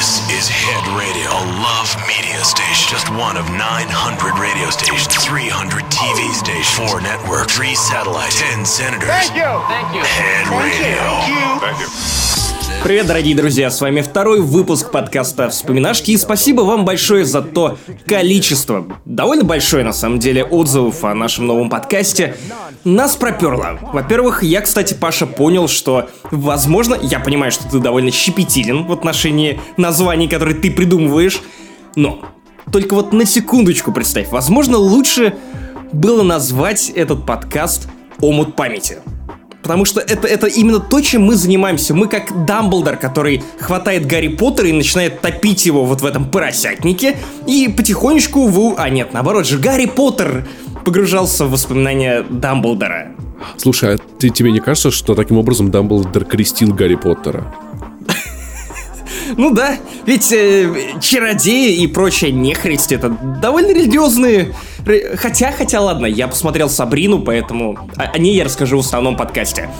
This is Head Radio, a love media station. Just one of 900 radio stations, 300 TV stations, 4 networks, 3 satellites, 10 senators. Thank you. Thank you. Head Radio. Thank you. Привет, дорогие друзья, с вами второй выпуск подкаста «Вспоминашки» и спасибо вам большое за то количество, довольно большое на самом деле, отзывов о нашем новом подкасте. Нас проперло. Во-первых, я, кстати, Паша, понял, что, возможно, я понимаю, что ты довольно щепетилен в отношении названий, которые ты придумываешь, но только вот на секундочку представь, возможно, лучше было назвать этот подкаст «Омут памяти». Потому что это, это именно то, чем мы занимаемся. Мы как Дамблдор, который хватает Гарри Поттера и начинает топить его вот в этом поросятнике. И потихонечку вы... А нет, наоборот же, Гарри Поттер погружался в воспоминания Дамблдора. Слушай, а ты, тебе не кажется, что таким образом Дамблдор крестил Гарри Поттера? Ну да, ведь э, чародеи и прочая нехристь это довольно религиозные. ре- Хотя, хотя ладно, я посмотрел Сабрину, поэтому о, о ней я расскажу в основном подкасте.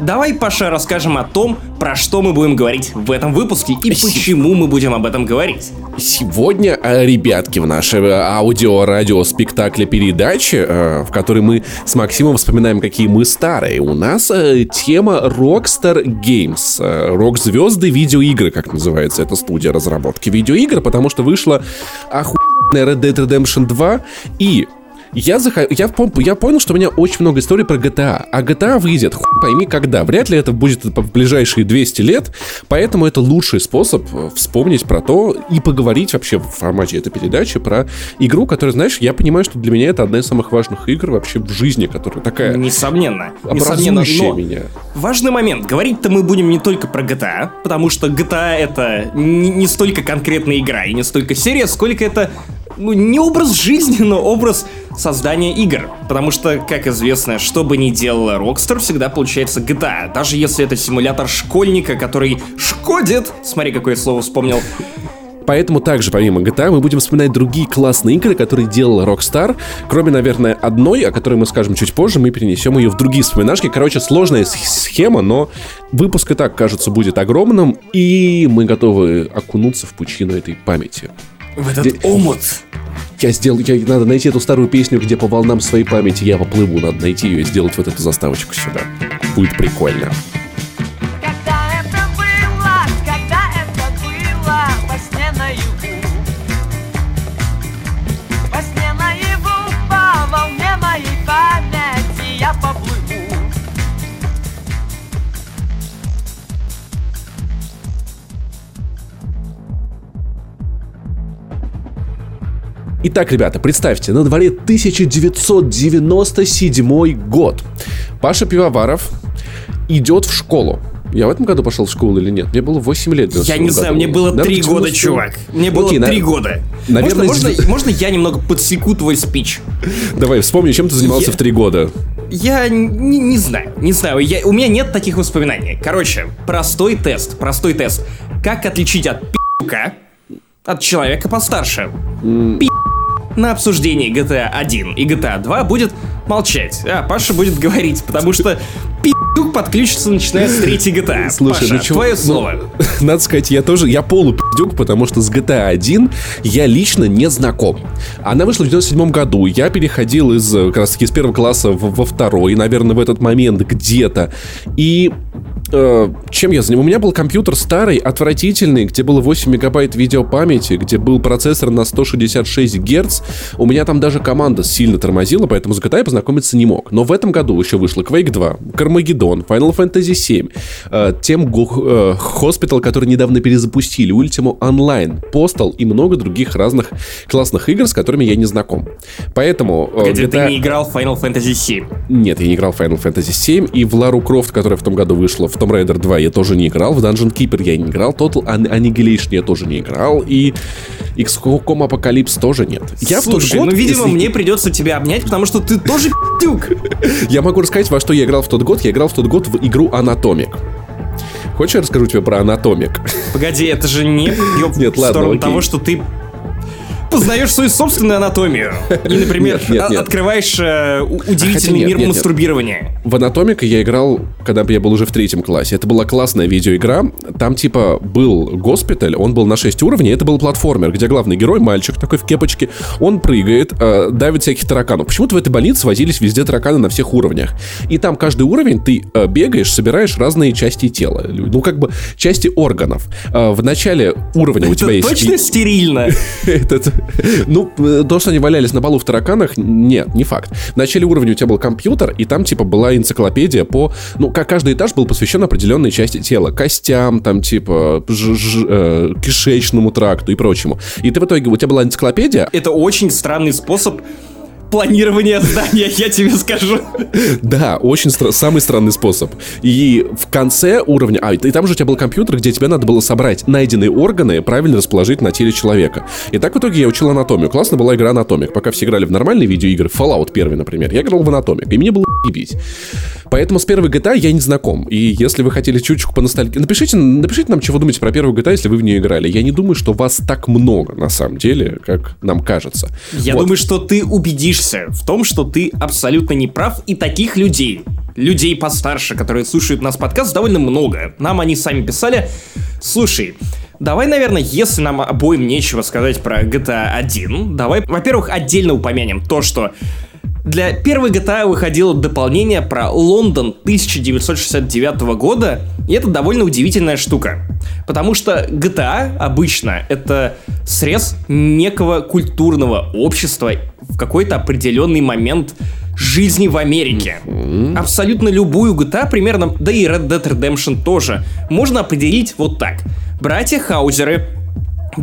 Давай, Паша, расскажем о том, про что мы будем говорить в этом выпуске и почему мы будем об этом говорить. Сегодня, э, ребятки, в нашей э, аудио-радио-спектакле передачи, э, в которой мы с Максимом вспоминаем, какие мы старые, у нас тема Rockstar Games. Рок-звезды видеоигры, как называется эта студия разработки видеоигр, потому что вышла охуенная Red Dead Redemption 2 и я, зах... я, пом- я понял, что у меня очень много историй про GTA. А GTA выйдет, хуй пойми когда. Вряд ли это будет в ближайшие 200 лет. Поэтому это лучший способ э, вспомнить про то и поговорить вообще в формате этой передачи про игру, которая, знаешь, я понимаю, что для меня это одна из самых важных игр вообще в жизни, которая такая Несомненно. Несомненно, но меня. Важный момент. Говорить-то мы будем не только про GTA, потому что GTA это не, не столько конкретная игра и не столько серия, сколько это ну, не образ жизни, но образ создания игр. Потому что, как известно, что бы ни делала Rockstar, всегда получается GTA. Даже если это симулятор школьника, который шкодит, смотри, какое слово вспомнил, Поэтому также, помимо GTA, мы будем вспоминать другие классные игры, которые делала Rockstar. Кроме, наверное, одной, о которой мы скажем чуть позже, мы перенесем ее в другие вспоминашки. Короче, сложная схема, но выпуск и так, кажется, будет огромным, и мы готовы окунуться в пучину этой памяти. В этот Де- омут. Я сделал, я, надо найти эту старую песню, где по волнам своей памяти я поплыву. Надо найти ее и сделать вот эту заставочку сюда. Будет прикольно. Итак, ребята, представьте, на дворе 1997 год. Паша Пивоваров идет в школу. Я в этом году пошел в школу или нет? Мне было 8 лет. Я не 97 знаю, году. мне было Наверное, три в года, 90 чувак. Мне было Окей, на- три года. наверное, можно, можно, можно я немного подсеку твой спич? Давай, вспомни, чем ты занимался Я- в три года. Я не, не знаю, не знаю. Я, у меня нет таких воспоминаний. Короче, простой тест, простой тест. Как отличить от пи***ка от человека постарше? Пи*** на обсуждении GTA 1 и GTA 2 будет молчать, а Паша будет говорить, потому что пи***к подключится начиная с третьей GTA. Слушай, Паша, ну чё- твое ну, слово. Надо сказать, я тоже, я полупидюк, потому что с GTA 1 я лично не знаком. Она вышла в 97 году, я переходил из, э, как раз таки, из первого класса в- во второй, наверное, в этот момент где-то. И э, чем я занимался? У меня был компьютер старый, отвратительный, где было 8 мегабайт видеопамяти, где был процессор на 166 Гц. У меня там даже команда сильно тормозила, поэтому с GTA я познакомиться не мог. Но в этом году еще вышло Quake 2, Carmageddon, Final Fantasy 7, э, тем э, Hospital, который недавно перезапустили, Ultima Online, Postal и много других разных классных игр, с которыми я не знаком. Поэтому... э, Где ты GTA не играл в Final Fantasy 7. нет, я не играл в Final Fantasy 7, и в Лару Крофт, которая в том году вышла, в Tomb Raider 2 я тоже не играл, в Dungeon Keeper я не играл, Total An- Annihilation я тоже не играл, и XCOM Apocalypse тоже нет. Я Слушай, в тот год, ну, видимо, если- мне придется тебя обнять, потому что ты тоже пи***юк. Я могу рассказать, во что я играл в тот год. Я играл в тот год в игру Anatomic. Хочешь, я расскажу тебе про Anatomic? Погоди, это же не Нет, в ладно, сторону окей. того, что ты... познаешь свою собственную анатомию. И, например, Нет, нет, нет. открываешь э, удивительный мир мастурбирования. В Анатомика я играл, когда я был уже в третьем классе. Это была классная видеоигра. Там типа был госпиталь, он был на 6 уровней. Это был платформер, где главный герой, мальчик такой в кепочке, он прыгает, э, давит всяких тараканов. Почему-то в этой больнице возились везде тараканы на всех уровнях. И там каждый уровень ты э, бегаешь, собираешь разные части тела. Ну, как бы части органов. Э, в начале уровня у тебя Это есть... точно стерильно. Этот, ну, э, то, что они валялись на полу в тараканах, нет, не факт. В начале уровня у тебя был компьютер, и там, типа, была энциклопедия по... Ну, как каждый этаж был посвящен определенной части тела. Костям, там, типа, ж- ж- э, кишечному тракту и прочему. И ты в итоге, у тебя была энциклопедия, Это очень странный способ планирования здания, я тебе скажу. Да, очень стра- самый странный способ. И в конце уровня... А, и там же у тебя был компьютер, где тебе надо было собрать найденные органы, правильно расположить на теле человека. И так в итоге я учил анатомию. Классно была игра Анатомик. Пока все играли в нормальные видеоигры, Fallout 1, например, я играл в Анатомик, и мне было ебить. Поэтому с первой GTA я не знаком. И если вы хотели чуточку по ностальгии... Напишите, напишите нам, чего думаете про первую GTA, если вы в нее играли. Я не думаю, что вас так много, на самом деле, как нам кажется. Я Вот. думаю, что ты убедишься в том, что ты абсолютно не прав, и таких людей, людей постарше, которые слушают нас подкаст, довольно много. Нам они сами писали, слушай, Давай, наверное, если нам обоим нечего сказать про GTA 1, давай, во-первых, отдельно упомянем то, что для первой GTA выходило дополнение про Лондон 1969 года, и это довольно удивительная штука. Потому что GTA обычно это срез некого культурного общества в какой-то определенный момент жизни в Америке. Абсолютно любую GTA примерно, да и Red Dead Redemption тоже, можно определить вот так. Братья Хаузеры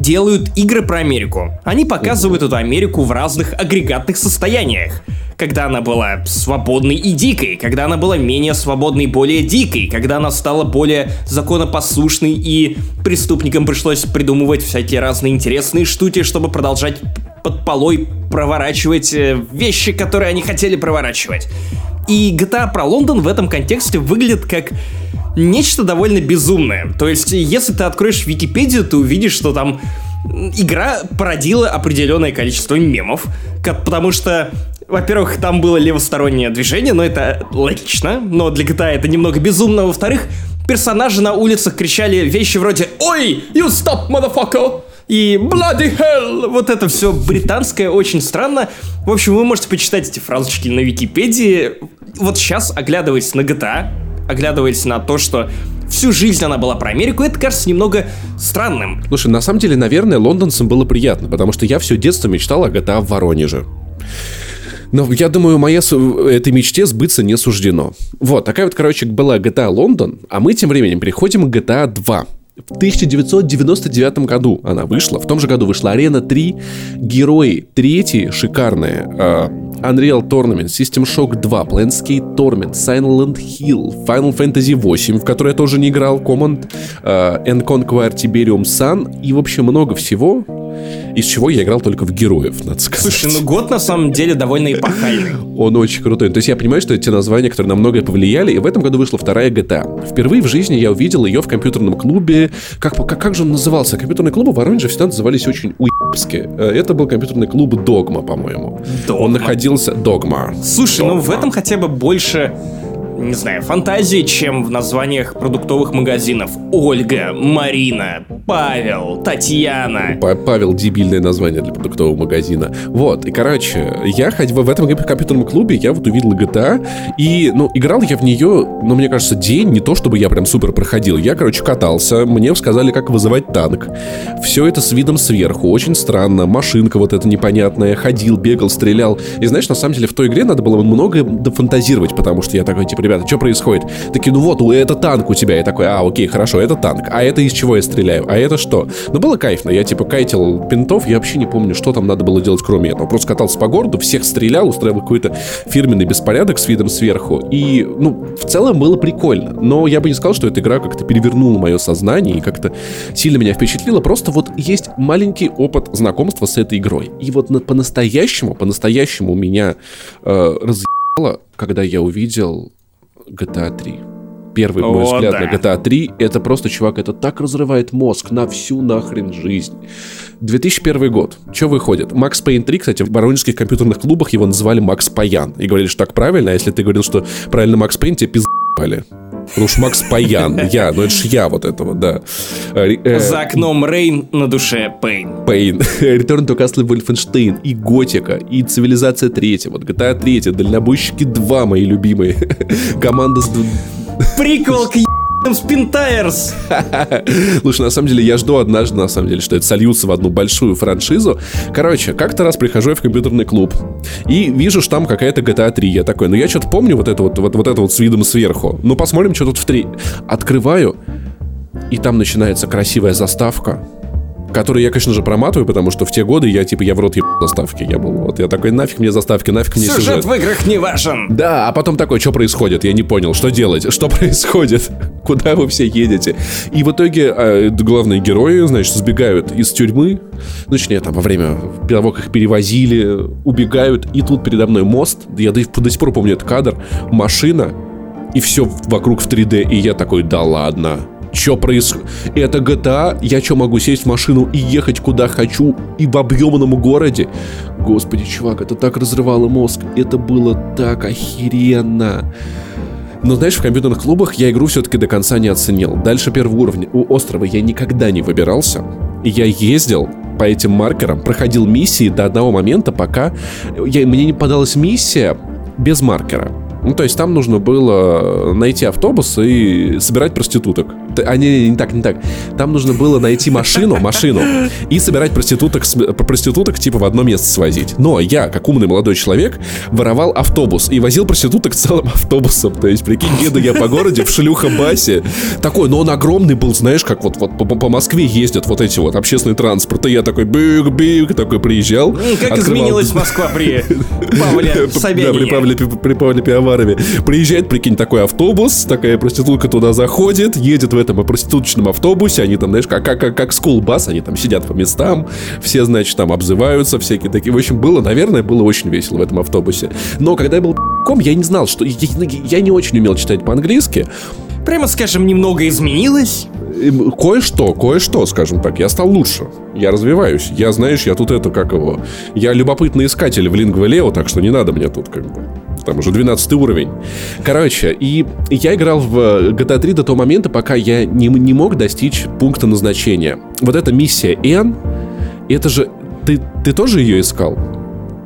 делают игры про Америку. Они показывают эту Америку в разных агрегатных состояниях. Когда она была свободной и дикой, когда она была менее свободной и более дикой, когда она стала более законопослушной и преступникам пришлось придумывать всякие разные интересные штуки, чтобы продолжать под полой проворачивать э, вещи, которые они хотели проворачивать. И GTA про Лондон в этом контексте выглядит как нечто довольно безумное. То есть, если ты откроешь Википедию, ты увидишь, что там игра породила определенное количество мемов, ка- потому что во-первых, там было левостороннее движение, но это логично, но для GTA это немного безумно. Во-вторых, персонажи на улицах кричали вещи вроде «Ой, you stop, motherfucker!» И «Bloody hell!» Вот это все британское, очень странно. В общем, вы можете почитать эти фразочки на Википедии. Вот сейчас, оглядываясь на GTA, оглядываясь на то, что всю жизнь она была про Америку, это кажется немного странным. Слушай, на самом деле, наверное, лондонцам было приятно, потому что я все детство мечтал о GTA в Воронеже. Но я думаю, с- этой мечте сбыться не суждено. Вот, такая вот, короче, была GTA Лондон, а мы тем временем переходим к GTA 2. В 1999 году она вышла. В том же году вышла Арена 3. Герои третьи шикарные. э, Unreal Tournament, System Shock 2, Planescape Torment, Silent Hill, Final Fantasy 8, в который я тоже не играл, Command, э, and Conquer Tiberium Sun и, в общем, много всего, из чего я играл только в героев, надо сказать. Слушай, ну год на самом деле довольно эпохальный. Он очень крутой. То есть я понимаю, что это те названия, которые на многое повлияли, и в этом году вышла вторая GTA. Впервые в жизни я увидел ее в компьютерном клубе. Как, как, как же он назывался? Компьютерные клубы в Воронеже всегда назывались очень уебски. Э, Это был компьютерный клуб Догма, по-моему. Догма. Он находился... Догма. Слушай, ну в Догма. этом хотя бы больше, не знаю, фантазии, чем в названиях продуктовых магазинов. Ольга, Марина, Павел, Татьяна. Па- Павел дебильное название для продуктового магазина. Вот, и короче, я хоть в этом компьютерном клубе, я вот увидел GTA, и, ну, играл я в нее, ну, мне кажется, день, не то чтобы я прям супер проходил. Я, короче, катался, мне сказали, как вызывать танк. Все это с видом сверху, очень странно, машинка вот эта непонятная, ходил, бегал, стрелял. И знаешь, на самом деле в той игре надо было многое дофантазировать, потому что я такой, типа, ребята, что происходит? Такие, ну вот, это танк у тебя. Я такой, а, окей, хорошо, это танк. А это из чего я стреляю? А это что? Ну, было кайфно. Я, типа, кайтил пинтов, я вообще не помню, что там надо было делать, кроме этого. Просто катался по городу, всех стрелял, устраивал какой-то фирменный беспорядок с видом сверху. И, ну, в целом было прикольно. Но я бы не сказал, что эта игра как-то перевернула мое сознание и как-то сильно меня впечатлила. Просто вот есть маленький опыт знакомства с этой игрой. И вот на- по-настоящему, по-настоящему меня э, разъебало, когда я увидел GTA 3. первый мой О, взгляд да. на GTA 3, это просто, чувак, это так разрывает мозг на всю нахрен жизнь. 2001 год. Что выходит? Макс Пейн 3, кстати, в воронежских компьютерных клубах его называли Макс Паян. И говорили, что так правильно, а если ты говорил, что правильно Макс Пейн, тебе пиздали. Потому что Макс Паян, я, ну это ж я вот этого, да. Э, э, За окном Рейн, на душе Пейн. Пейн, Return to Castle Wolfenstein, и Готика, и Цивилизация 3, вот GTA 3, Дальнобойщики 2, мои любимые. Команда с... Приквел к ебаным Спинтайрс. Слушай, на самом деле, я жду однажды, на самом деле, что это сольются в одну большую франшизу. Короче, как-то раз прихожу я в компьютерный клуб и вижу, что там какая-то GTA 3. Я такой, ну я что-то помню вот это вот, вот, вот это вот с видом сверху. Ну посмотрим, что тут в 3. Открываю, и там начинается красивая заставка, которую я, конечно же, проматываю, потому что в те годы я, типа, я в рот ебал заставки. Я был, вот, я такой, нафиг мне заставки, нафиг мне Сюжет сюжет. в играх не важен. Да, а потом такой, что происходит? Я не понял, что делать? Что происходит? Куда вы все едете? И в итоге э, главные герои, значит, сбегают из тюрьмы. Ну, точнее, там, во время того, как их перевозили, убегают. И тут передо мной мост. Я до, до сих пор помню этот кадр. Машина. И все вокруг в 3D. И я такой, да ладно. Что происходит? Это GTA, я что, могу сесть в машину и ехать куда хочу и в объемном городе? Господи, чувак, это так разрывало мозг. Это было так охеренно. Но знаешь, в компьютерных клубах я игру все-таки до конца не оценил. Дальше первого уровня у острова я никогда не выбирался. Я ездил по этим маркерам, проходил миссии до одного момента, пока я, мне не подалась миссия без маркера. Ну, то есть там нужно было найти автобус и собирать проституток. А, не, не, не так, не так. Там нужно было найти машину, машину, и собирать проституток, с- проституток типа в одно место свозить. Но я, как умный молодой человек, воровал автобус и возил проституток целым автобусом. То есть, прикинь, еду я по городе в шлюха-басе. Такой, но он огромный был, знаешь, как вот, вот по, по Москве ездят вот эти вот общественные транспорты. Я такой биг-биг, такой приезжал. Как открывал- изменилась Москва при Павле да, при. Павле, при Павле Пиаварове. Приезжает, прикинь, такой автобус, такая проститутка туда заходит, едет в этом проституточном автобусе, они там, знаешь, как, как, как, как скулбас, они там сидят по местам, все, значит, там обзываются, всякие такие. В общем, было, наверное, было очень весело в этом автобусе. Но когда я был ком, я не знал, что... Я, я не очень умел читать по-английски. Прямо скажем, немного изменилось. Эм, Кое-что, кое-что, скажем так. Я стал лучше. Я развиваюсь. Я, знаешь, я тут это, как его... Я любопытный искатель в Leo, так что не надо мне тут как бы... Там уже 12 уровень. Короче, и я играл в э, GTA 3 до того момента, пока я не, не мог достичь пункта назначения. Вот эта миссия N, это же... Ты, ты тоже ее искал?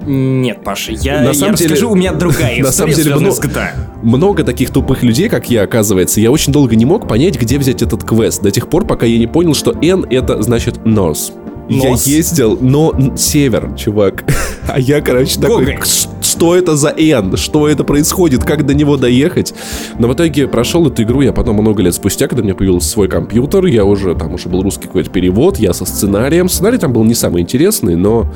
Нет, Паша, я, На я самом деле- расскажу, у меня другая на история, самом деле, ну, с GTA. много таких тупых людей, как я, оказывается, я очень долго не мог понять, где взять этот квест. До тех пор, пока я не понял, что N это значит North. Я ездил, но север, чувак. А я, короче, такой, Гоголь. «Ш- что это за N? Что это происходит? Как до него доехать? Но в итоге прошел эту игру я потом много лет спустя, когда у меня появился свой компьютер, я уже, там уже был русский какой-то перевод, я со сценарием. Сценарий там был не самый интересный, но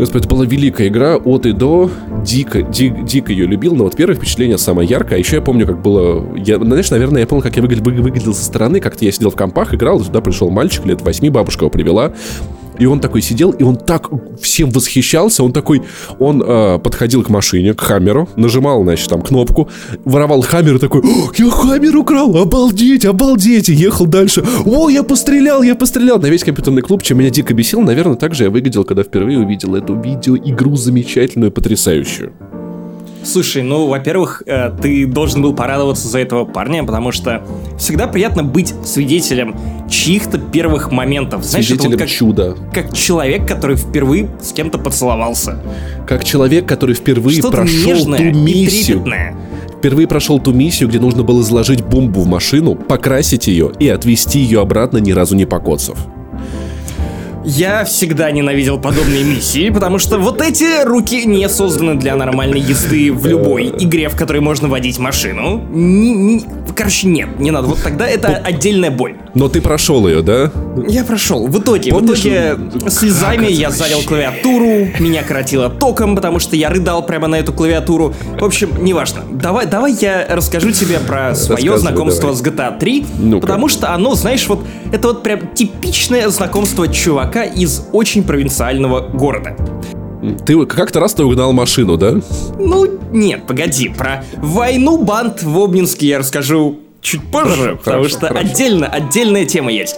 Господи, это была великая игра от и до. Дико, ди- дико ее любил, но вот первое впечатление самое яркое. А еще я помню, как было... Я, знаешь, наверное, я помню, как я выглядел, вы- выглядел со стороны. Как-то я сидел в компах, играл, и туда пришел мальчик лет восьми, бабушка его привела. И он такой сидел, и он так всем восхищался. Он такой, он э, подходил к машине, к Хаммеру, нажимал, значит, там кнопку, воровал Хаммер и такой, «О, я Хаммер украл, обалдеть, обалдеть, и ехал дальше. О, я пострелял, я пострелял. На весь компьютерный клуб, чем меня дико бесил, наверное, так же я выглядел, когда впервые увидел эту видеоигру замечательную, потрясающую. Слушай, ну, во-первых, э, ты должен был порадоваться за этого парня, потому что всегда приятно быть свидетелем чьих-то первых моментов. Знаешь, Свидетелем вот как, чуда. как человек, который впервые с кем-то поцеловался. Как человек, который впервые Что-то прошел ту миссию. Впервые прошел ту миссию, где нужно было заложить бомбу в машину, покрасить ее и отвезти ее обратно, ни разу не покоцав. Я всегда ненавидел подобные миссии, потому что вот эти руки не созданы для нормальной езды в любой игре, в которой можно водить машину. Ни- ни- короче, нет, не надо. Вот тогда это отдельная боль. Но ты прошел ее, да? Я прошел. В итоге, Помнишь, в итоге слезами я залил клавиатуру, меня коротило током, потому что я рыдал прямо на эту клавиатуру. В общем, неважно. Давай, давай я расскажу тебе про свое знакомство давай. с GTA 3, Ну-ка. потому что оно, знаешь, вот это вот прям типичное знакомство чувака из очень провинциального города. Ты как-то раз ты угнал машину, да? Ну, Нет, погоди, про войну банд в Обнинске я расскажу чуть позже, Хорошо, потому хорошо, что хорошо. отдельно, отдельная тема есть.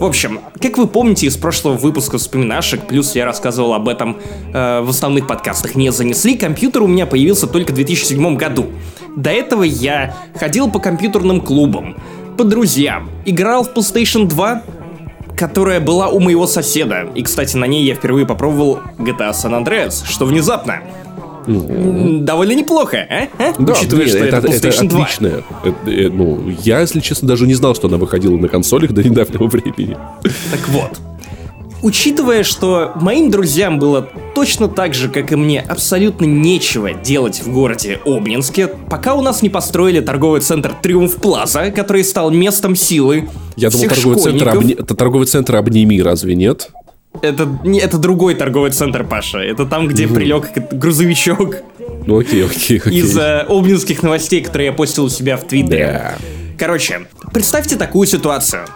В общем, как вы помните из прошлого выпуска вспоминашек, плюс я рассказывал об этом э, в основных подкастах «Не занесли», компьютер у меня появился только в 2007 году. До этого я ходил по компьютерным клубам, по друзьям, играл в PlayStation 2, которая была у моего соседа. И, кстати, на ней я впервые попробовал GTA San Andreas, что внезапно. М, Довольно неплохо, а? А? Да, Учитывая, блин, что это, PlayStation 2. отлично. Это, э, ну, я, если честно, даже не знал, что она выходила на консолях до недавнего времени. Так вот. Учитывая, что моим друзьям было точно так же, как и мне, абсолютно нечего делать в городе Обнинске, пока у нас не построили торговый центр Триумф Плаза, который стал местом силы Я думал, торговый центр, обни- это торговый центр обними, разве нет? Это, не, это другой торговый центр, Паша. Это там, где прилег грузовичок Ну окей, окей, окей. из э, обнинских новостей, которые я постил у себя в Твиттере. Да. Короче, представьте такую ситуацию.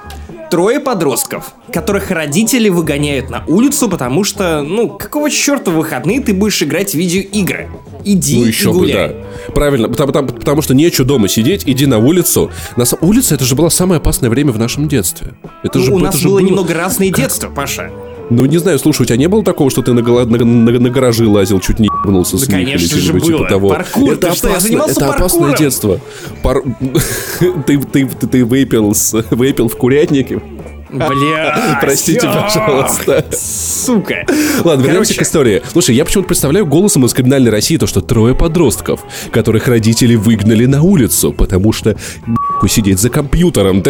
Трое подростков, которых родители выгоняют на улицу, потому что, ну, какого черта в выходные ты будешь играть в видеоигры? Иди Ну и еще бы, гуляй. да. Правильно, потому, потому- потому что нечего дома сидеть, иди на улицу. На улица это же было самое опасное время в нашем детстве. Это Ну, же, у это нас же было немного разное детство, Паша. Ну не знаю, слушай, у тебя не было такого, что ты на, голо- на, на- на гаражи лазил, чуть не ебнулся с Да, них или конечно же, что-нибудь было. типа того. Паркур, это ты что, я опасно, занимался это опасное паркуром. детство. Пар- ты, ты, ты, ты выпил, с- выпил в курятнике. Бля, Простите, всё. пожалуйста. Сука. Ладно, вернемся Короче, к истории. Слушай, я почему-то представляю голосом из криминальной России то, что трое подростков, которых родители выгнали на улицу, потому что сидеть за компьютером.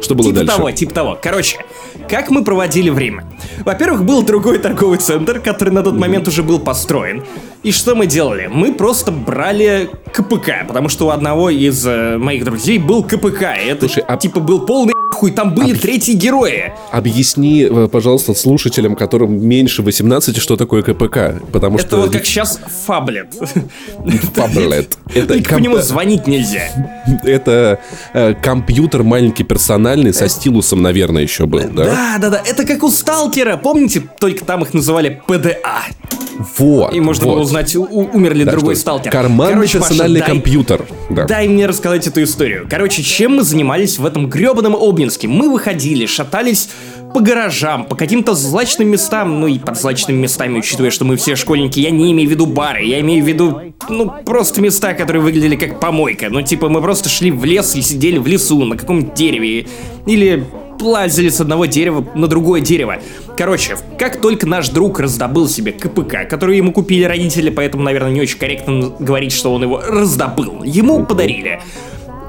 Что было Типа дальше? того, типа того. Короче, как мы проводили время? Во-первых, был другой торговый центр, который на тот момент уже был построен. И что мы делали? Мы просто брали КПК, потому что у одного из э, моих друзей был КПК. И это Слушай, а- типа был полный хуй, там были третьи герои. Объясни, э, пожалуйста, слушателям, которым меньше 18, что такое КПК. Потому Это что... вот как сейчас фаблет. Фаблет. Это по нему звонить нельзя. Это э, компьютер маленький персональный со стилусом, наверное, еще был, да? Да, да, да. Это как у Сталкера. Помните, только там их называли ПДА. Вот. И можно вот. было узнать, у- умер ли Да, другой что сталкер. Карманный Короче, Паша, персональный дай- компьютер. Да. Дай мне рассказать эту историю. Короче, чем мы занимались в этом гребаном Обнинске? Мы выходили, шатались по гаражам, по каким-то злачным местам, ну и под злачными местами, учитывая, что мы все школьники, я не имею в виду бары, я имею в виду, ну, просто места, которые выглядели как помойка. Ну, типа, мы просто шли в лес и сидели в лесу на каком-нибудь дереве. Или лазили с одного дерева на другое дерево. Короче, как только наш друг раздобыл себе КПК, который ему купили родители, поэтому, наверное, не очень корректно говорить, что он его раздобыл. Ему подарили.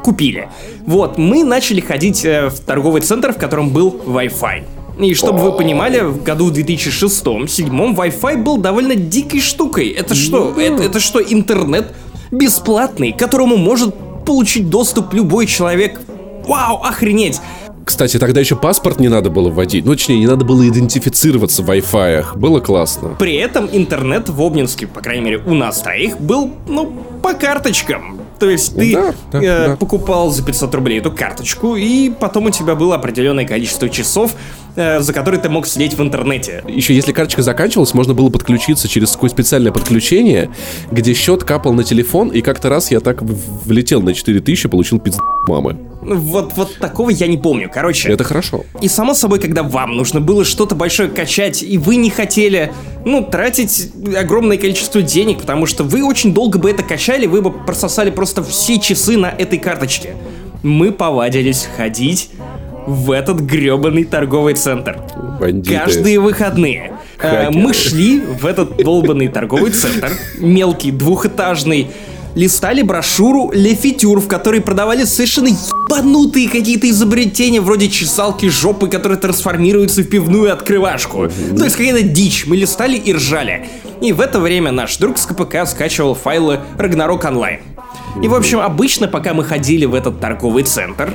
Купили. Вот, мы начали ходить э, в торговый центр, в котором был Wi-Fi. И чтобы вы понимали, в году в 2006-2007 Wi-Fi был довольно дикой штукой. Это что? Это, это что, интернет бесплатный, к которому может получить доступ любой человек? Вау, охренеть! Кстати, тогда еще паспорт не надо было вводить. Ну, точнее, не надо было идентифицироваться в Wi-Fi. Было классно. При этом интернет в Обнинске, по крайней мере у нас троих, был, ну, по карточкам. То есть ты Да, да, э, да. покупал за 500 рублей эту карточку, и потом у тебя было определенное количество часов, э, за которые ты мог сидеть в интернете. Еще если карточка заканчивалась, можно было подключиться через такое специальное подключение, где счет капал на телефон, и как-то раз я так влетел на 4000, получил пиздец мамы. Вот, вот такого я не помню. Короче, Это хорошо. И само собой, когда вам нужно было что-то большое качать, и вы не хотели, ну, тратить огромное количество денег, потому что вы очень долго бы это качали, вы бы прососали просто все часы на этой карточке. Мы повадились ходить в этот гребаный торговый центр. Бандиты. Каждые выходные. Э, Хакеры. Мы шли в этот долбанный торговый центр, мелкий, двухэтажный, листали брошюру «Ле Фитюр», в которой продавали совершенно ебанутые какие-то изобретения, вроде чесалки жопы, которые трансформируются в пивную открывашку. То есть какая-то дичь. Мы листали и ржали. И в это время наш друг с КПК скачивал файлы Ragnarok Online. И, в общем, обычно, пока мы ходили в этот торговый центр,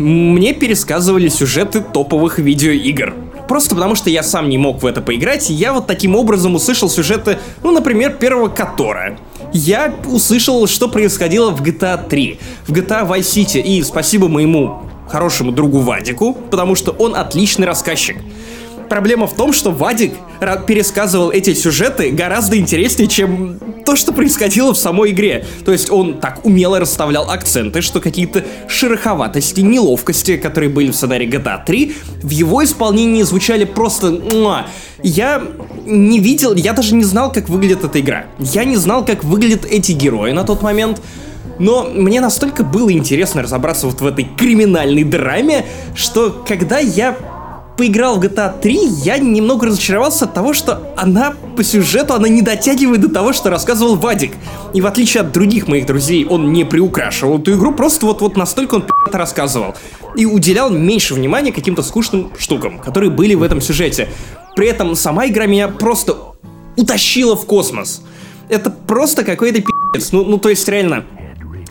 мне пересказывали сюжеты топовых видеоигр. Просто потому, что я сам не мог в это поиграть, я вот таким образом услышал сюжеты, ну, например, первого Котора. Я услышал, что происходило в GTA 3, в GTA Vice City, и спасибо моему хорошему другу Вадику, потому что он отличный рассказчик. Проблема в том, что Вадик пересказывал эти сюжеты гораздо интереснее, чем то, что происходило в самой игре. То есть он так умело расставлял акценты, что какие-то шероховатости, неловкости, которые были в сценарии GTA 3, в его исполнении звучали просто... Я не видел, я даже не знал, как выглядит эта игра. Я не знал, как выглядят эти герои на тот момент. Но мне настолько было интересно разобраться вот в этой криминальной драме, что когда я поиграл в GTA 3, я немного разочаровался от того, что она по сюжету, она не дотягивает до того, что рассказывал Вадик. И в отличие от других моих друзей, он не приукрашивал эту игру, просто вот-вот настолько он это рассказывал. И уделял меньше внимания каким-то скучным штукам, которые были в этом сюжете. При этом сама игра меня просто утащила в космос. Это просто какой-то пи***ц. Ну, ну, то есть реально,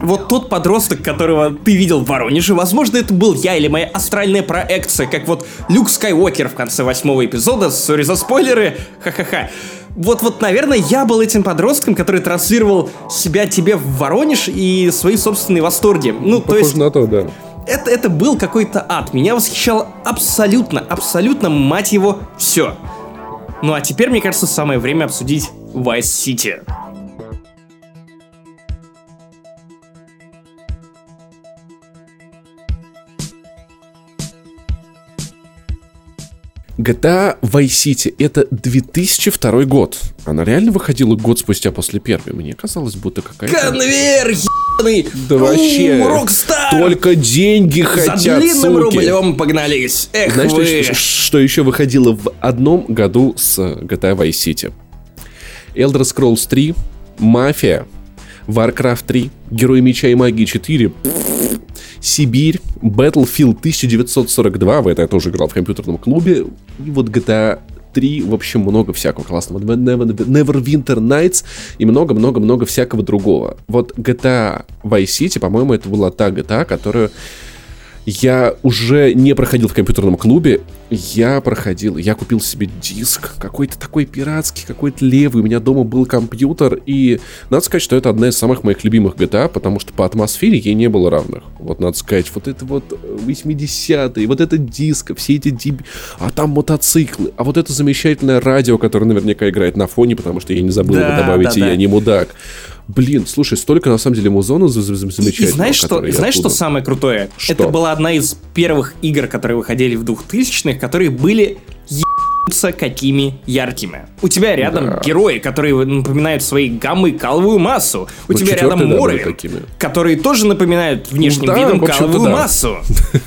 вот тот подросток, которого ты видел в Воронеже, возможно, это был я или моя астральная проекция, как вот Люк Скайуокер в конце восьмого эпизода, сори за спойлеры, ха-ха-ха. Вот-вот, наверное, я был этим подростком, который транслировал себя тебе в Воронеж и свои собственные восторги. Ну, то Похоже есть, на то, да. это, это был какой-то ад. Меня восхищало абсолютно, абсолютно, мать его, все. Ну а теперь, мне кажется, самое время обсудить Vice City. GTA Vice City это 2002 год. Она реально выходила год спустя после первой. Мне казалось, будто какая-то... Конвейер, ебаный! Да вообще. Рокстар! Только деньги За хотят, длинным суки. рублем погнались. Эх Знаешь, вы. что, что еще выходило в одном году с GTA Vice City? Elder Scrolls 3, Мафия, Warcraft 3, Герой Меча и Магии 4, Сибирь, Battlefield 1942, в это я тоже играл в компьютерном клубе, и вот GTA 3, в общем, много всякого классного. Never- Neverwinter Nights и много-много-много всякого другого. Вот GTA Vice City, по-моему, это была та GTA, которую я уже не проходил в компьютерном клубе, я проходил, я купил себе диск, какой-то такой пиратский, какой-то левый, у меня дома был компьютер, и надо сказать, что это одна из самых моих любимых GTA, потому что по атмосфере ей не было равных. Вот надо сказать, вот это вот 80-е, вот это диско, все эти деб... А там мотоциклы, а вот это замечательное радио, которое наверняка играет на фоне, потому что я не забыл Да, его добавить, да, и да. я не мудак. Блин, слушай, столько на самом деле музона замечательного. и знаешь, что, знаешь, что самое крутое? Что? Это была одна из первых игр, которые выходили в 2000-х, которые были ебаться какими яркими. У тебя рядом Да. герои, которые напоминают своей гаммой каловую массу. У Ну, тебя рядом Морвин, которые тоже напоминают внешним Ну да, видом каловую да. массу.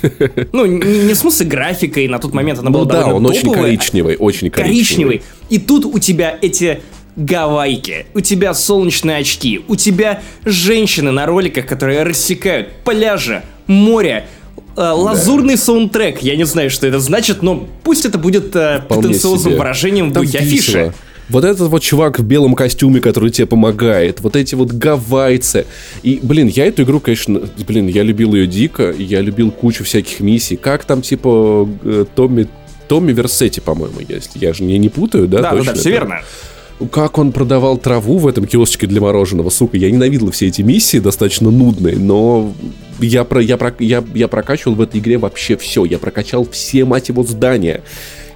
Ну, не, не в смысле графикой, на тот момент она Ну была да, довольно он очень топовая. коричневый, очень коричневый. коричневый. И тут у тебя эти гавайки, у тебя солнечные очки, у тебя женщины на роликах, которые рассекают пляжи, море, э, лазурный саундтрек. Я не знаю, что это значит, но пусть это будет э, Вполне претенциозным себе. выражением в духе афиши. Вот этот вот чувак в белом костюме, который тебе помогает, вот эти вот гавайцы. И, блин, я эту игру, конечно, блин, я любил ее дико, я любил кучу всяких миссий. Как там, типа, э, Томми, Томми Версетти, по-моему, есть. Я же не, не путаю, да? Да, да, точно да, все верно. Как он продавал траву в этом киосочке для мороженого, сука. Я ненавидел все эти миссии, достаточно нудные, но я, про, я, про, я, я прокачивал в этой игре вообще все. Я прокачал все, мать его, здания.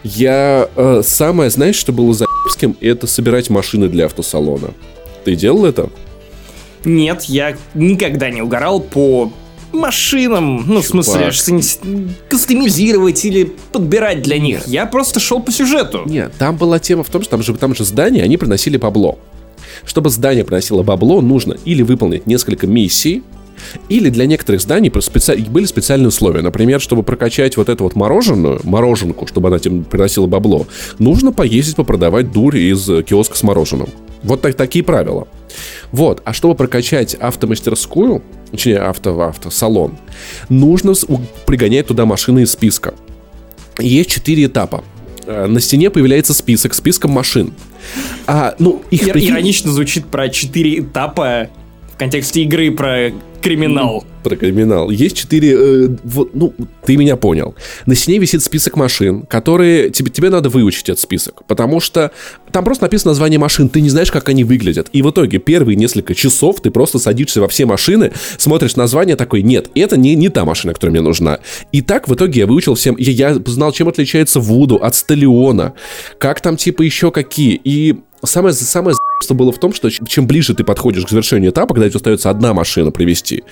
Я... э, самое, знаешь, что было за это собирать машины для автосалона. Ты делал это? Нет, я никогда не угорал по машинам, ну, в смысле, Чувак. кастомизировать или подбирать для них. Я просто шел по сюжету. Нет, там была тема в том, что там же, там же здания, они приносили бабло. Чтобы здание приносило бабло, нужно или выполнить несколько миссий, или для некоторых зданий специ- были специальные условия. Например, чтобы прокачать вот эту вот мороженую, мороженку, чтобы она тебе приносила бабло, нужно поездить попродавать дурь из э, киоска с мороженым. Вот так, такие правила. Вот, а чтобы прокачать автомастерскую, точнее, авто, автосалон, нужно пригонять туда машины из списка. Есть четыре этапа. Э, На стене появляется список, списком машин. А, ну, их Ир- прикинь- Иронично звучит про четыре этапа в контексте игры про криминал. Про криминал. Есть четыре... э, вот, ну, ты меня понял. На стене висит список машин, которые... Тебе, тебе надо выучить этот список. Потому что там просто написано название машин, ты не знаешь, как они выглядят. И в итоге первые несколько часов ты просто садишься во все машины, смотришь название такой, нет, это не, не та машина, которая мне нужна. И так в итоге я выучил всем... Я, я знал, чем отличается Вуду от Сталиона, как там типа еще какие. И самое, самое что было в том, что чем ближе ты подходишь к завершению этапа, когда тебе остается одна машина привести,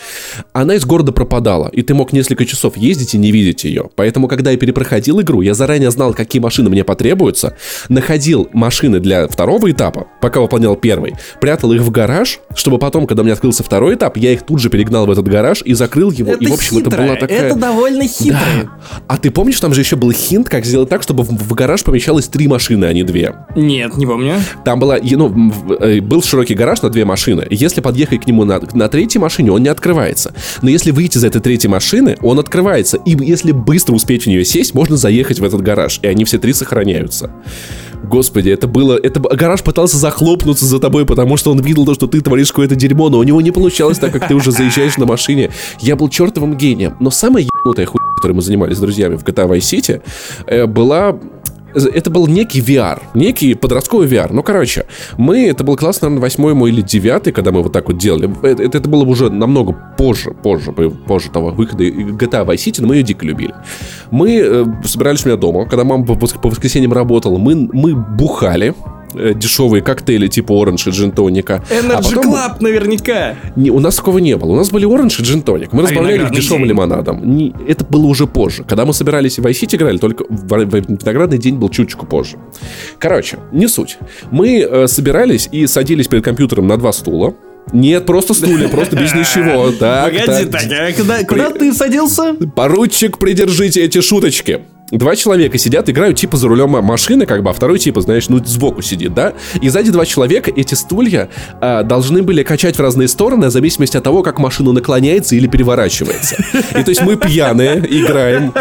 она из города пропадала, и ты мог несколько часов ездить и не видеть ее. Поэтому, когда я перепроходил игру, я заранее знал, какие машины мне потребуются, находил машины для второго этапа, пока выполнял первый, прятал их в гараж, чтобы потом, когда у меня открылся второй этап, я их тут же перегнал в этот гараж и закрыл его. Это и, в общем, хитро, это была такая... Это довольно хитро. Да. А ты помнишь, там же еще был хинт, как сделать так, чтобы в, в гараж помещалось три машины, а не две? Нет, не помню. Там была, ну, э, был широкий гараж на две машины. Если подъехать к нему на, на третьей машине, он не открывается. Но если выйти из этой третьей машины, он открывается. И если быстро успеть в нее сесть, можно заехать в этот гараж. И они все три сохраняются. Господи, это было... Это гараж пытался захлопнуться за тобой, потому что он видел то, что ты творишь какое-то дерьмо, но у него не получалось так, как ты уже заезжаешь на машине. Я был чертовым гением. Но самая ебнутая хуйня, которой мы занимались с друзьями в GTA Vice City, э, была это был некий VR, некий подростковый VR. Ну, короче, мы, это был класс, наверное, восьмой мой или девятый, когда мы вот так вот делали. Это, это, это было уже намного позже, позже, позже того выхода GTA Vice City, но мы ее дико любили. Мы э, собирались у меня дома, когда мама по, по воскресеньям работала, мы, мы бухали, э, дешевые коктейли типа оранж и джин-тоника. А Energy потом- Club наверняка. не, у нас такого не было. У нас были оранж и джин-тоник. Мы разбавляли их дешевым день? лимонадом. Не- это было уже позже. Когда мы собирались и в City играли, только в, в виноградный день был чуточку позже. Короче, не суть. Мы э, собирались и садились перед компьютером на два стула. Нет, просто стулья, просто без ничего. Так, Погоди, так, а куда, куда ты садился? Поручик, придержите эти шуточки. Два человека сидят, играют типа за рулем машины, как бы, а второй типа, знаешь, ну сбоку сидит, да? И сзади два человека, эти стулья а, должны были качать в разные стороны, в зависимости от того, как машина наклоняется или переворачивается. И то есть мы пьяные, играем,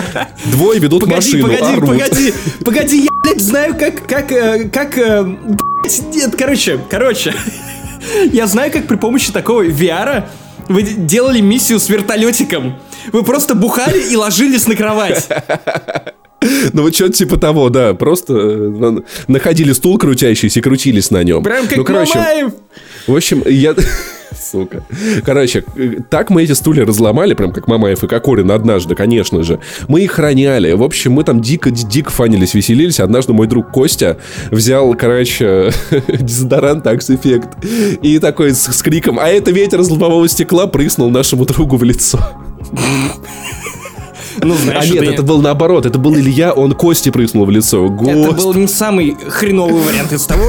двое ведут Погоди, машину, погоди, орут. погоди, погоди, я, блядь, знаю, как, как, э, как, э, блядь, нет, короче, короче, я знаю, как при помощи такого VR вы делали миссию с вертолетиком. Вы просто бухали и ложились на кровать. Ну вот что-то типа того, да, просто э, на- находили стул крутящийся и крутились на нем. Прям как ну, короче, Мамаев. В общем, я... Сука. Короче, э, так мы эти стулья разломали, прям как Мамаев и Кокорин однажды, конечно же. Мы их роняли. В общем, мы там дико, дико фанились, веселились. Однажды мой друг Костя взял, короче, дезодорант Axe Effect и такой с, с криком «А это ветер из лобового стекла!» прыснул нашему другу в лицо. Ну, знаешь, а нет, это, это был наоборот. Это был Илья, он Косте прыснул в лицо. это был не самый хреновый вариант из того,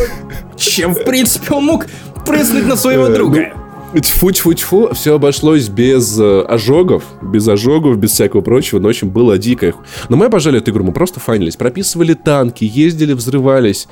чем, в принципе, он мог прыснуть на своего Э, друга. Тьфу, тьфу, тьфу, все обошлось без э, ожогов, без ожогов, без всякого прочего, но очень было дико. Но мы обожали эту игру, мы просто фанились, прописывали танки, ездили, взрывались.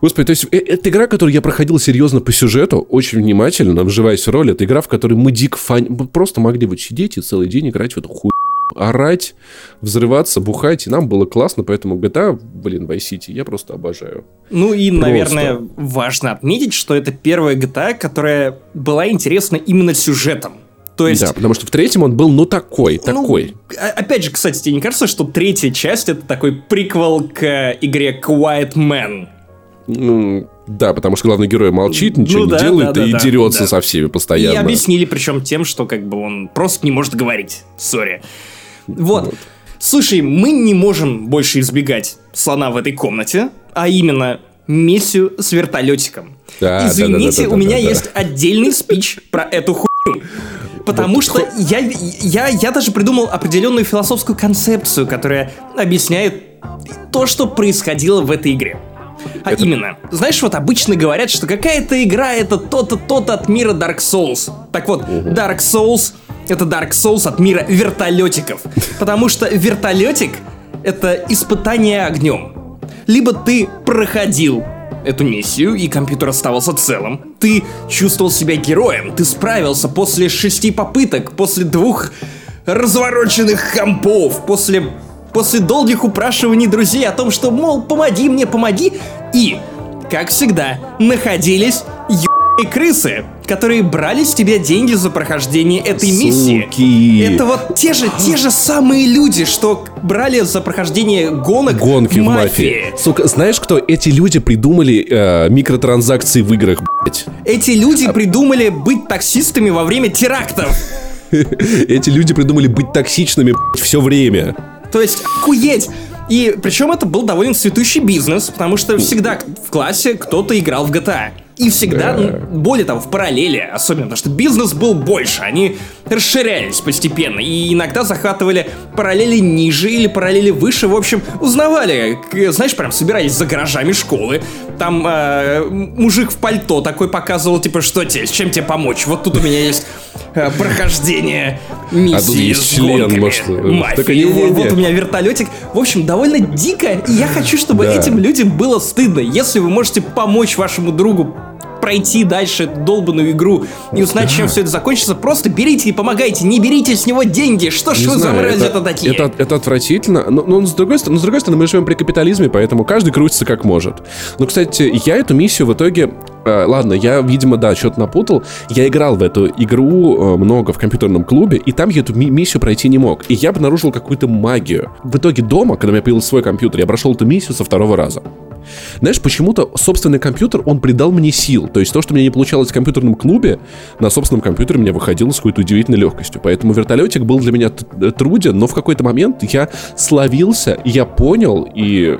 Господи, то есть э, это игра, которую я проходил серьезно по сюжету, очень внимательно, вживаясь в роль. Это игра, в которой мы дико фан... мы просто могли вот сидеть и целый день играть в эту хуй орать, взрываться, бухать, и нам было классно, поэтому GTA, блин, Vice City я просто обожаю. Ну и, Просто. наверное, важно отметить, что это первая GTA, которая была интересна именно сюжетом. То есть, Да, потому что в третьем он был, ну, такой, ну, такой. а- опять же, кстати, тебе не кажется, что третья часть это такой приквел к игре Quiet Man? Ну, да, потому что главный герой молчит, ничего Ну не да, делает да, да, и да, дерется да. со всеми И постоянно. объяснили причем тем, что как бы он просто не может говорить. Сори. Вот. Слушай, мы не можем больше избегать слона в этой комнате, а именно миссию с вертолетиком. Да, Извините, да, да, да, у меня да, да. есть отдельный спич про эту хуйню. Потому Вот что я, я, я даже придумал определенную философскую концепцию, которая объясняет то, что происходило в этой игре. А именно, знаешь, вот обычно говорят, что какая-то игра это то-то, то-то от мира Dark Souls. Так вот, Dark Souls это Dark Souls от мира вертолетиков. Потому что вертолетик это испытание огнем. Либо ты проходил эту миссию, и компьютер оставался целым. Ты чувствовал себя героем, ты справился после шести попыток, после двух развороченных компов, после, после долгих упрашиваний друзей о том, что, мол, помоги мне, помоги. И, как всегда, находились ебаные крысы, которые брали с тебя деньги за прохождение этой миссии. Суки. Это вот те же, те же самые люди, что брали за прохождение гонок Гонки в мафии. Сука, знаешь, кто эти люди придумали э, микротранзакции в играх, блядь? Эти люди придумали быть таксистами во время терактов. Эти люди придумали быть токсичными, блядь, все время. То есть, охуеть! И причем это был довольно цветущий бизнес, потому что всегда в классе кто-то играл в GTA. И всегда, Да. более того, в параллели, особенно, потому что бизнес был больше, они расширялись постепенно, и иногда захватывали параллели ниже или параллели выше, в общем, узнавали, знаешь, прям собирались за гаражами школы, там э, мужик в пальто такой показывал, типа, что тебе, с чем тебе помочь, вот тут у меня есть э, прохождение миссии А тут есть с член, гонками может, мафии. только не-не-не. Вот, вот у меня вертолетик. В общем, довольно дико, и я хочу, чтобы Да. этим людям было стыдно. Если вы можете помочь вашему другу пройти дальше эту долбанную игру и узнать, чем все это закончится, просто берите и помогайте, не берите с него деньги. Что ж Не вы за мрази это, это такие? это, это отвратительно. Но, но с, другой, стороны- но с другой стороны, мы живем при капитализме, поэтому каждый крутится как может. Но, кстати, я эту миссию в итоге... э, ладно, я, видимо, да, что-то напутал. Я играл в эту игру э, много в компьютерном клубе, и там я эту ми- миссию пройти не мог. И я обнаружил какую-то магию. В итоге дома, когда у меня появился свой компьютер, я прошел эту миссию со второго раза. Знаешь, почему-то собственный компьютер, он придал мне сил. То есть то, что мне не получалось в компьютерном клубе, на собственном компьютере мне выходило с какой-то удивительной легкостью. Поэтому вертолетик был для меня труден, но в какой-то момент я словился, я понял, и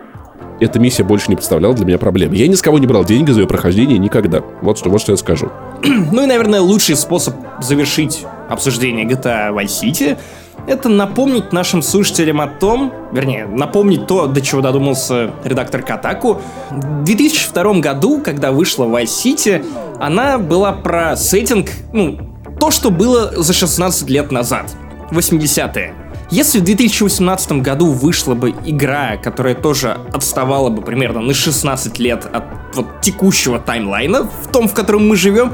эта миссия больше не представляла для меня проблем. Я ни с кого не брал деньги за ее прохождение никогда. Вот что, вот что я скажу. Ну и, наверное, лучший способ завершить обсуждение GTA Vice City это напомнить нашим слушателям о том, вернее, напомнить то, до чего додумался редактор Катаку. В 2002 году, когда вышла Vice City, она была про сеттинг, ну, то, что было за 16 лет назад, 80-е. Если в 2018 году вышла бы игра, которая тоже отставала бы примерно на 16 лет от вот текущего таймлайна, в том, в котором мы живем,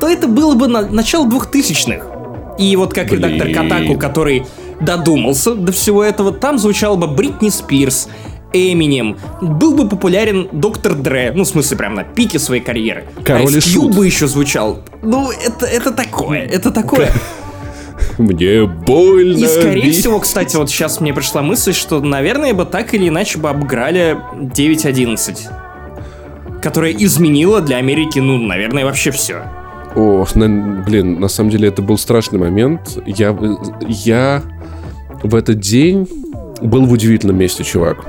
то это было бы на начало 2000-х. И вот как Блин. редактор Катаку, который додумался до всего этого, там звучала бы Бритни Спирс, Эминем, был бы популярен Доктор Дре, ну, в смысле, прям на пике своей карьеры. Король и Ice Cube бы еще звучал. Ну, это, это такое, это такое. Мне больно. И, скорее бить. всего, кстати, вот сейчас мне пришла мысль, что, наверное, бы так или иначе бы обыграли 9.11. Которая изменила для Америки, ну, наверное, вообще все. Ох, на- блин, на самом деле это был страшный момент. Я, я в этот день был в удивительном месте, чувак.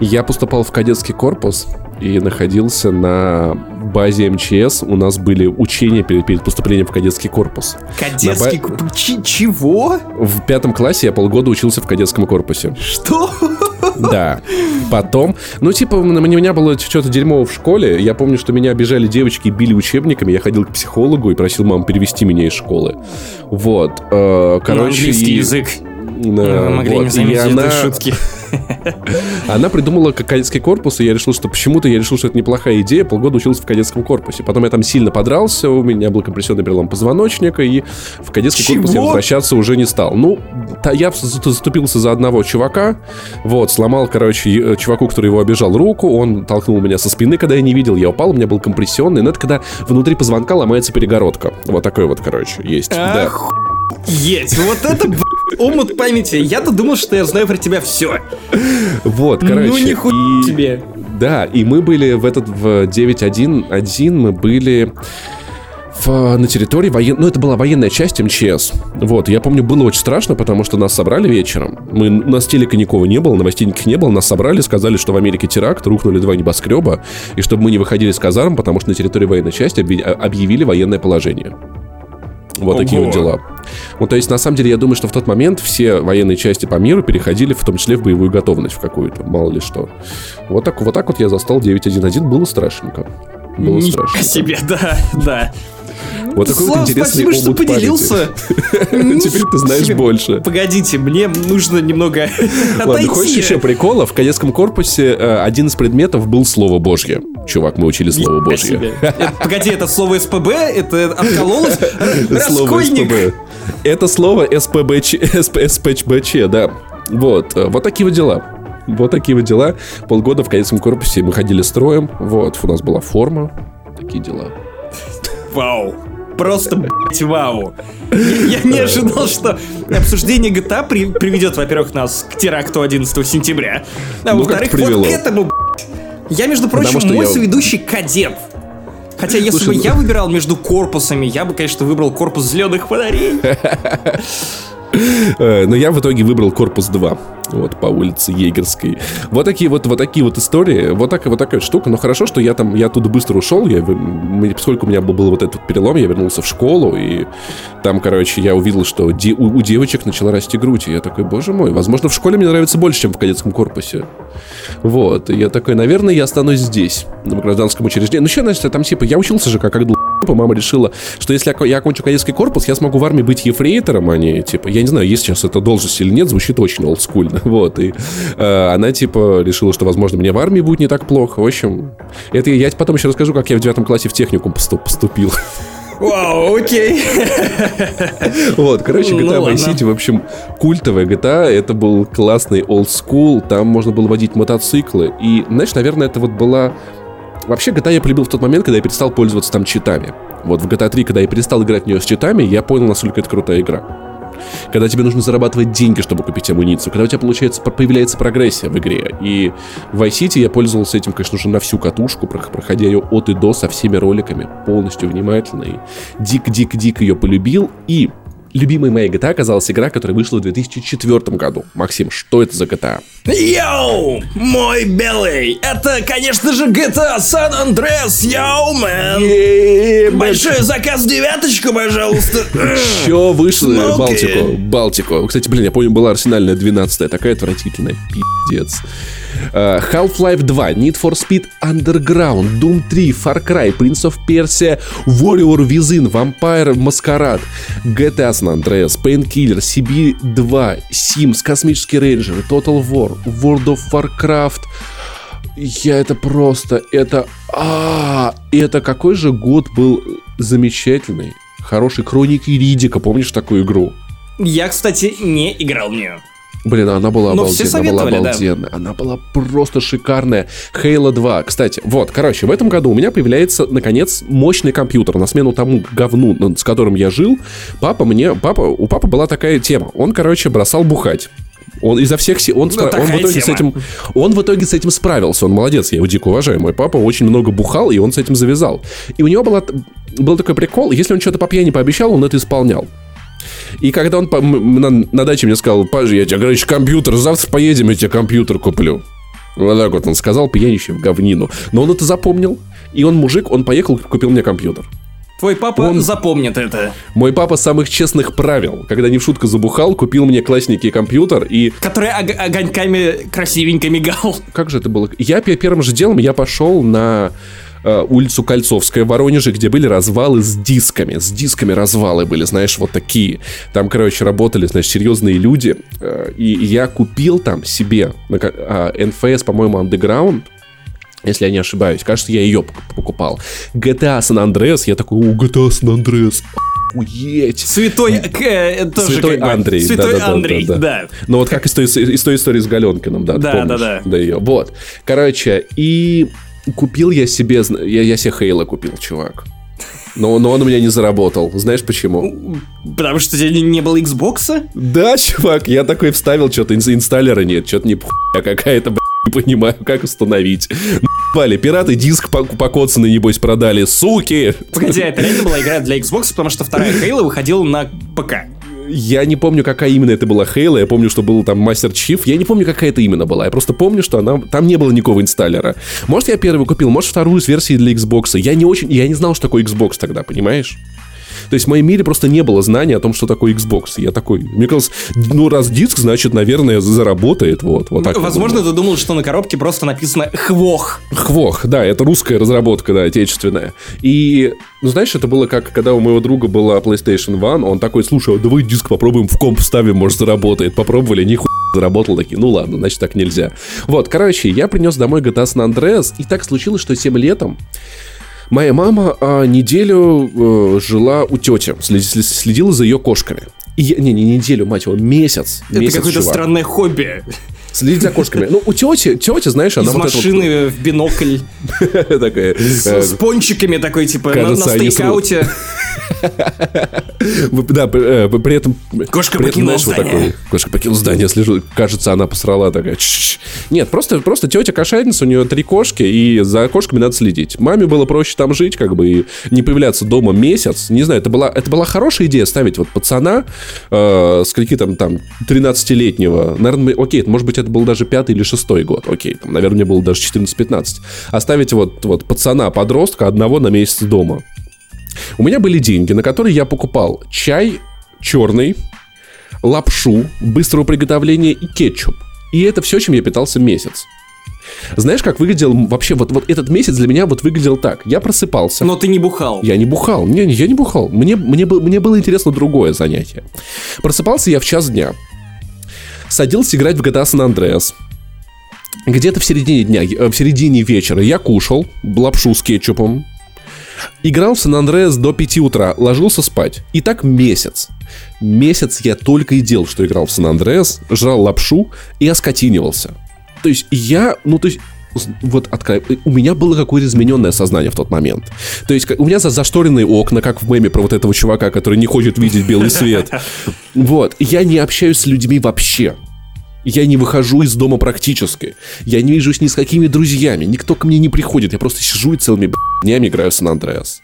Я поступал в кадетский корпус и находился на базе МЧС. У нас были учения перед, перед поступлением в кадетский корпус. Кадетский... На ба- Ч- чего? В пятом классе я полгода учился в кадетском корпусе. Что? Да. Потом, ну, типа, на у меня было что-то дерьмово в школе. Я помню, что меня обижали девочки и били учебниками. Я ходил к психологу и просил маму перевести меня из школы. Вот. э, На Короче, английский и- язык. Да, Вы могли вот. не И заметить она, этой шутки. Она придумала кадетский корпус, и я решил, что почему-то я решил, что это неплохая идея. Полгода учился в кадетском корпусе. Потом я там сильно подрался, у меня был компрессионный перелом позвоночника, и в кадетский корпус я Чего? возвращаться уже не стал. Ну, та- я за- заступился за одного чувака, вот, сломал, короче, е- чуваку, который его обижал, руку, он толкнул меня со спины, когда я не видел, я упал, у меня был компрессионный, но это когда внутри позвонка ломается перегородка. Вот такой вот, короче, есть. Да. Есть, вот это омут памяти. Я-то думал, что я знаю про тебя все. Вот, короче. Ну нихуя и- тебе. Да, и мы были в этот в 9.1.1 мы были в- на территории воен... Ну, это была военная часть МЧС. Вот, я помню, было очень страшно, потому что нас собрали вечером. Мы... У нас телека никого не было, новостей никаких не было. Нас собрали, сказали, что в Америке теракт, рухнули два небоскреба, и чтобы мы не выходили с казарм, потому что на территории военной части объяви- объявили военное положение. Вот такие вот дела. Ну, то есть, на самом деле, я думаю, что в тот момент все военные части по миру переходили, в том числе в боевую готовность в какую-то, мало ли что. Вот так вот, так вот я застал 9.1.1, было страшненько. Было Нифига страшно. себе, да, да. Вот такой вот Слав, интересный спасибо, что поделился. Теперь ты знаешь больше. Погодите, мне нужно немного Ладно, хочешь еще прикола? В кадетском корпусе э, один из предметов был слово Божье. Чувак, мы учили слово Божье. Погоди, это слово СПБ? Это откололось? Слово. СПБ. Это слово СПБЧ, да. Вот, э, вот такие вот дела. Вот такие вот дела. Полгода в кадетском корпусе мы ходили строем. Вот, у нас была форма. Такие дела. Вау. Просто, блядь, вау. Я, я не ожидал, что обсуждение GTA при- приведет, во-первых, нас к теракту 11 сентября, а Ну, во-вторых, вот к этому, блядь. Я, между прочим, что мой я- соведущий кадет. Хотя, если Слушай, бы ну- я выбирал между корпусами, я бы, конечно, выбрал корпус зеленых фонарей. Э, Но я в итоге выбрал корпус 2. Вот, по улице Егерской. Вот такие вот, вот такие вот истории. Вот, так, вот такая штука. Но хорошо, что я там, я оттуда быстро ушел. Я, поскольку у меня был, был вот этот перелом, я вернулся в школу. И там, короче, я увидел, что де- у, у девочек начала расти грудь. И я такой, боже мой, возможно, в школе мне нравится больше, чем в кадетском корпусе. Вот. И я такой, наверное, я останусь здесь, на гражданском учреждении. Ну, еще, значит, там типа, я учился же как, как мама решила, что если я, ко- я окончу кадетский корпус, я смогу в армии быть ефрейтором, а не, типа, я не знаю, есть сейчас эта должность или нет, звучит очень олдскульно, вот, и э, она, типа, решила, что, возможно, мне в армии будет не так плохо, в общем, это я потом еще расскажу, как я в девятом классе в техникум поступ- поступил. Вау, окей. Вот, короче, Ну GTA ладно. Vice City, в общем, культовая GTA, это был классный old school, там можно было водить мотоциклы, и, знаешь, наверное, это вот была... Вообще, GTA я полюбил в тот момент, когда я перестал пользоваться там читами. Вот в GTA 3, когда я перестал играть в нее с читами, я понял, насколько это крутая игра. Когда тебе нужно зарабатывать деньги, чтобы купить амуницию, когда у тебя получается, появляется прогрессия в игре. И в Vice City я пользовался этим, конечно же, на всю катушку, прох- проходя ее от и до со всеми роликами, полностью внимательно. И дик-дик-дик ее полюбил. И любимой моей GTA оказалась игра, которая вышла в 2004 году. Максим, что это за GTA? Yo, мой белый, это, конечно же, GTA San Andreas, yo, man. Большой заказ девяточку, пожалуйста. Еще вышло Смоки. Балтику. Балтику. Кстати, блин, я помню, была арсенальная 12 такая отвратительная пиздец. Э, Half-Life 2, Need for Speed Underground, Doom 3, Far Cry, Prince of Persia, Warrior Within, Vampire Masquerade, GTA San Andreas, Painkiller, CB2, Sims, Космический рейнджер, Total War, World of Warcraft, я это просто, это... А, это какой же год был замечательный. Хороший. Хроники Ридика, помнишь такую игру? Я, кстати, не играл в нее. Блин, она была все обалденная, она была советовали, да. обалденная. Она была просто шикарная. Halo 2. Кстати, вот, короче, в этом году у меня появляется, наконец, мощный компьютер. На смену тому говну, с которым я жил, папа мне... Папа, у папы была такая тема. Он, короче, бросал бухать. Он изо всех сил... Он, спра- он, в итоге с тема. этим, он в итоге с этим справился. Он молодец, я его дико уважаю. Мой папа очень много бухал, и он с этим завязал. И у него была, был такой прикол, если он что-то по пьяни пообещал, он это исполнял. И когда он по- на, на даче мне сказал, Паш, я тебе, короче, компьютер, завтра поедем, я тебе компьютер куплю. Вот так вот он сказал, пьянищий в говнину. Но он это запомнил. И он мужик, он поехал, купил мне компьютер. Твой папа Он- запомнит это. Мой папа самых честных правил. Когда не в шутку забухал, купил мне классненький компьютер и Который ог- огоньками красивенько мигал. как же это было? Я пе- первым же делом я пошел на улицу Кольцовская в Воронеже, где были развалы с дисками. С дисками развалы были, знаешь, вот такие. Там, короче, работали, значит, серьезные люди. Э, и я купил там себе ка- а, NFS, по-моему, Underground. Если я не ошибаюсь. Кажется, я ее пок- покупал. GTA San Andreas. Я такой, о, GTA San Andreas. Охуеть. Святой, к- э, тоже Святой как Андрей. Святой да-да-да, Андрей, да, да. Ну вот как из той, из той истории с Галенкиным, да, ты Да, помнишь? да, да. Да, ее. Вот. Короче, и купил я себе... Я, я себе Хейла купил, чувак. Но, но он у меня не заработал. Знаешь почему? Потому что у тебя не- было Xbox? Да, чувак, я такой вставил, что-то ин- инсталлера нет, что-то не хуйня какая-то, блядь, не понимаю, как установить. Вали, пираты диск пок- покоцанный, небось, продали, суки! Погоди, это реально была игра для Xbox, потому что вторая Halo выходила на ПК. Я не помню, какая именно это была Хейла. Я помню, что был там Мастер Чиф. Я не помню, какая это именно была. Я просто помню, что она там не было никакого инсталлера. Может, я первый купил, может, вторую с версией для Xbox. Я не очень. Я не знал, что такое Xbox тогда, понимаешь? То есть в моем мире просто не было знания о том, что такое Xbox. Я такой, мне казалось, ну раз диск, значит, наверное, заработает. Вот, вот так. Возможно, ты думал, что на коробке просто написано «Хвох». Хвох, да, это русская разработка, да, отечественная. И, ну, знаешь, это было как, когда у моего друга была PlayStation One, он такой, слушай, а давай диск попробуем в комп вставим, может, заработает. Попробовали, нихуя заработал, такие, ну ладно, значит, так нельзя. Вот, короче, я принес домой GTA San Andreas, и так случилось, что тем летом моя мама а, неделю э, жила у тети, следи- следила за ее кошками. И я, не, не неделю, мать его, месяц. Это какое-то странное хобби. Следить за кошками. Ну, у тети, тетя, знаешь, она Из вот это вот- машины в бинокль. такая... С, э, с пончиками такой, типа, на- стейкауте. Да, при, э, при этом... Кошка покинула здание. Кошка покинула здание, слежу. Кажется, она посрала такая. Нет, просто, просто тетя кошатница, у нее три кошки, и за кошками надо следить. Маме было проще там жить, как бы, и не появляться дома месяц. Не знаю, это была, это была хорошая идея ставить вот пацана э, с каким там, там 13-летнего. Наверное, окей, может быть, это был даже пятый или шестой год. Окей, там, наверное, мне было даже 14-15. Оставить вот, вот пацана, подростка одного на месяц дома. У меня были деньги, на которые я покупал чай черный, лапшу быстрого приготовления и кетчуп. И это все, чем я питался месяц. Знаешь, как выглядел вообще вот, вот этот месяц для меня вот выглядел так. Я просыпался. Но ты не бухал. Я не бухал. Не, не, я не бухал. Мне, мне, мне было интересно другое занятие. Просыпался я в час дня. Садился играть в GTA San Andreas. Где-то в середине дня, э, в середине вечера я кушал лапшу с кетчупом. Играл в Сан Андреас до 5 утра, ложился спать. И так месяц. Месяц я только и делал, что играл в Сан Андреас, жрал лапшу и оскотинивался. То есть я, ну то есть вот откро- у меня было какое-то измененное сознание в тот момент. То есть у меня за зашторенные окна, как в меме про вот этого чувака, который не хочет видеть белый свет. Вот. Я не общаюсь с людьми вообще. Я не выхожу из дома практически. Я не вижусь ни с какими друзьями. Никто ко мне не приходит. Я просто сижу и целыми днями играю в Сан Андреас.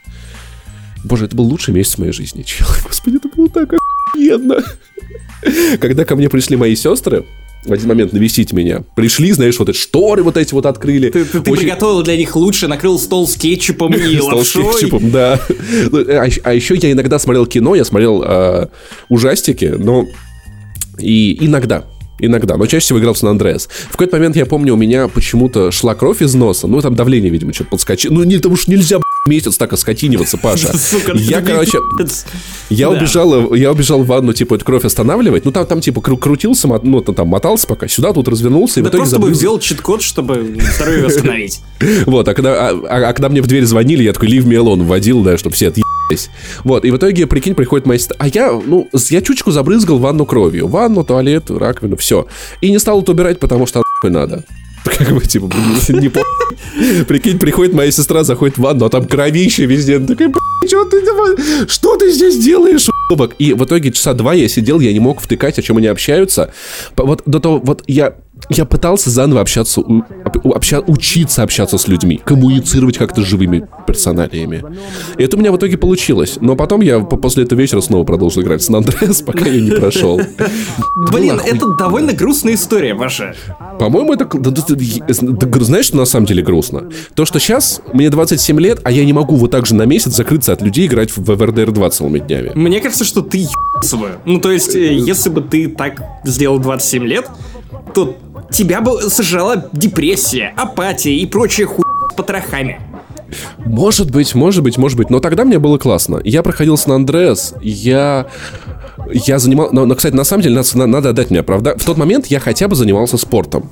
Боже, это был лучший месяц в моей жизни, чел. Господи, это было так охуенно. Когда ко мне пришли мои сестры, в один момент навестить меня. Пришли, знаешь, вот эти шторы вот эти вот открыли. Ты, ты- ты Очень- приготовил для них лучше, накрыл стол с кетчупом и Стал с кетчупом, да. Ну, А, ещё- а еще я иногда смотрел кино, я смотрел э, ужастики, но и иногда. Иногда, но чаще всего играл в Сан Андреас. В какой-то момент, я помню, у меня почему-то шла кровь из носа. Ну, там давление, видимо, что-то подскочило. Ну, не, потому что нельзя месяц так оскотиниваться, Паша. Сука, Я, короче, я Да. убежал, я убежал в ванну, типа, эту кровь останавливать. Ну, там, там типа, кру- крутился, ну, там, мотался пока. Сюда тут развернулся, и в итоге просто бы забыл- сделал чит-код, чтобы здоровье восстановить. вот, а когда, а, а- а когда мне в дверь звонили, я такой leave me alone вводил, да, чтобы все отъебались. Вот, и в итоге, прикинь, приходит моя сестра. А я, ну, я чучку забрызгал ванну кровью. Ванну, туалет, раковину, все. И не стал это убирать, потому что надо. Как бы, типа, не. Прикинь, приходит моя сестра, заходит в ванну, а там кровище везде. Такая, что ты, что ты здесь делаешь, уебок?» И в итоге часа два я сидел, я не мог втыкать, о чем они общаются. Вот до того, вот я, я пытался заново общаться, у- об- у- обща- учиться общаться с людьми, коммуницировать как-то с живыми персоналиями. И это у меня в итоге получилось. Но потом я по- после этого вечера снова продолжил играть в Сан Андреас, пока я не прошел. Блин, это довольно грустная история ваша. по-моему, это... Знаешь, что на самом деле грустно? То, что сейчас мне 27 лет, а я не могу вот так же на месяц закрыться от людей и играть в ВРДР 2 целыми днями. Мне кажется, что ты ебался бы. Ну, то есть, э, если бы ты так сделал 27 лет, то тебя бы сожрала депрессия, апатия и прочая хуй с потрохами. Может быть, может быть, может быть. Но тогда мне было классно. Я проходил Сан Андреас, я... Я занимал... Но, но, кстати, на самом деле, надо, надо отдать мне правда. В тот момент я хотя бы занимался спортом.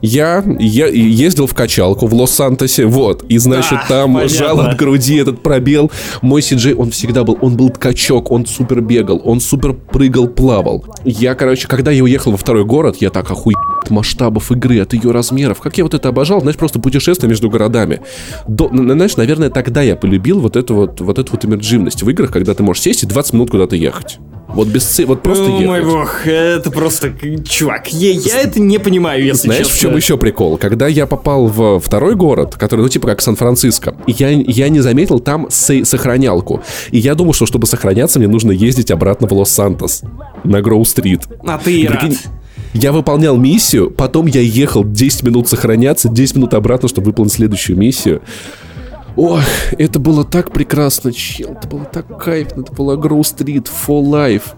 Я, я ездил в качалку в Лос-Сантосе, вот, и, значит, А, там понятно. жал от груди этот пробел. Мой Сиджей, он всегда был, он был качок, он супер бегал, он супер прыгал, плавал. Я, короче, когда я уехал во второй город, я так охуел от масштабов игры, от ее размеров. Как я вот это обожал, знаешь, просто путешествие между городами. До- знаешь, наверное, тогда я полюбил вот эту вот, вот эту вот иммердживность в играх, когда ты можешь сесть и 20 минут куда-то ехать. Вот без ци- вот просто О ехать. мой бог, это просто... Чувак, я, я это не понимаю, если Знаешь, честно. в чем еще прикол? Когда я попал в второй город, который, ну, типа как Сан-Франциско, я, я не заметил там со- сохранялку. И я думал, что чтобы сохраняться, мне нужно ездить обратно в Лос-Сантос на Гроу-стрит. А ты и рад. Прикинь, Я выполнял миссию, потом я ехал 10 минут сохраняться, 10 минут обратно, чтобы выполнить следующую миссию. Ох, это было так прекрасно, чел, это было так кайфно, это была Гроу Стрит, For Life.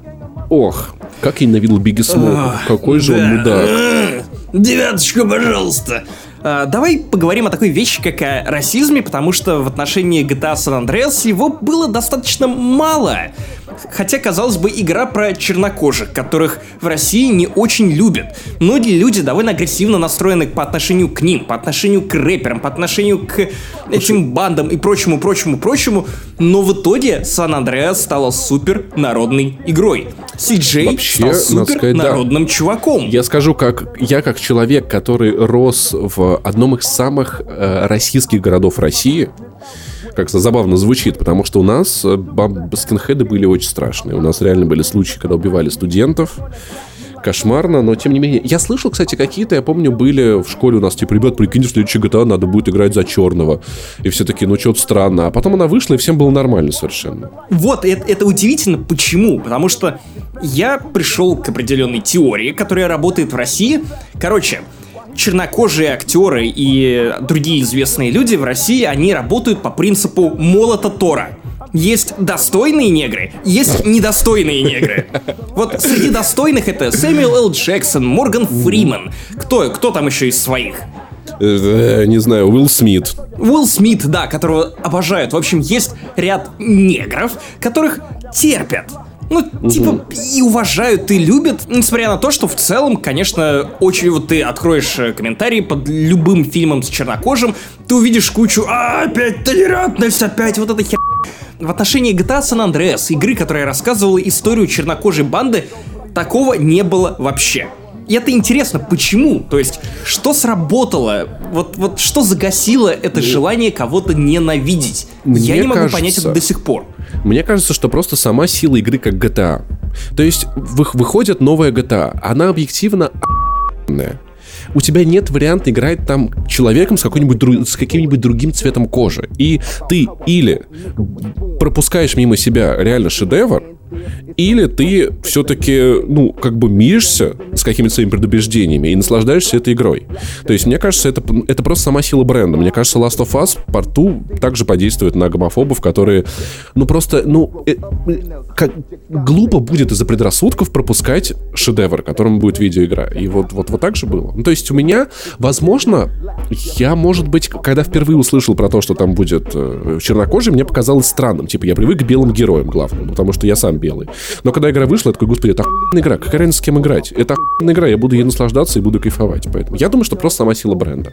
Ох, как я ненавидел Бигги Смоук, Ах, какой же он да. мудак. Девяточку, пожалуйста. А, давай поговорим о такой вещи, как о расизме, потому что в отношении GTA San Andreas его было достаточно мало. Хотя, казалось бы, игра про чернокожих, которых в России не очень любят. Многие люди довольно агрессивно настроены по отношению к ним, по отношению к рэперам, по отношению к этим бандам и прочему, прочему, прочему. Но в итоге Сан Андреас стала супер народной игрой. Си-Джей Вообще, стал супер сказать, да. народным чуваком. Я скажу, как я как человек, который рос в одном из самых э, российских городов России, как забавно звучит, потому что у нас э, скинхеды были очень страшные. У нас реально были случаи, когда убивали студентов. Кошмарно, но тем не менее. Я слышал, кстати, какие-то, я помню, были в школе у нас, типа, ребят, прикинь, следующий GTA надо будет играть за черного. И все такие, ну что-то странно. А потом она вышла, и всем было нормально совершенно. Вот, это, это удивительно. Почему? Потому что я пришел к определенной теории, которая работает в России. Короче, чернокожие актеры и другие известные люди в России, они работают по принципу молота Тора. Есть достойные негры, есть недостойные негры. Вот среди достойных это Сэмюэл Л. Джексон, Морган Фриман. Кто, кто там еще из своих? Э, Не знаю, Уилл Смит. Уилл Смит, да, которого обожают. В общем, есть ряд негров, которых терпят. Ну, типа, и уважают, и любят, несмотря на то, что в целом, конечно, очень вот ты откроешь э, комментарии под любым фильмом с чернокожим, ты увидишь кучу «А, опять толерантность, опять вот эта хер...» В отношении GTA San Andreas, игры, которая рассказывала историю чернокожей банды, такого не было вообще. И это интересно, почему? То есть, что сработало? Вот, вот что загасило это желание кого-то ненавидеть? Я мне не могу понять кажется- это до сих пор. Мне кажется, что просто сама сила игры как GTA. То есть вы- выходит новая GTA, она объективно. У тебя нет варианта играть там человеком с, какой-нибудь с каким-нибудь другим цветом кожи. И ты или пропускаешь мимо себя реально шедевр, или ты все-таки, ну, как бы миришься с какими-то своими предубеждениями и наслаждаешься этой игрой. То есть, мне кажется, это, это просто сама сила бренда. Мне кажется, Last of Us порту также подействует на гомофобов, которые, ну, просто, ну, э, как глупо будет из-за предрассудков пропускать шедевр, которым будет видеоигра. И вот, вот, вот так же было. Ну, то есть, у меня, возможно, я, может быть, когда впервые услышал про то, что там будет э, чернокожий, мне показалось странным. Типа, я привык к белым героям, главным, потому что я сам белый. Но когда игра вышла, я такой, господи, это игра, какая разница с кем играть? Это игра, я буду ей наслаждаться и буду кайфовать. Поэтому я думаю, что просто сама сила бренда.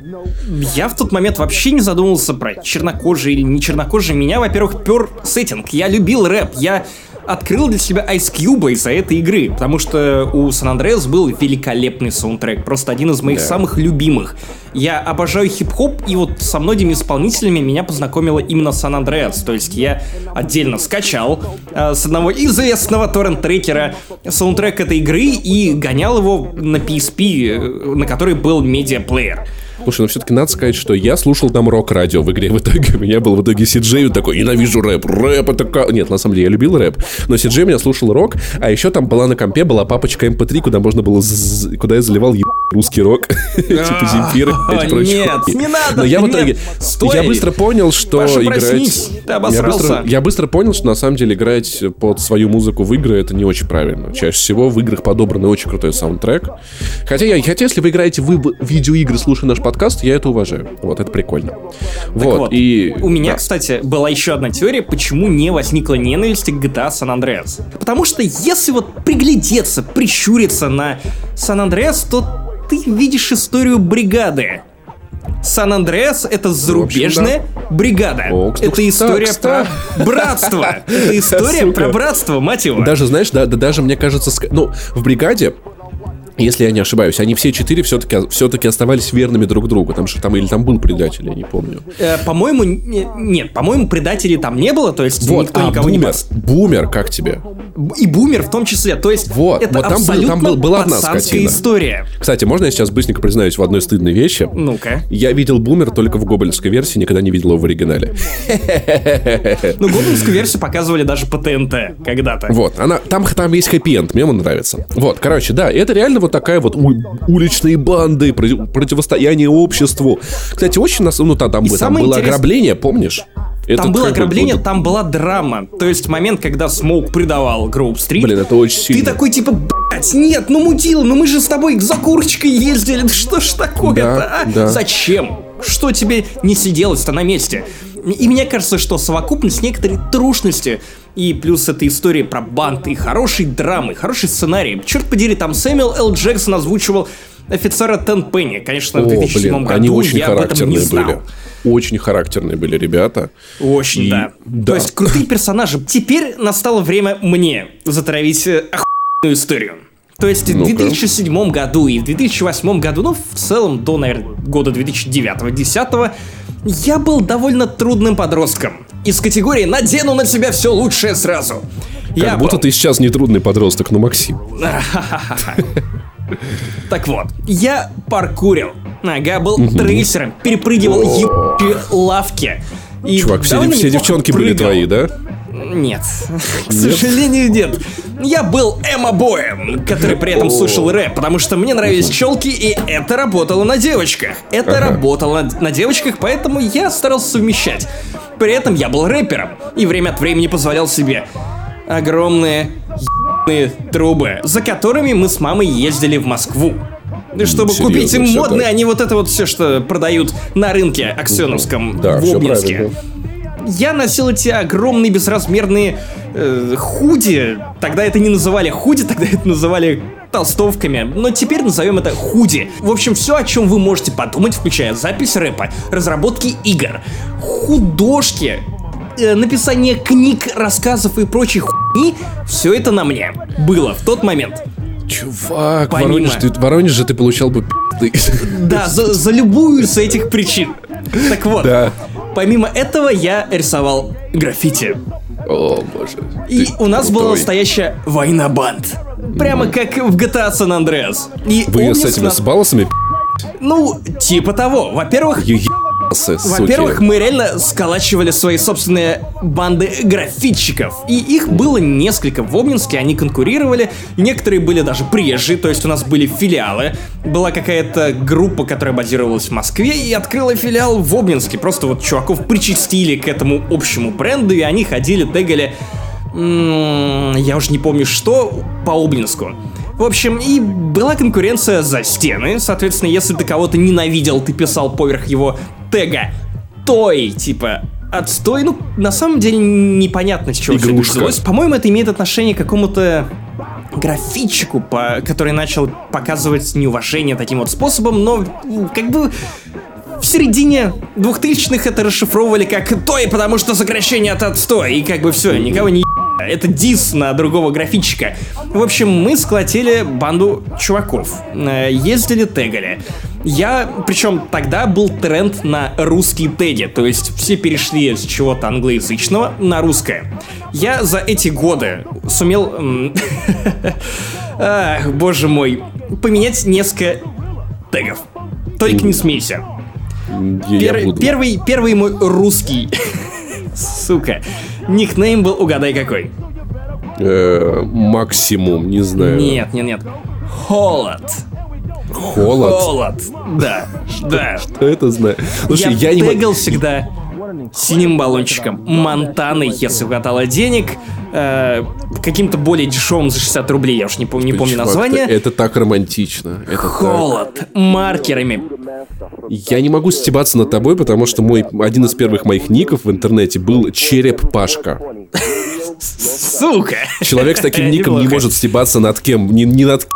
Я в тот момент вообще не задумывался про чернокожий или не чернокожий. Меня, во-первых, пер сеттинг. Я любил рэп. Я открыл для себя Ice Cube из-за этой игры, потому что у San Andreas был великолепный саундтрек, просто один из моих Да. самых любимых. Я обожаю хип-хоп, и вот со многими исполнителями меня познакомила именно San Andreas, то есть я отдельно скачал э, с одного известного торрент-трекера саундтрек этой игры и гонял его на PSP, э, на которой был медиаплеер. Слушай, ну все-таки надо сказать, что я слушал там рок-радио в игре в итоге. У меня был в итоге Сиджей такой, ненавижу рэп, рэп это ка-». Нет, на самом деле я любил рэп, но Сиджей меня слушал рок, а еще там была на компе, была папочка MP3, куда можно было, куда я заливал еб- русский рок, типа Земфиры и прочее. Нет, не надо, Но я в итоге, я быстро понял, что играть... Я быстро, понял, что на самом деле играть под свою музыку в игры это не очень правильно. Чаще всего в играх подобран очень крутой саундтрек. Хотя, я, хотя если вы играете в видеоигры, слушая наш подкаст, я это уважаю. Вот, это прикольно. Вот, Вот. и... У меня, да. кстати, была еще одна теория, почему не возникла ненависти к GTA San Andreas. Потому что если вот приглядеться, прищуриться на San Andreas, то ты видишь историю бригады. Сан Андреас это зарубежная бригада. О, кстати, это история кстати. про братство. Это история Сука. про братство, мать его. Даже, знаешь, да, да даже, мне кажется, ну, в бригаде если я не ошибаюсь, они все четыре все-таки все-таки оставались верными друг другу. Там что там или там был предатель, я не помню. Э, по-моему, не- нет, по-моему, предателей там не было, то есть Вот, никто а никого не бумер, пос- бумер, как тебе? И бумер в том числе. То есть Вот, это вот там был- там был- была одна скотина. история. Кстати, можно я сейчас быстренько признаюсь в одной стыдной вещи? Ну-ка. Я видел бумер только в гоблинской версии, никогда не видел его в оригинале. Ну, гоблинскую версию показывали даже по ТНТ когда-то. Вот, она, там, там есть хэппи-энд, мне он нравится. Вот, короче, да, это реально вот такая вот у- уличные банды, против- противостояние обществу. Кстати, очень нас, ну, там, там, там было интерес- ограбление, помнишь? Это Там было бы ограбление, вот- там была драма. То есть момент, когда Смоук предавал Гроув Стрит. Блин, это очень Ты сильно. такой типа, блять, нет, ну мудила, ну мы же с тобой за курочкой ездили, да что ж такое-то, Да, а? да. Зачем? Что тебе не сиделось-то на месте? И мне кажется, что совокупность некоторой трушности И плюс эта история про банд и хорошей драмы, хороший сценарий. Черт подери, там Сэмюэл Л. Джексон озвучивал офицера Тен Пенни. Конечно, в О, 2007 блин, году они очень я об этом не знал. были. Очень характерные были ребята. Очень, И- да. да. То есть крутые персонажи. Теперь настало время мне затравить э, охуенную историю. То есть в Ну-ка. 2007 году и в 2008 году, ну, в целом до, наверное, года 2009-2010, я был довольно трудным подростком. Из категории «надену на себя все лучшее сразу». Как я будто был- ты сейчас не трудный подросток, ну, Максим. Так вот, я паркурил. Ага, был трейсером, перепрыгивал ебучие лавки. И Чувак, все, все девчонки были прыгал. твои, да? Нет, к сожалению, нет. Я был эмо-боем, который при этом слушал рэп, потому что мне нравились челки, и это работало на девочках. Это Ага. работало на девочках, поэтому я старался совмещать. При этом я был рэпером, и время от времени позволял себе огромные трубы, за которыми мы с мамой ездили в Москву. Чтобы Серьезно, купить им модные, так. не вот это вот все, что продают на рынке Аксеновском Да, в Обнинске. Я носил эти огромные безразмерные э, худи. Тогда это не называли худи, тогда это называли толстовками. Но теперь назовем это худи. В общем, все, о чем вы можете подумать, включая запись рэпа, разработки игр, художки, э, написание книг, рассказов и прочей хуйни, все это на мне было в тот момент. Чувак, Помимо- Воронеж, ты, в Воронеже ты получал бы пи***ы. Да, за, за любую из этих причин. Так вот, Да. помимо этого я рисовал граффити. О, боже. И у нас была крутой. настоящая война банд. Прямо как в GTA San Andreas. И Вы с Обнинск этими нас- с балласами Ну, типа того. Во-первых, суки. Во-первых, мы реально сколачивали свои собственные банды графитчиков. И их было несколько в Обнинске, они конкурировали. Некоторые были даже приезжие, то есть у нас были филиалы. Была какая-то группа, которая базировалась в Москве и открыла филиал в Обнинске. Просто вот чуваков причастили к этому общему бренду, и они ходили, тегали я уже не помню что, по Обнинску. В общем, и была конкуренция за стены. Соответственно, если ты кого-то ненавидел, ты писал поверх его тега «Той», типа «Отстой». Ну, на самом деле, непонятно, с чего все это Игрушка. взялось. По-моему, это имеет отношение к какому-то графитчику, по, который начал показывать неуважение таким вот способом, но м, как бы в середине двухтысячных это расшифровывали как «той», потому что сокращение от «отстой», и как бы все, никого не это дис на другого графитчика. В общем, мы сколотили банду чуваков. Э, Ездили, тегали. Я, причем тогда был тренд на русские теги, то есть все перешли с чего-то англоязычного на русское. Я за эти годы сумел, ах, боже мой, поменять несколько тегов. Только не смейся. Я, я Пер- буду. первый, первый мой русский, сука, никнейм был угадай какой. Э, максимум, не знаю. Нет, нет, нет. Холод. Холод. Холод. Да, да. Что это знаю? Слушай, я, я, не тегал всегда синим баллончиком, Монтаной, если хватало денег, э, каким-то более дешевым за 60 рублей, я уж не помню, не помню Чувак, название. Это так романтично. Это так- Холод. Маркерами. Я не могу стебаться над тобой, потому что мой один из первых моих ников в интернете был Череп Пашка. Сука. Человек с таким ником не может стебаться над кем, ни, ни над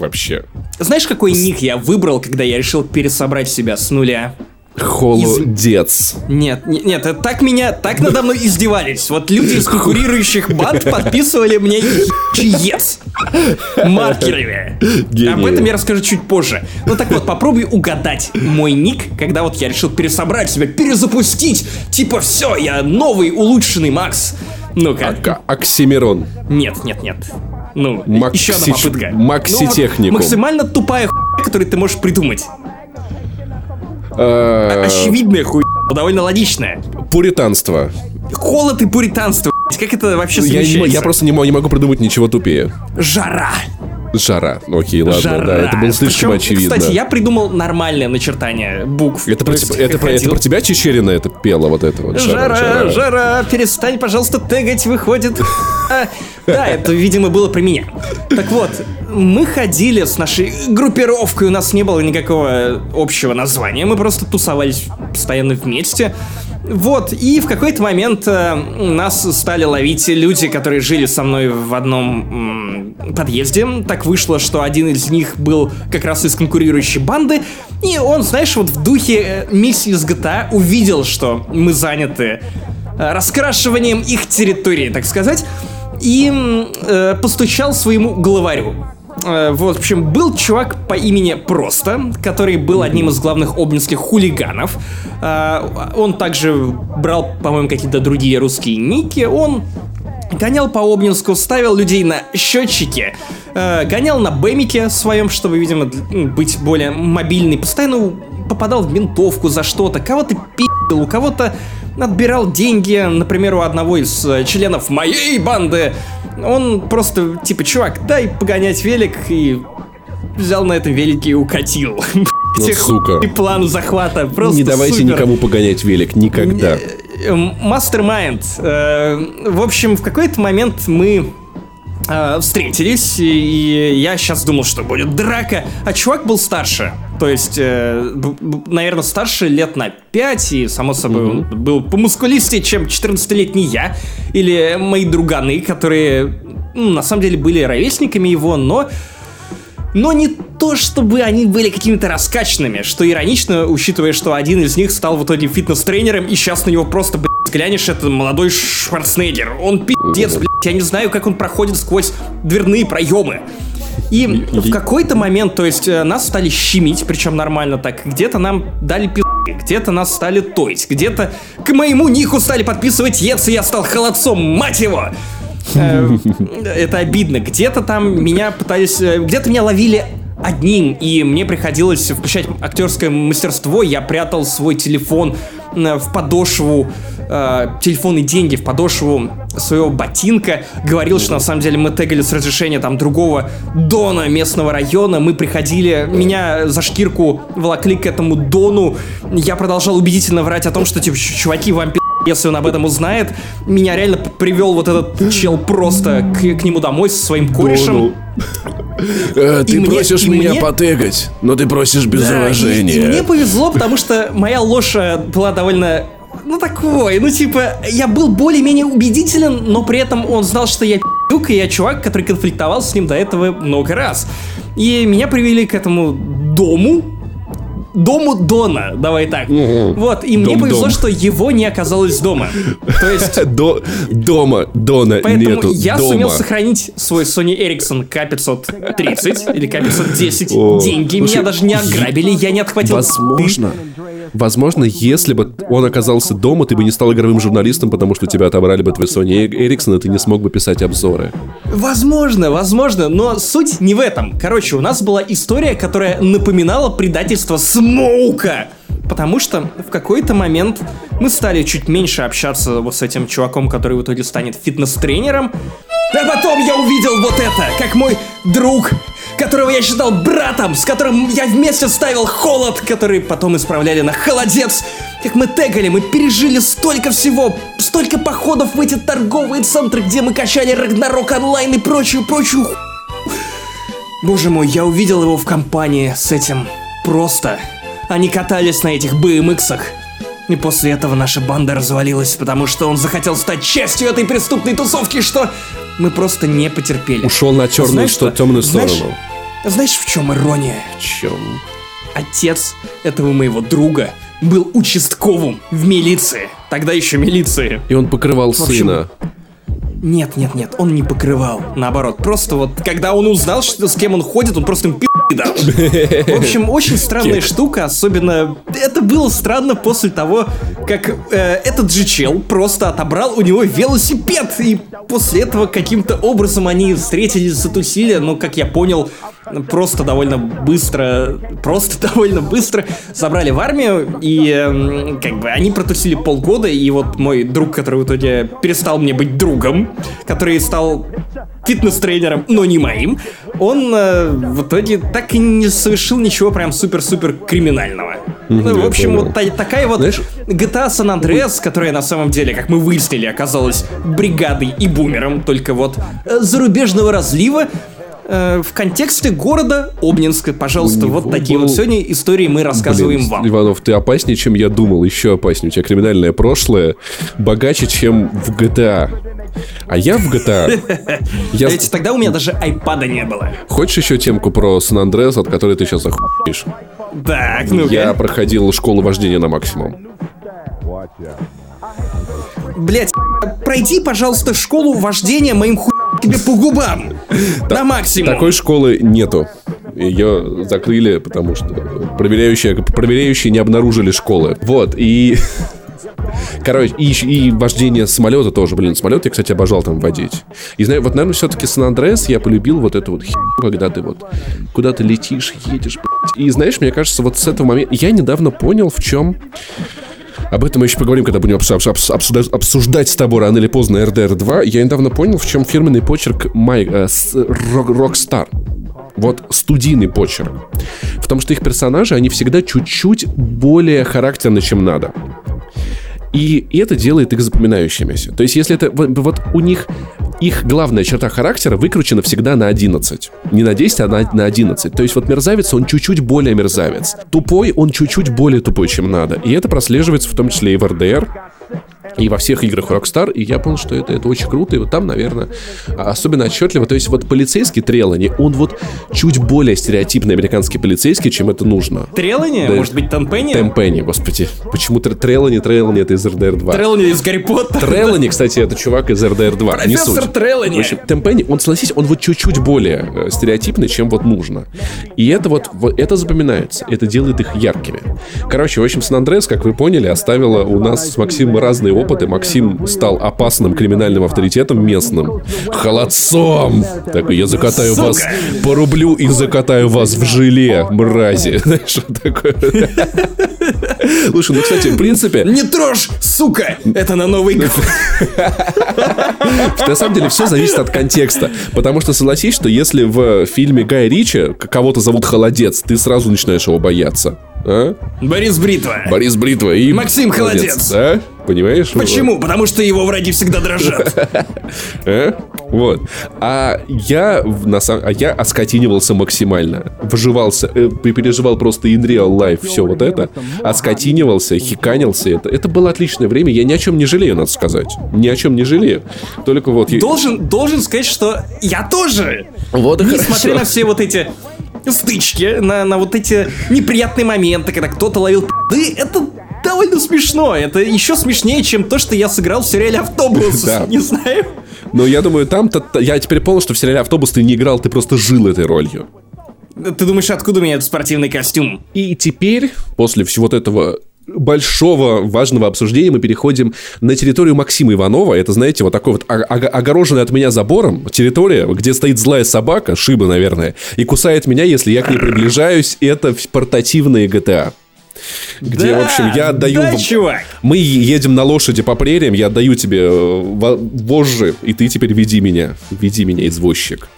вообще. Знаешь, какой ник я выбрал, когда я решил пересобрать себя с нуля? Холодец. Нет, не- нет, это так меня, так надо мной издевались. Вот люди из конкурирующих банд подписывали мне ЕС маркерами. Гении. Об этом я расскажу чуть позже. Ну так вот, попробуй угадать мой ник, когда вот я решил пересобрать себя, перезапустить. Типа, все, я новый, улучшенный Макс. Ну-ка. Ак- Оксимирон. Нет, нет, нет. Ну, Макси- еще одна попытка. Макси-техникум. Ну, вот максимально тупая хуйня, которую ты можешь придумать. Э, Очевидная хуйня, но довольно логичная. Пуританство. Холод и пуританство. Как это вообще Я, не я просто не, мо- не могу придумать ничего тупее. Жара. Жара. Ну, Окей, ладно, Жара. да, это было слишком Причем, очевидно. Кстати, я придумал нормальное начертание букв. Это, То про, тебя- это, про, это про тебя Чечерина это пела вот это вот? Жара, жара, перестань, пожалуйста, тегать, выходит. А, Да, это, видимо, было про меня. Так вот, мы ходили с нашей группировкой, у нас не было никакого общего названия, мы просто тусовались постоянно вместе. Вот, и в какой-то момент э, нас стали ловить люди, которые жили со мной в одном м, подъезде. Так вышло, что один из них был как раз из конкурирующей банды, и он, знаешь, вот в духе э, миссии с GTA увидел, что мы заняты э, раскрашиванием их территории, так сказать, и э, постучал своему главарю. Э, Вот, в общем, был чувак по имени Просто, который был одним из главных обнинских хулиганов. Э, Он также брал, по-моему, какие-то другие русские ники. Он гонял по Обнинску, ставил людей на счетчики, э, гонял на бэмике своем, чтобы, видимо, м, быть более мобильный, постоянно попадал в ментовку за что-то, кого-то пи***л, у кого-то отбирал деньги, например, у одного из э, членов моей банды. Он просто, типа, чувак, дай погонять велик, и взял на этом велике и укатил. Вот сука. И план захвата просто Не давайте супер. никому погонять велик никогда. Мастермайнд. Э, В общем, в какой-то момент мы э, встретились, и я сейчас думал, что будет драка, а чувак был старше. То есть, наверное, старше лет на 5, и, само собой, он был помускулистее, чем 14-летний я, или мои друганы, которые, ну, на самом деле, были ровесниками его, но но не то, чтобы они были какими-то раскачанными, что иронично, учитывая, что один из них стал в итоге фитнес-тренером, и сейчас на него просто, блядь, глянешь, это молодой Шварценеггер. Он пиздец, блядь, я не знаю, как он проходит сквозь дверные проемы. И в какой-то момент, то есть, э, нас стали щемить, причем нормально так, где-то нам дали пи***, где-то нас стали тоить, где-то к моему нику стали подписывать ец, и я стал холодцом, мать его! Э, Это обидно. Где-то там меня пытались... э, Где-то меня ловили одним, и мне приходилось включать актерское мастерство. Я прятал свой телефон в подошву, э, телефон и деньги в подошву своего ботинка. Говорил, что на самом деле мы тегали с разрешения там другого дона местного района. Мы приходили, меня за шкирку волокли к этому дону. Я продолжал убедительно врать о том, что типа, «Ч- чуваки, вам пи***, если он об этом узнает. Меня реально привел вот этот чел просто к, к нему домой со своим корешем. Э, И ты мне- просишь и меня мне- потегать, но ты просишь без Да, и- уважения. И, мне повезло, потому что моя ложь э, была довольно... Ну, такой, ну, типа, я был более-менее убедителен, но при этом он знал, что я пи***юк, и я чувак, который конфликтовал с ним до этого много раз. И меня привели к этому дому, дому Дона, давай так. Вот, и мне Дом-дом. повезло, что его не оказалось дома. То есть... До, дома Дона Поэтому нету. я дома. сумел сохранить свой Sony Ericsson K530 или K510. О, Деньги слушай, меня даже не ограбили, я не отхватил. Возможно. Возможно, если бы он оказался дома, ты бы не стал игровым журналистом, потому что тебя отобрали бы твой Sony Ericsson, и ты не смог бы писать обзоры. Возможно, возможно, но суть не в этом. Короче, у нас была история, которая напоминала предательство Смоука. Потому что в какой-то момент мы стали чуть меньше общаться вот с этим чуваком, который в итоге станет фитнес-тренером. А потом я увидел вот это, как мой друг, которого я считал братом, с которым я вместе ставил холод, который потом исправляли на холодец. Как мы тегали, мы пережили столько всего, столько походов в эти торговые центры, где мы качали Рагнарок онлайн и прочую, прочую ху- Боже мой, я увидел его в компании с этим просто. Они катались на этих BMX-ах. И после этого наша банда развалилась, потому что он захотел стать частью этой преступной тусовки, что мы просто не потерпели. Ушел на черную, Знаешь что, что? темную Знаешь- сторону. Знаешь, в чем ирония? Чем? Отец этого моего друга был участковым в милиции. Тогда еще милиции. И он покрывал общем, сына. Нет, нет, нет, он не покрывал. Наоборот, просто вот, когда он узнал, что с кем он ходит, он просто им пи*** дал. В общем, очень странная штука, особенно... Это было странно после того, как э, этот же чел просто отобрал у него велосипед, и после этого каким-то образом они встретились, затусили, но, как я понял, просто довольно быстро, просто довольно быстро забрали в армию, и эм, как бы они протусили полгода, и вот мой друг, который в итоге перестал мне быть другом, который стал фитнес-тренером, но не моим, он э, в итоге так и не совершил ничего прям супер-супер криминального. Ну, в общем, понял. вот та- такая вот Знаешь- GTA San Andreas, которая на самом деле, как мы выяснили, оказалась бригадой и бумером, только вот э, зарубежного разлива, э, в контексте города Обнинска. Пожалуйста, вот него такие был- вот сегодня истории мы рассказываем Блин, вам. Иванов, ты опаснее, чем я думал, еще опаснее. У тебя криминальное прошлое богаче, чем в GTA. А я в GTA... Я... Ведь тогда у меня даже айпада не было. Хочешь еще темку про Сан-Андреас, от которой ты сейчас охуешь? Так, ну Я проходил школу вождения на максимум. Блять, пройди, пожалуйста, школу вождения моим ху... тебе по губам. На максимум. Такой школы нету. Ее закрыли, потому что проверяющие, проверяющие не обнаружили школы. Вот, и... Короче, и, и вождение самолета тоже, блин, самолет я, кстати, обожал там водить. И знаю, вот, наверное, все-таки Сан-Андреас я полюбил вот эту вот херню, когда ты вот куда-то летишь, едешь, блядь. И знаешь, мне кажется, вот с этого момента... Я недавно понял, в чем... Об этом мы еще поговорим, когда будем обс- обс- обс- обсуждать, обсуждать с тобой рано или поздно RDR 2. Я недавно понял, в чем фирменный почерк Май, э, Rockstar. Вот студийный почерк. В том, что их персонажи, они всегда чуть-чуть более характерны, чем надо. И это делает их запоминающимися. То есть, если это... Вот, у них... Их главная черта характера выкручена всегда на 11. Не на 10, а на, на 11. То есть вот мерзавец, он чуть-чуть более мерзавец. Тупой, он чуть-чуть более тупой, чем надо. И это прослеживается в том числе и в RDR, и во всех играх Rockstar, и я понял, что это, это очень круто, и вот там, наверное, а, особенно отчетливо, то есть вот полицейский Трелани, он вот чуть более стереотипный американский полицейский, чем это нужно. Трелани? Да. Может быть, Танпенни? Темпенни, господи. Почему Тр- Трелани, Трелани, это из RDR 2. Трелани из Гарри Поттера. Трелани, кстати, это чувак из RDR 2. не Профессор суть. Трелани. В общем, Темпенни, он, согласись, он вот чуть-чуть более э, стереотипный, чем вот нужно. И это вот, вот это запоминается. Это делает их яркими. Короче, в общем, Сан-Андреас, как вы поняли, оставила у нас с Максимом разные опыты. Максим стал опасным криминальным авторитетом местным. Холодцом! Такой, я закатаю Сука! вас по рублю и закатаю вас в желе, мрази. Знаешь, что такое? Слушай, ну, кстати, в принципе, Не трожь, сука! Это на Новый год. На самом деле все зависит от контекста. Потому что согласись, что если в фильме Гая Ричи кого-то зовут Холодец, ты сразу начинаешь его бояться. А? Борис Бритва. Борис Бритва и... Максим Холодец. Да? Понимаешь? Почему? Потому что его враги всегда дрожат. А? Вот. А я, на самом, а я оскотинивался максимально. Вживался, э, переживал просто in real life все вот это. Оскотинивался, хиканился. Это, это было отличное время. Я ни о чем не жалею, надо сказать. Ни о чем не жалею. Только вот... я- Должен, должен сказать, что я тоже. Вот и Несмотря хорошо. на все вот эти стычки, на, на вот эти неприятные моменты, когда кто-то ловил пи***ы, это довольно смешно. Это еще смешнее, чем то, что я сыграл в сериале «Автобус». Да. Не знаю. Но я думаю, там-то... Я теперь понял, что в сериале «Автобус» ты не играл, ты просто жил этой ролью. Ты думаешь, откуда у меня этот спортивный костюм? И теперь, после всего вот этого большого важного обсуждения мы переходим на территорию Максима Иванова. Это, знаете, вот такой вот огороженный от меня забором территория, где стоит злая собака, Шиба, наверное, и кусает меня, если я к ней приближаюсь. Это портативные GTA. Где, Да, в общем, я отдаю... да, чувак. Мы едем на лошади по прериям, я отдаю тебе э, во- вожжи, и ты теперь веди меня. Веди меня, извозчик.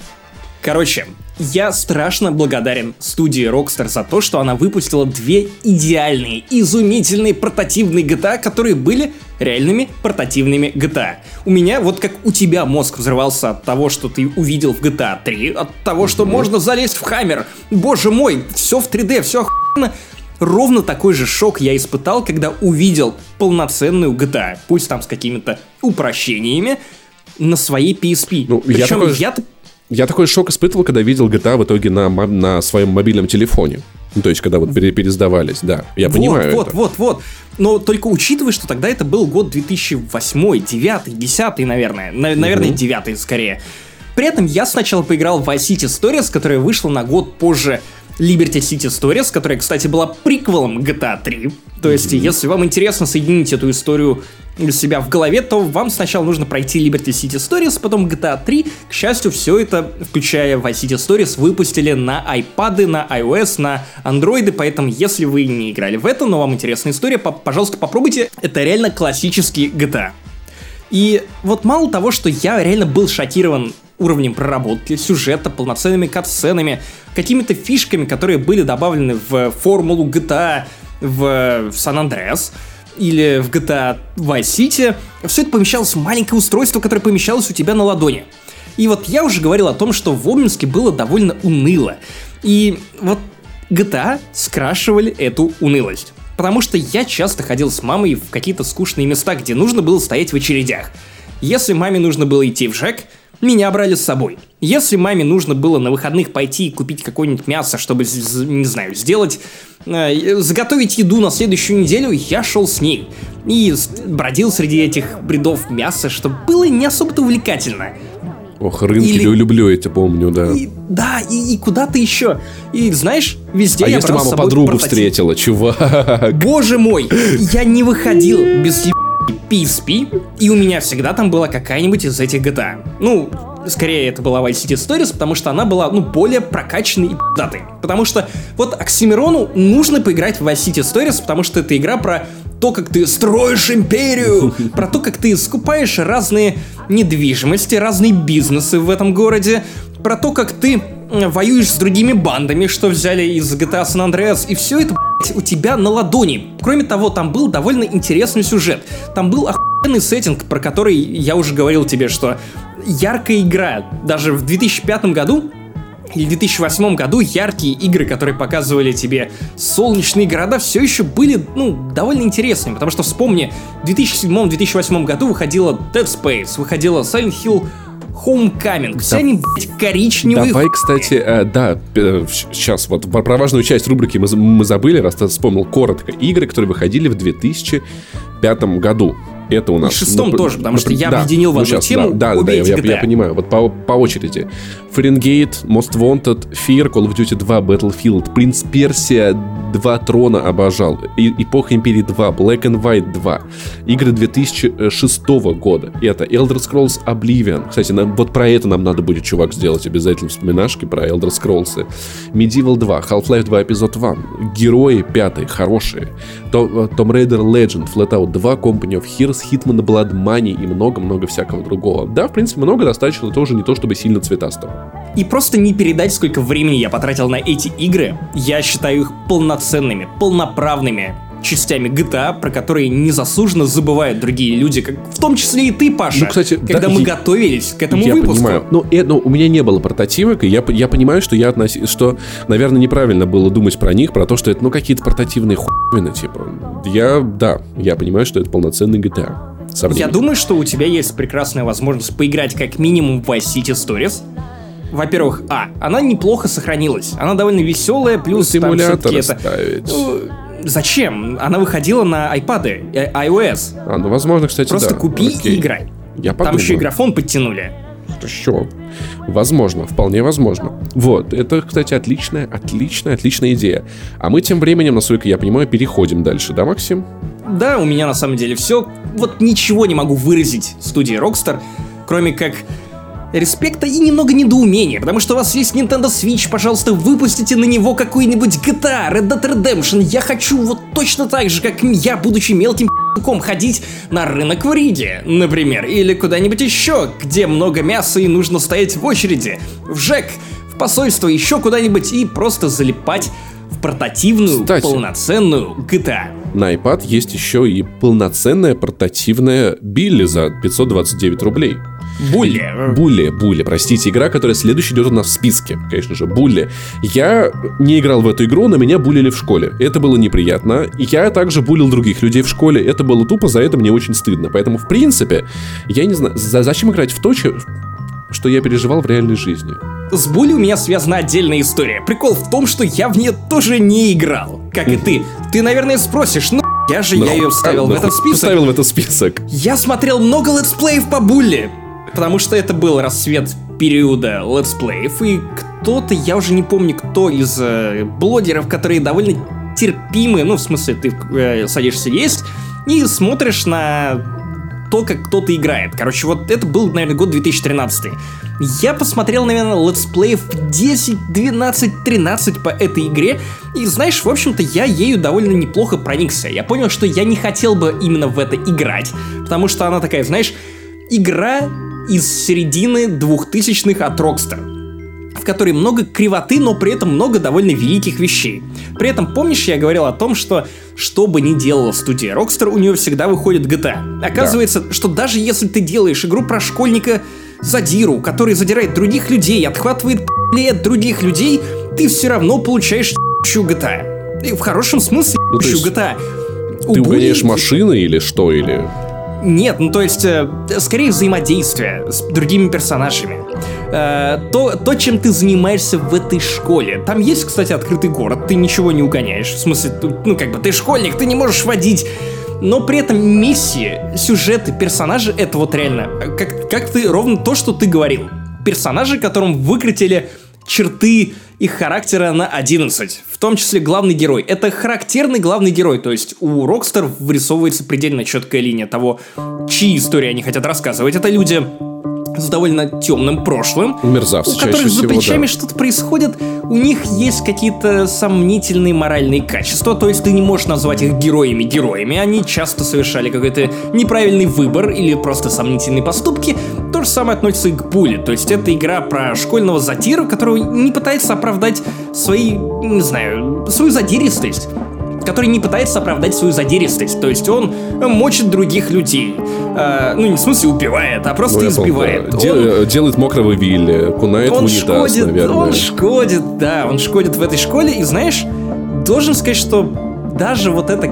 Короче, я страшно благодарен студии Rockstar за то, что она выпустила две идеальные, изумительные портативные GTA, которые были реальными портативными GTA. У меня, вот как у тебя мозг взрывался от того, что ты увидел в GTA 3, от того, что можно залезть в Хаммер. Боже мой, все в 3D, все охуенно. Ровно такой же шок я испытал, когда увидел полноценную GTA, пусть там с какими-то упрощениями, на своей PSP. Ну, я Причем такой- я-то Я такой шок испытывал, когда видел GTA в итоге на, на своем мобильном телефоне. Ну, то есть, когда вот пере- пересдавались, да. Я понимаю вот, это. вот, вот. Но только учитывая, что тогда это был год 2008, 9, 10, наверное. На- наверное, 9 скорее. При этом я сначала поиграл в Vice City Stories, которая вышла на год позже Liberty City Stories, которая, кстати, была приквелом GTA 3. То есть, если вам интересно соединить эту историю у себя в голове, то вам сначала нужно пройти Liberty City Stories, потом GTA 3. К счастью, все это, включая Vice City Stories, выпустили на iPad, на iOS, на Android, поэтому если вы не играли в это, но вам интересна история, по- пожалуйста, попробуйте. Это реально классический GTA. И вот мало того, что я реально был шокирован уровнем проработки, сюжета, полноценными катсценами, какими-то фишками, которые были добавлены в формулу GTA в San Andreas или в GTA Vice City, все это помещалось в маленькое устройство, которое помещалось у тебя на ладони. И вот я уже говорил о том, что в Обнинске было довольно уныло. И вот GTA скрашивали эту унылость. Потому что я часто ходил с мамой в какие-то скучные места, где нужно было стоять в очередях. Если маме нужно было идти в ЖЭК, меня брали с собой. Если маме нужно было на выходных пойти и купить какое-нибудь мясо, чтобы, не знаю, сделать, э, заготовить еду на следующую неделю, я шел с ней. И бродил среди этих бредов мяса, что было не особо-то увлекательно. Ох, рынки Или- лю- люблю, я тебя помню, да. И, да, и, и куда-то еще. И знаешь, везде а я если мама подругу портатив. встретила, чувак? Боже мой, я не выходил без PSP, и у меня всегда там была какая-нибудь из этих GTA. Ну, скорее это была Vice City Stories, потому что она была, ну, более прокачанной и пиздатой. Потому что вот Оксимирону нужно поиграть в Vice City Stories, потому что это игра про то, как ты строишь империю, про то, как ты скупаешь разные недвижимости, разные бизнесы в этом городе, про то, как ты воюешь с другими бандами, что взяли из GTA San Andreas, и все это, блядь, у тебя на ладони. Кроме того, там был довольно интересный сюжет. Там был охуенный сеттинг, про который я уже говорил тебе, что яркая игра. Даже в 2005 году или в 2008 году яркие игры, которые показывали тебе солнечные города, все еще были, ну, довольно интересными, потому что вспомни, в 2007-2008 году выходила Dead Space, выходила Silent Hill Homecoming, все они, блядь, коричневые. Давай, кстати, э, да, сейчас вот про важную часть рубрики мы, мы забыли, раз ты вспомнил коротко. Игры, которые выходили в 2005 году. Это у нас... в шестом ну, тоже, потому что например, я да, объединил в ну, одну щас, тему Да, да, да, я, эти я- GTA. понимаю. Вот по, по очереди. Фаренгейт, Most Wanted, Fear, Call of Duty 2, Battlefield, Принц Персия 2, Трона обожал, И- Эпоха Империи 2, Black and White 2, игры 2006 года. Это Elder Scrolls Oblivion. Кстати, нам, вот про это нам надо будет, чувак, сделать обязательно вспоминашки про Elder Scrolls. Medieval 2, Half-Life 2, Эпизод 1, Герои 5, хорошие, То- Tomb Raider Legend, Flatout 2, Company of Heroes, Hitman Blood Money и много-много всякого другого. Да, в принципе, много достаточно, тоже не то чтобы сильно цветастого. И просто не передать, сколько времени я потратил на эти игры. Я считаю их полноценными, полноправными частями GTA, про которые незаслуженно забывают другие люди, как в том числе и ты, Паша, Ну, кстати, когда да, мы я- готовились к этому я выпуску. понимаю. Ну, э, ну, у меня не было портативок, и я, я понимаю, что я относи... что, наверное, неправильно было думать про них, про то, что это, ну, какие-то портативные хуйны, типа. Я, да, я понимаю, что это полноценный GTA. со Я думаю, что у тебя есть прекрасная возможность поиграть как минимум в Vice City Stories. Во-первых, а, она неплохо сохранилась. Она довольно веселая, плюс там Симулятор всё-таки это... Ну, зачем? Она выходила на iPad, э, iOS. А, ну, возможно, кстати, Просто да. купи Окей. и играй. Я Там подумаю. еще и графон подтянули. Еще. Возможно, вполне возможно. Вот, это, кстати, отличная, отличная, отличная идея. А мы тем временем, насколько я понимаю, переходим дальше, да, Максим? Да, у меня на самом деле все. Вот ничего не могу выразить студии Rockstar, кроме как респекта и немного недоумения, потому что у вас есть Nintendo Switch, пожалуйста, выпустите на него какой-нибудь GTA, Red Dead Redemption. Я хочу вот точно так же, как я, будучи мелким пи***ком, ходить на рынок в Риде, например, или куда-нибудь еще, где много мяса и нужно стоять в очереди, в ЖЭК, в посольство, еще куда-нибудь и просто залипать в портативную, Кстати. полноценную GTA. На iPad есть еще и полноценная портативная Билли за 529 рублей. Булли. Булли, Булли, простите, игра, которая следующая идет у нас в списке, конечно же, Булли. Я не играл в эту игру, но меня булили в школе. Это было неприятно. Я также булил других людей в школе. Это было тупо, за это мне очень стыдно. Поэтому, в принципе, я не знаю, за- зачем играть в то, что я переживал в реальной жизни. С Булли у меня связана отдельная история. Прикол в том, что я в нее тоже не играл. Как и ты. Ты, наверное, спросишь, ну я же я ее вставил в Ну, этот список. Вставил в этот список. Я смотрел много летсплеев по Булли. Потому что это был рассвет периода летсплеев. И кто-то, я уже не помню, кто из э, блогеров, которые довольно терпимы, ну, в смысле, ты э, садишься есть и смотришь на то, как кто-то играет. Короче, вот это был, наверное, год 2013. Я посмотрел, наверное, летсплеев 10, 12, 13 по этой игре. И знаешь, в общем-то, я ею довольно неплохо проникся. Я понял, что я не хотел бы именно в это играть. Потому что она такая, знаешь, игра из середины 2000-х от Rockstar в которой много кривоты, но при этом много довольно великих вещей. При этом, помнишь, я говорил о том, что что бы ни делала студия Rockstar, у нее всегда выходит GTA. Оказывается, что даже если ты делаешь игру про школьника, задиру, который задирает других людей, отхватывает от других людей, ты все равно получаешь ебучую GTA. И в хорошем смысле Ну, ебучую GTA. Ты угоняешь машины или что? Или... Нет, ну то есть, э, скорее взаимодействие с другими персонажами. Э, то, то, чем ты занимаешься в этой школе. Там есть, кстати, открытый город, ты ничего не угоняешь. В смысле, ну как бы, ты школьник, ты не можешь водить. Но при этом миссии, сюжеты, персонажи, это вот реально, э, как, как ты, ровно то, что ты говорил. Персонажи, которым выкрутили черты их характера на 11. В том числе главный герой. Это характерный главный герой. То есть у Rockstar вырисовывается предельно четкая линия того, чьи истории они хотят рассказывать. Это люди с довольно темным прошлым, Мерзавцы у которых за всего, плечами да. что-то происходит, у них есть какие-то сомнительные моральные качества, то есть ты не можешь назвать их героями-героями, они часто совершали какой-то неправильный выбор или просто сомнительные поступки. То же самое относится и к Буле, то есть это игра про школьного затиру, который не пытается оправдать свои, не знаю, свою задиристость который не пытается оправдать свою задиристость. То есть он мочит других людей. Э, ну, не в смысле убивает, а просто Ну, помню, избивает. да. Он- Дел- Делает мокрого Вилли, кунает в он унитаз, шкодит, наверное. он шкодит, да, он шкодит в этой школе, и знаешь, должен сказать, что даже вот это,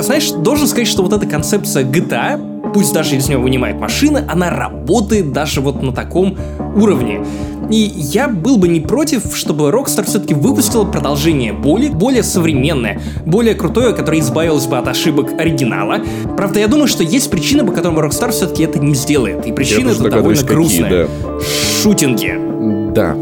знаешь, должен сказать, что вот эта концепция GTA, пусть даже из нее вынимает машины, она работает даже вот на таком уровне. И я был бы не против, чтобы Rockstar все-таки выпустила продолжение более, более современное, более крутое, которое избавилось бы от ошибок оригинала. Правда, я думаю, что есть причины, по которым Rockstar все-таки это не сделает. И причины тоже это довольно догадываюсь, какие, грустные. Шутинги. Да,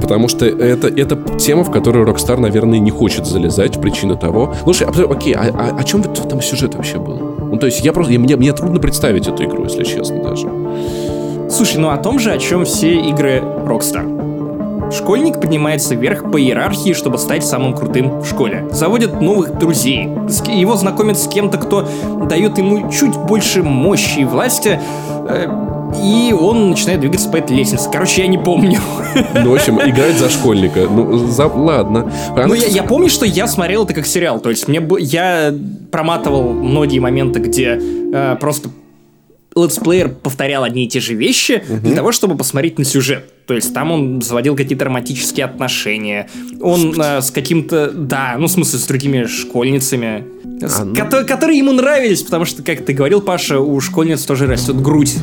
потому что это, это тема, в которую Rockstar, наверное, не хочет залезать, причина того. Слушай, а, окей, а, а о чем там сюжет вообще был? Ну, то есть я просто, я- мне, мне трудно представить эту игру, если честно, даже. Слушай, ну о том же, о чем все игры Rockstar. Школьник поднимается вверх по иерархии, чтобы стать самым крутым в школе. Заводит новых друзей. Его знакомят с кем-то, кто дает ему чуть больше мощи и власти. э, И он начинает двигаться по этой лестнице. Короче, я не помню. Ну, в общем, играть за школьника. Ну, за... ладно. А, Ну, я, я помню, что я смотрел это как сериал. То есть мне я проматывал многие моменты, где э, просто летсплеер повторял одни и те же вещи для того, чтобы посмотреть на сюжет. То есть там он заводил какие-то романтические отношения. Он э, с каким-то, да, ну в смысле с другими школьницами, с- А, ну. кото- которые ему нравились, потому что, как ты говорил, Паша, у школьниц тоже растет грудь.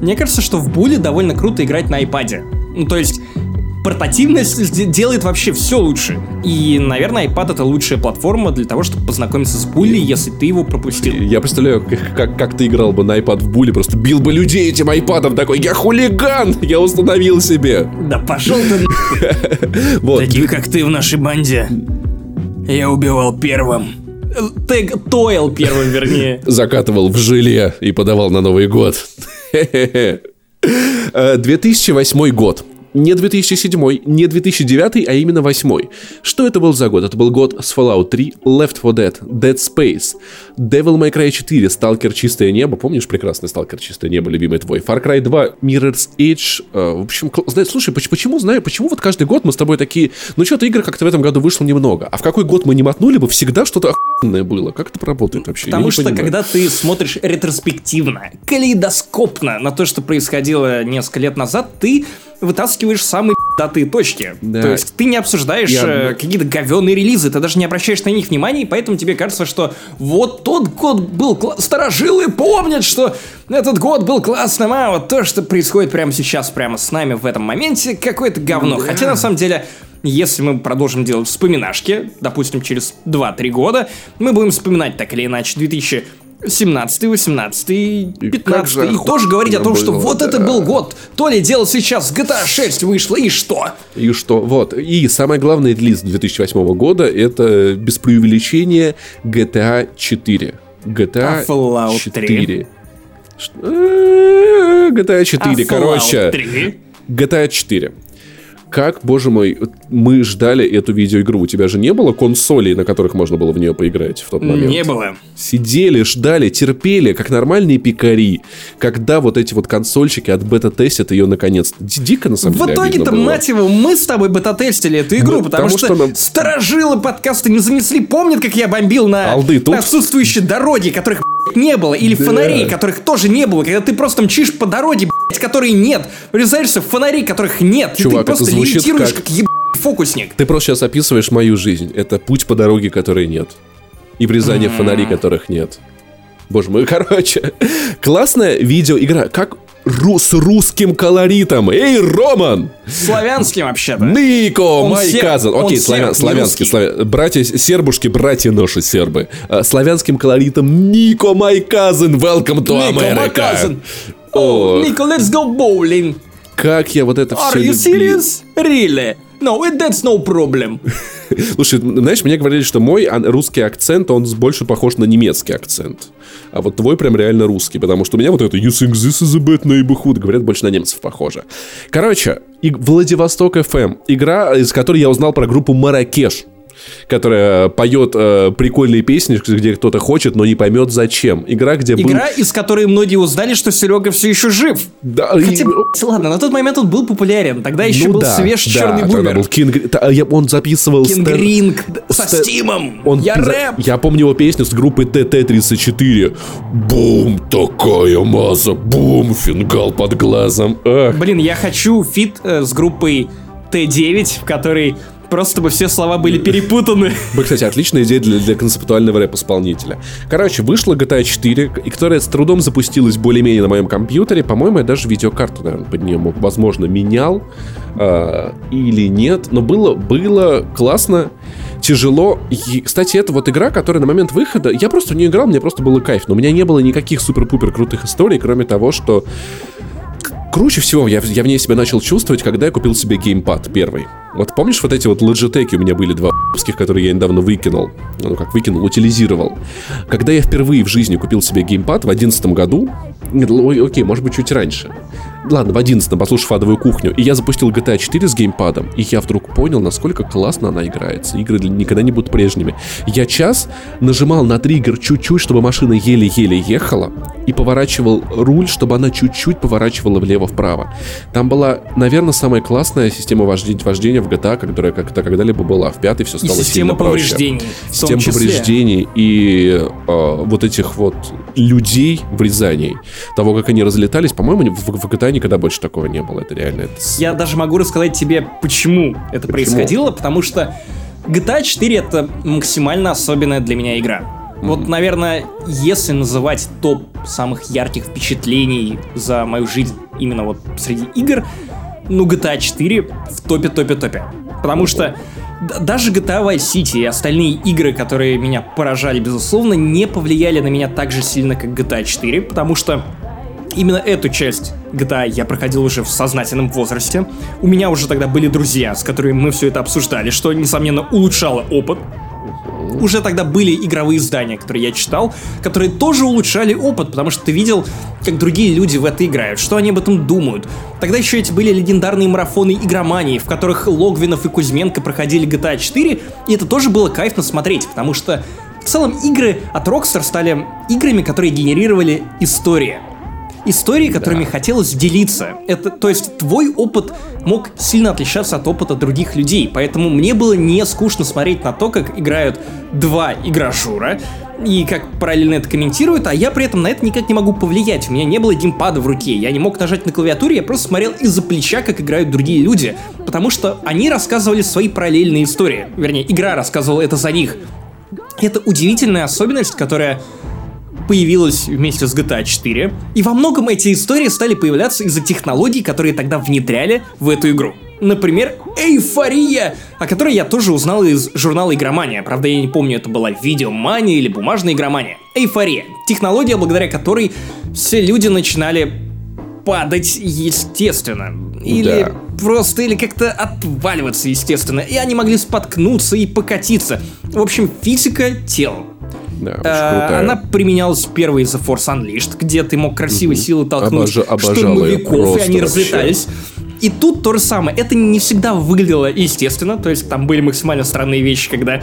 Мне кажется, что в Буле довольно круто играть на айпаде. Ну, то есть, портативность делает вообще все лучше. И, наверное, iPad это лучшая платформа для того, чтобы познакомиться с Булли, если ты его пропустил. Я представляю, как, как, как ты играл бы на iPad в буле, просто бил бы людей этим айпадом такой, я хулиган, я установил себе. Да пошел ты Вот. Таких, как ты в нашей банде. Я убивал первым. Тег Тойл первым, вернее. закатывал в желе и подавал на Новый год. Хе-хе-хе. Э, 2008 год. Не 2007, не 2009, а именно 8. Что это был за год? Это был год с Fallout 3, Left 4 Dead, Dead Space, Devil May Cry 4, Stalker Чистое Небо, помнишь прекрасный Stalker Чистое Небо, любимый твой, Far Cry 2, Mirror's Edge, э, в общем, знаешь, слушай, поч- почему, знаю, почему вот каждый год мы с тобой такие, ну что-то игр как-то в этом году вышло немного, а в какой год мы не мотнули бы, всегда что-то охуенное было, как это работает вообще? Потому что понимаю. когда ты смотришь ретроспективно, калейдоскопно на то, что происходило несколько лет назад, ты вытаскиваешь самые датые точки. Да. То есть ты не обсуждаешь Я- э, какие-то говёные релизы, ты даже не обращаешь на них внимания, и поэтому тебе кажется, что вот тот год был кла- Старожилы помнят, что этот год был классным, а вот то, что происходит прямо сейчас, прямо с нами в этом моменте, какое-то говно. Хотя на самом деле... Если мы продолжим делать вспоминашки, допустим, через 2-3 года, мы будем вспоминать так или иначе 2017, 18, И как 15 же и тоже говорить о том, что было, вот это да. был год. То ли дело сейчас GTA 6 вышло, и что? И что? Вот. И самое главное релиз 2008 года это без преувеличения GTA 4. GTA А Fallout 4. Ш- э, GTA 4, А короче. Fallout 3? GTA 4. Как, боже мой, мы ждали эту видеоигру. У тебя же не было консолей, на которых можно было в нее поиграть в тот момент? Не было. Сидели, ждали, терпели, как нормальные пикари. Когда вот эти вот консольщики от бета-тестят ее наконец. Ди- Дико, на самом В деле, итоге-то, обидно было. мать его, мы с тобой бета-тестили эту игру, Ну, потому, потому что, что нам- старожилы подкаста не занесли. Помнят, как я бомбил на, Алды тут? на отсутствующие дороги, которых не было, или фонарей, которых тоже не было, когда ты просто мчишь по дороге, блядь, которой нет. Врезаешься в фонари, которых нет. и Чувак, ты просто левитируешь, как- как, ебаный фокусник. Ты просто сейчас описываешь мою жизнь. Это путь по дороге, которой нет. И врезание в фонари, которых нет. Боже мой, короче. Классная видеоигра. Как ру- с русским колоритом. Эй, Роман! Славянским вообще-то. Нико, Он май сер- Окей, не славянский. славя- Братья, сербушки, братья наши сербы. А, Славянским колоритом Нико, май казан. Welcome to America. Нико, let's go bowling. как я вот это Are все you serious? Really? No, it- that's no problem. Слушай, знаешь, мне говорили, что мой русский акцент, он больше похож на немецкий акцент. А вот твой прям реально русский, потому что у меня вот это You think this is a bad neighborhood, говорят, больше на немцев похоже. Короче, и Владивосток FM, игра, из которой я узнал про группу Маракеш которая поет э, прикольные песни, где кто-то хочет, но не поймет зачем. Игра, где был... Игра, из которой многие узнали, что Серега все еще жив. Да, Хотя, и- блядь, ладно, на тот момент он был популярен. Тогда еще ну был да, свеж да, черный тогда бумер. был Кинг... я- Он записывал... Кинг стен- Ринг со Стэ- Стимом. Он Я рэп. Я помню его песню с группы ТТ-34. Бум, такая маза, бум, фингал под глазом. Ах. Блин, я хочу фит э, с группой Т9, в которой просто бы все слова были перепутаны. Бы, кстати, отличная идея для, для концептуального рэп-исполнителя. Короче, вышла GTA 4, и которая с трудом запустилась более-менее на моем компьютере. По-моему, я даже видеокарту, наверное, под нее, возможно, менял а, или нет. Но было, было классно, тяжело. И, кстати, это вот игра, которая на момент выхода... Я просто в нее играл, мне просто было кайф. Но у меня не было никаких супер-пупер крутых историй, кроме того, что Круче всего я, я в ней себя начал чувствовать, когда я купил себе геймпад первый. Вот помнишь, вот эти вот Logitech у меня были два которые я недавно выкинул? Ну, как выкинул, утилизировал. Когда я впервые в жизни купил себе геймпад в одиннадцатом году, нет, окей, может быть, чуть раньше. Ладно, в одиннадцатом, послушав адовую кухню, и я запустил GTA 4 с геймпадом, и я вдруг понял, насколько классно она играется. Игры никогда не будут прежними. Я час нажимал на триггер чуть-чуть, чтобы машина еле-еле ехала, и поворачивал руль, чтобы она чуть-чуть поворачивала влево-вправо. Там была, наверное, самая классная система вождения, вождения в GTA, которая как-то когда-либо была. В пятой все И стало система сильно проще. повреждений. том Система числе. повреждений и э, вот этих вот людей врезаний, того, как они разлетались, по-моему, в, в GTA никогда больше такого не было. Это реально. это Я даже могу рассказать тебе, почему это происходило, потому что GTA 4 это максимально особенная для меня игра. Вот, наверное, если называть топ самых ярких впечатлений за мою жизнь именно вот среди игр, ну, GTA 4 в топе-топе-топе. Потому что даже GTA Vice City и остальные игры, которые меня поражали, безусловно, не повлияли на меня так же сильно, как GTA 4, потому что Именно эту часть GTA я проходил уже в сознательном возрасте. У меня уже тогда были друзья, с которыми мы все это обсуждали, что, несомненно, улучшало опыт. Уже тогда были игровые издания, которые я читал, которые тоже улучшали опыт, потому что ты видел, как другие люди в это играют, что они об этом думают. Тогда еще эти были легендарные марафоны игромании, в которых Логвинов и Кузьменко проходили GTA 4, и это тоже было кайфно смотреть, потому что в целом игры от Rockstar стали играми, которые генерировали истории истории, которыми хотелось делиться. Это, то есть твой опыт мог сильно отличаться от опыта других людей, поэтому мне было не скучно смотреть на то, как играют два игражура, и как параллельно это комментируют, а я при этом на это никак не могу повлиять. У меня не было геймпада в руке, я не мог нажать на клавиатуре, я просто смотрел из-за плеча, как играют другие люди, потому что они рассказывали свои параллельные истории. Вернее, игра рассказывала это за них. Это удивительная особенность, которая появилась вместе с GTA 4. И во многом эти истории стали появляться из-за технологий, которые тогда внедряли в эту игру. Например, эйфория, о которой я тоже узнал из журнала Игромания. Правда, я не помню, это была видеомания или бумажная игромания. Эйфория. Технология, благодаря которой все люди начинали падать естественно. Или Да. просто, или как-то отваливаться естественно. И они могли споткнуться и покатиться. В общем, физика тела. Да, очень крутая. Она применялась первой из The Force Unleashed, где ты мог красивой силой толкнуть Обожа- штурмовиков, и они вообще. разлетались. И тут то же самое. Это не всегда выглядело естественно, то есть там были максимально странные вещи, когда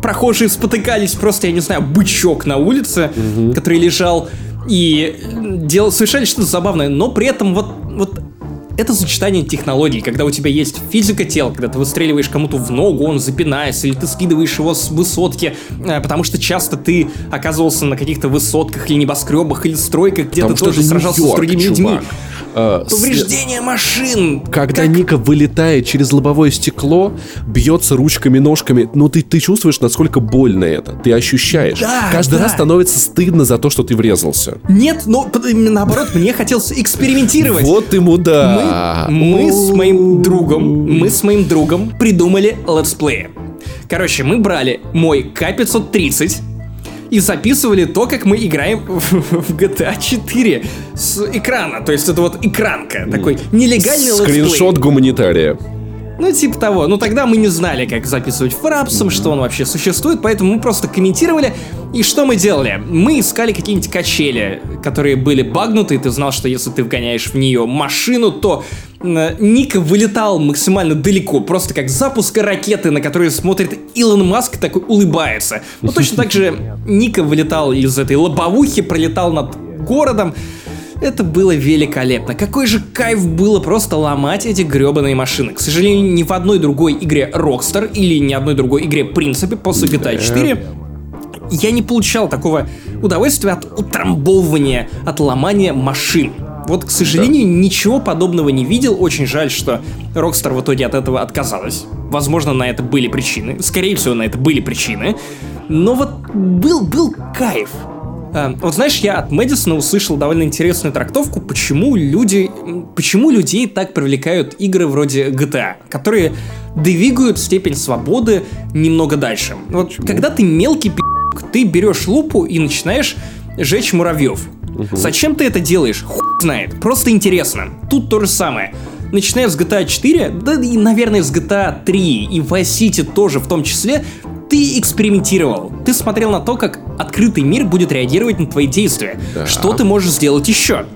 прохожие спотыкались, просто, я не знаю, бычок на улице, который лежал и делал, совершали что-то забавное, но при этом вот, вот это сочетание технологий, когда у тебя есть физика тела, когда ты выстреливаешь кому-то в ногу, он запинается, или ты скидываешь его с высотки, э, потому что часто ты оказывался на каких-то высотках или небоскребах, или стройках, где Потому ты тоже сражался с другими людьми. Э, с- Повреждение машин. Когда Как- Ника вылетает через лобовое стекло, бьется ручками, ножками, ну ты, ты чувствуешь, насколько больно это. Ты ощущаешь. Да, Каждый да. раз становится стыдно за то, что ты врезался. Нет, но наоборот, мне хотелось экспериментировать. Вот ты мудак. Мы с моим другом, мы с моим другом придумали let's play и. Короче, мы брали мой К-530 и записывали то, как мы играем в GTA 4 с экрана. То есть это вот экранка, такой нелегальный let's play. Скриншот гуманитария. Ну, типа того. Но тогда мы не знали, как записывать Fraps ом, что он вообще существует, поэтому мы просто комментировали. И что мы делали? Мы искали какие-нибудь качели, которые были багнуты, и ты знал, что если ты вгоняешь в нее машину, то Ника вылетал максимально далеко, просто как запуск ракеты, на которую смотрит Илон Маск, такой улыбается. Ну, точно так же Ника вылетал из этой лобовухи, пролетал над городом. Это было великолепно. Какой же кайф было просто ломать эти гребаные машины. К сожалению, ни в одной другой игре Rockstar или ни одной другой игре в принципе после GTA 4 я не получал такого удовольствия от утрамбовывания, от ломания машин. Вот, к сожалению, ничего подобного не видел. Очень жаль, что Rockstar в итоге от этого отказалась. Возможно, на это были причины. Скорее всего, на это были причины. Но вот был, был кайф. А, Вот знаешь, я от Мэдисона услышал довольно интересную трактовку, почему люди, почему людей так привлекают игры вроде GTA, которые двигают степень свободы немного дальше. Вот когда ты мелкий пи***, ты берешь лупу и начинаешь жечь муравьев. Зачем ты это делаешь? Хуй знает. Просто интересно. Тут то же самое. Начиная с GTA 4, да и, наверное, с GTA 3 и Vice City тоже в том числе, ты экспериментировал. Ты смотрел на то, как открытый мир будет реагировать на твои действия. Что ты можешь сделать еще?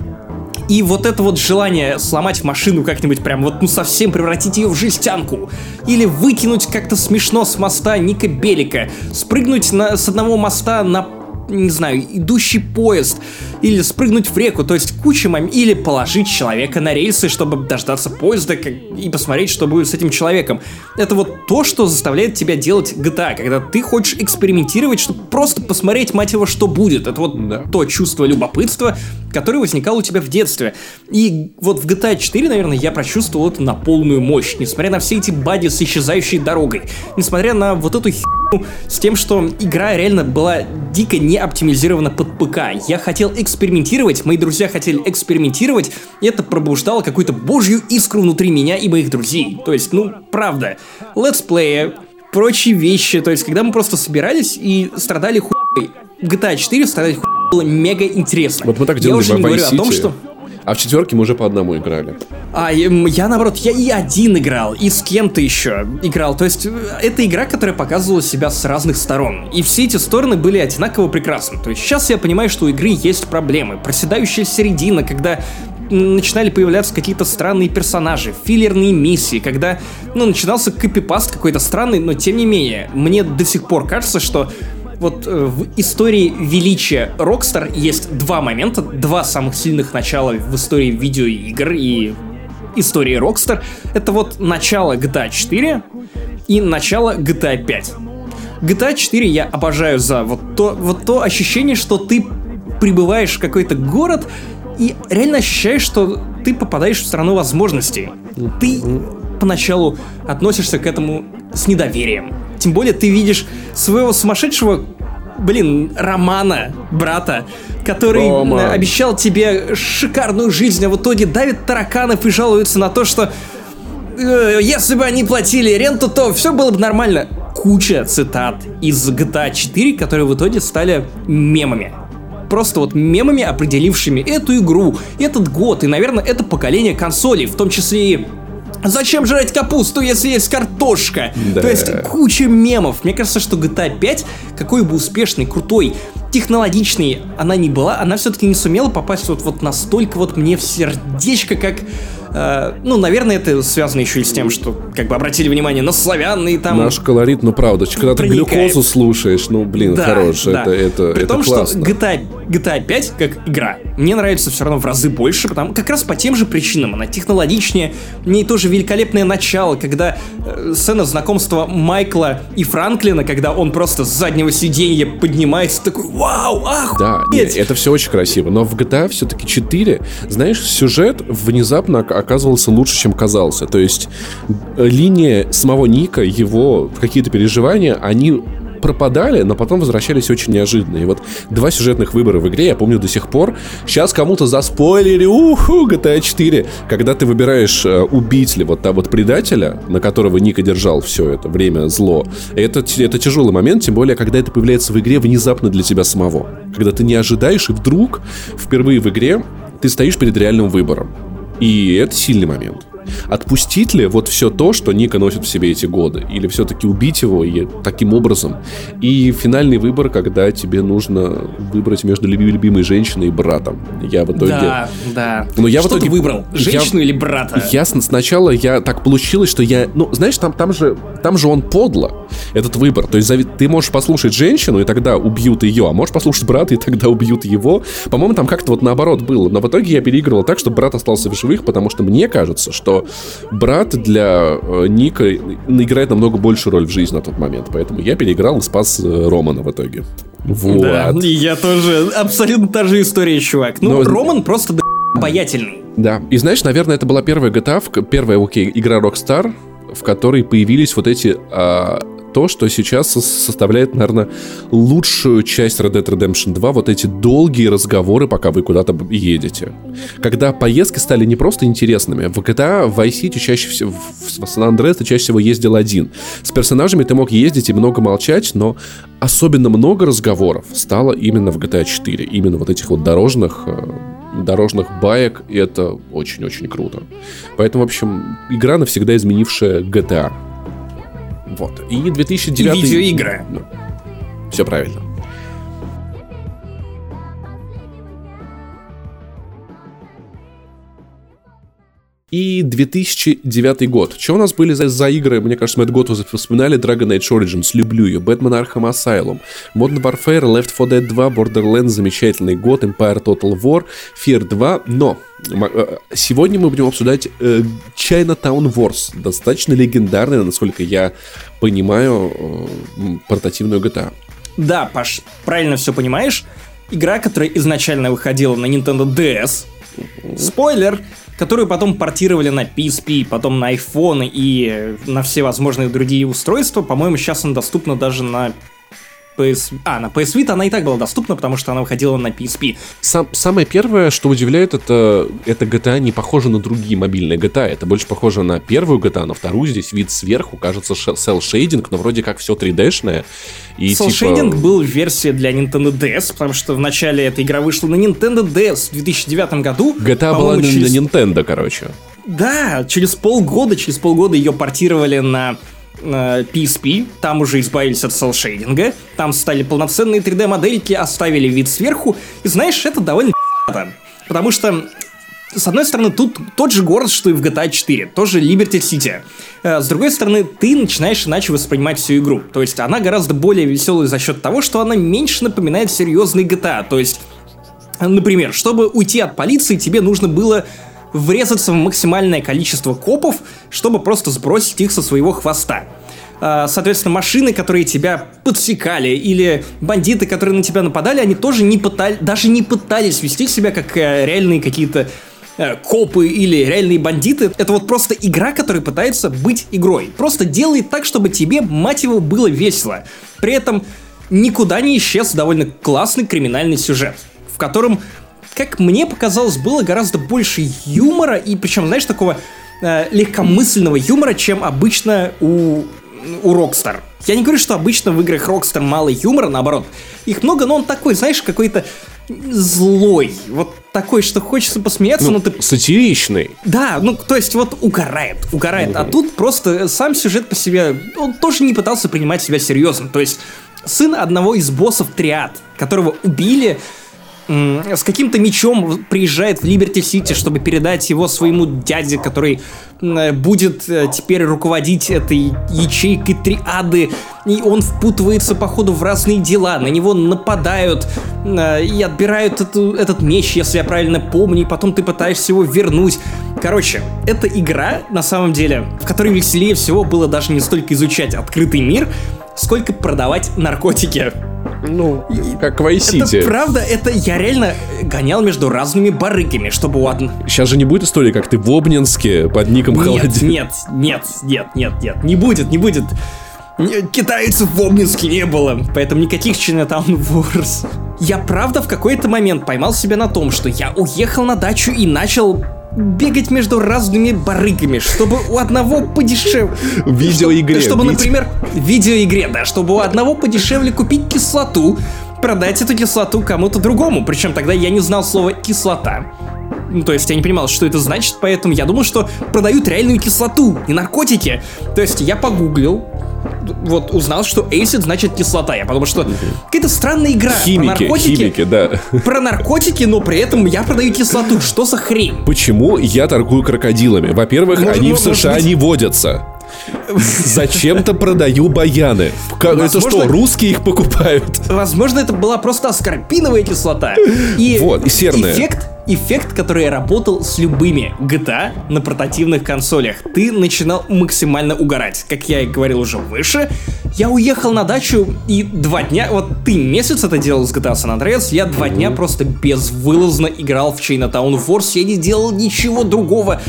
И вот это вот желание сломать машину как-нибудь прям вот ну совсем превратить ее в жестянку. Или выкинуть как-то смешно с моста Ника Белика. Спрыгнуть на, с одного моста на не знаю, идущий поезд, или спрыгнуть в реку, то есть куча мом... или положить человека на рельсы, чтобы дождаться поезда как- и посмотреть, что будет с этим человеком. Это вот то, что заставляет тебя делать GTA, когда ты хочешь экспериментировать, чтобы просто посмотреть, мать его, что будет. Это вот то чувство любопытства, которое возникало у тебя в детстве. И вот в GTA 4, наверное, я прочувствовал это на полную мощь, несмотря на все эти бади с исчезающей дорогой, несмотря на вот эту херню с тем, что игра реально была дико не оптимизирована под ПК. Я хотел экспериментировать, мои друзья хотели экспериментировать, и это пробуждало какую-то божью искру внутри меня и моих друзей. То есть, ну, правда, летсплеи, прочие вещи, то есть, когда мы просто собирались и страдали хуй. GTA 4 страдать хуй было мега интересно. Вот мы так Я делали уже в не говорю о том, что... А в четверке мы уже по одному играли. А, я, наоборот, я и один играл, и с кем-то еще играл. То есть, э, это игра, которая показывала себя с разных сторон. И все эти стороны были одинаково прекрасны. То есть, сейчас я понимаю, что у игры есть проблемы. Проседающая середина, когда начинали появляться какие-то странные персонажи, филлерные миссии, когда, ну, начинался копипаст какой-то странный, но тем не менее, мне до сих пор кажется, что вот э, в истории величия Rockstar есть два момента, два самых сильных начала в истории видеоигр и истории Rockstar. Это вот начало GTA 4 и начало GTA 5. GTA 4 я обожаю за вот то, вот то ощущение, что ты прибываешь в какой-то город и реально ощущаешь, что ты попадаешь в страну возможностей. Ты поначалу относишься к этому с недоверием. Тем более ты видишь своего сумасшедшего, блин, Романа, брата, который Рома. обещал тебе шикарную жизнь, а в итоге давит тараканов и жалуется на то, что э, если бы они платили ренту, то все было бы нормально. Куча цитат из GTA 4, которые в итоге стали мемами. Просто вот мемами, определившими эту игру, этот год и, наверное, это поколение консолей, в том числе и Зачем жрать капусту, если есть картошка? Да. То есть куча мемов. Мне кажется, что GTA 5, какой бы успешной, крутой, технологичной она не была, она все-таки не сумела попасть вот, вот настолько вот мне в сердечко, как... э, ну, наверное, это связано еще и с тем, что как бы обратили внимание на славян и там... Наш колорит, ну правда, когда ты глюкозу слушаешь, ну блин, Да, хорош, да. это, это, При это том, классно. что GTA GTA 5 как игра мне нравится все равно в разы больше, потому как раз по тем же причинам. Она технологичнее, в ней тоже великолепное начало, когда э, сцена знакомства Майкла и Франклина, когда он просто с заднего сиденья поднимается, такой «Вау, ах, Да, нет, это все очень красиво, но в GTA все-таки 4, знаешь, сюжет внезапно ока- оказывался лучше, чем казался. То есть э, линия самого Ника, его какие-то переживания, они пропадали, но потом возвращались очень неожиданно. И вот два сюжетных выбора в игре я помню до сих пор. Сейчас кому-то заспойлили, уху, GTA 4. Когда ты выбираешь э, убить ли вот того вот предателя, на которого Ника держал все это время зло, это, это тяжелый момент, тем более, когда это появляется в игре внезапно для тебя самого. Когда ты не ожидаешь, и вдруг впервые в игре ты стоишь перед реальным выбором. И это сильный момент. Отпустить ли вот все то, что Ника носит в себе эти годы? Или все-таки убить его и таким образом? И финальный выбор, когда тебе нужно выбрать между люби- любимой женщиной и братом. Я в итоге... Да, да. Но я в Что итоге- ты выбрал? я- Женщину или брата? Ясно, сначала я так получилось, что я, ну, знаешь, там, там же, там же он подло, этот выбор. То есть ты можешь послушать женщину, и тогда убьют ее, а можешь послушать брата, и тогда убьют его. По-моему, там как-то вот наоборот было. Но в итоге я переигрывал так, чтобы брат остался в живых, потому что мне кажется, что брат для э, Ника играет намного большую роль в жизни на тот момент. Поэтому я переиграл и спас э, Романа в итоге. Вот. Да, я тоже абсолютно та же история, чувак. Ну, Но- Роман просто до обаятельный. Да. И знаешь, наверное, это была первая GTA, первая, окей, игра Rockstar, в которой появились вот эти... а, то, что сейчас со- составляет, наверное, лучшую часть Red Dead Redemption 2, вот эти долгие разговоры, пока вы куда-то едете. Когда поездки стали не просто интересными, в GTA, в Vice City чаще всего, в Сан-Андреас ты чаще всего ездил один. С персонажами ты мог ездить и много молчать, но особенно много разговоров стало именно в GTA 4. Именно вот этих вот дорожных э, дорожных баек, и это очень-очень круто. Поэтому, в общем, игра навсегда изменившая GTA. Вот. И 2009... И видеоигры. Все правильно. И 2009 год. Что у нас были за, за игры? Мне кажется, мы этот год уже вспоминали. Dragon Age Origins, люблю ее. Batman Arkham Asylum, Modern Warfare, Left 4 Dead 2, Borderlands, замечательный год, Empire Total War, Fear 2. Но э, сегодня мы будем обсуждать э, Chinatown Wars. Достаточно легендарная, насколько я понимаю, э, портативную GTA. Да, Паш, правильно все понимаешь. Игра, которая изначально выходила на Nintendo DS. Спойлер, которую потом портировали на PSP, потом на iPhone и на все возможные другие устройства. По-моему, сейчас она доступна даже на PS... А, на PS Vita она и так была доступна, потому что она выходила на PSP. Сам, самое первое, что удивляет, это, это GTA не похожа на другие мобильные GTA. Это больше похоже на первую GTA, на вторую здесь вид сверху, кажется, cel шейдинг, но вроде как все 3D-шное. И Soul типа... Был версия для Nintendo DS, потому что вначале эта игра вышла на Nintendo DS в 2009 году. GTA была через- на Nintendo, короче. Да, через полгода, через полгода ее портировали на PSP, там уже избавились от селшейдинга, там стали полноценные 3D-модельки, оставили вид сверху, и знаешь, это довольно потому что с одной стороны, тут тот же город, что и в GTA 4, тоже Liberty City. Э, С другой стороны, ты начинаешь иначе воспринимать всю игру. То есть она гораздо более веселая за счет того, что она меньше напоминает серьезный GTA. То есть Например, чтобы уйти от полиции, тебе нужно было врезаться в максимальное количество копов, чтобы просто сбросить их со своего хвоста. А, Соответственно, машины, которые тебя подсекали, или бандиты, которые на тебя нападали, они тоже не пытались, даже не пытались вести себя как э, реальные какие-то э, копы или реальные бандиты. Это вот просто игра, которая пытается быть игрой. Просто делает так, чтобы тебе, мать его, было весело. При этом никуда не исчез довольно классный криминальный сюжет, в котором, как мне показалось, было гораздо больше юмора, и причем, знаешь, такого э, легкомысленного юмора, чем обычно у, у Rockstar. Я не говорю, что обычно в играх Rockstar мало юмора, наоборот. Их много, но он такой, знаешь, какой-то злой. Вот такой, что хочется посмеяться, но ты Сатиричный. да, ну, то есть вот угорает, угорает. А тут просто сам сюжет по себе, он тоже не пытался принимать себя серьезно. То есть сын одного из боссов Триад, которого убили, с каким-то мечом приезжает в Либерти Сити, чтобы передать его своему дяде, который э, будет э, теперь руководить этой ячейкой триады, и он впутывается, походу, в разные дела, на него нападают э, и отбирают эту- этот меч, если я правильно помню, и потом ты пытаешься его вернуть. Короче, это игра, на самом деле, в которой веселее всего было даже не столько изучать открытый мир, сколько продавать наркотики. Ну, как в Vice Это правда, это я реально гонял между разными барыгами, чтобы у одного... Сейчас же не будет истории, как ты в Обнинске под ником Нет, Холодильник. нет, нет, нет, нет, нет, не будет, не будет. Китайцев в Обнинске не было, поэтому никаких Chinatown Wars. Я правда в какой-то момент поймал себя на том, что я уехал на дачу и начал бегать между разными барыгами, чтобы у одного подешевле... В видеоигре. Чтобы, например, в видеоигре, да, чтобы у одного подешевле купить кислоту, продать эту кислоту кому-то другому. Причем тогда я не знал слова кислота. Ну, то есть я не понимал, что это значит, поэтому я думал, что продают реальную кислоту, не наркотики. То есть я погуглил, вот узнал, что acid значит кислота. Я подумал, что какая-то странная игра про Химики, наркотики. химики, да. Про наркотики, но при этом я продаю кислоту. Что за хрень? Почему я торгую крокодилами? Во-первых, они в США не водятся. Зачем-то продаю баяны. Как- Это что, Возможно- русские их покупают? Возможно, это была просто аскорбиновая кислота. И Вот, и серная. Эффект, эффект, который работал с любыми GTA на портативных консолях. Ты начинал максимально угорать. Как я и говорил уже выше, я уехал на дачу и два дня, вот ты месяц это делал с GTA San Andreas, я два дня просто безвылазно играл в Chinatown Wars, я не делал ничего другого.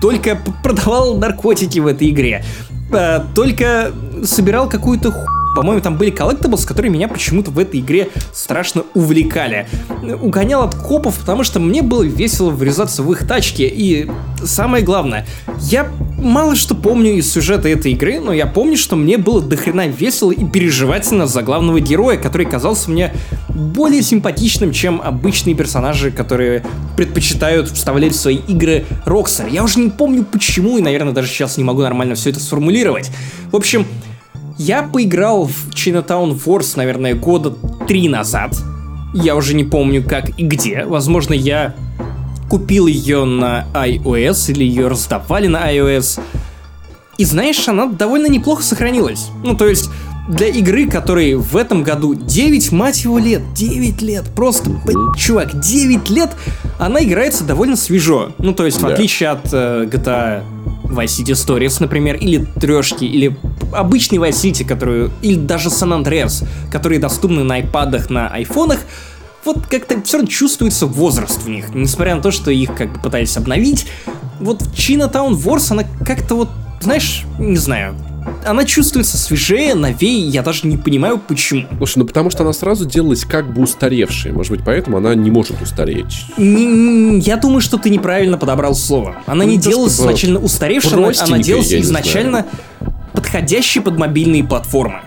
Только продавал наркотики в этой игре. Э, Только собирал какую-то ху... По-моему, там были collectibles, которые меня почему-то в этой игре страшно увлекали. Угонял от копов, потому что мне было весело врезаться в их тачки. И самое главное, я мало что помню из сюжета этой игры, но я помню, что мне было дохрена весело и переживательно за главного героя, который казался мне более симпатичным, чем обычные персонажи, которые предпочитают вставлять в свои игры Rockstar. Я уже не помню почему, и, наверное, даже сейчас не могу нормально все это сформулировать. В общем, я поиграл в Chinatown Wars, наверное, года три назад. Я уже не помню как и где. Возможно, я купил ее на iOS или ее раздавали на iOS. И знаешь, она довольно неплохо сохранилась. Ну, то есть, для игры, которой в этом году 9, мать его, лет, 9 лет, просто, блин, чувак, 9 лет, она играется довольно свежо. Ну, то есть, в Да. отличие от э, GTA Vice City Stories, например, или трешки, или обычный Vice City, которую, или даже San Andreas, которые доступны на айпадах, на айфонах, вот как-то все равно чувствуется возраст в них, несмотря на то, что их как бы пытались обновить. Вот Chinatown Wars, она как-то вот, знаешь, не знаю, она чувствуется свежее, новее, я даже не понимаю почему. Слушай, ну потому что она сразу делалась как бы устаревшей. Может быть, поэтому она не может устареть. Не- Я думаю, что ты неправильно подобрал слово. Она Ну, не делалась чтобы изначально устаревшей, она- делалась изначально подходящей под мобильные платформы.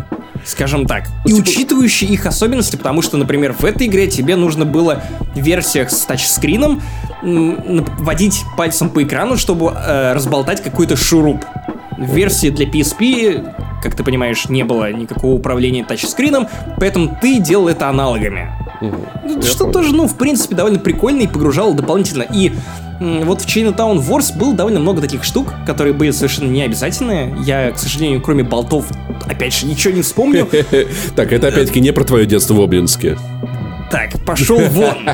Скажем так. И типа- учитывающие их особенности, потому что, например, в этой игре тебе нужно было в версиях с тачскрином водить пальцем по экрану, чтобы э, разболтать какой-то шуруп. В версии для PSP, как ты понимаешь, не было никакого управления тачскрином, поэтому ты делал это аналогами. Ну, Что понял. тоже, ну, в принципе, довольно прикольно и погружало дополнительно. И вот в Chinatown Wars было довольно много таких штук, которые были совершенно не обязательные. Я, к сожалению, кроме болтов, опять же, ничего не вспомню. Так, это опять-таки не про твое детство в Обнинске. Так, пошел вон.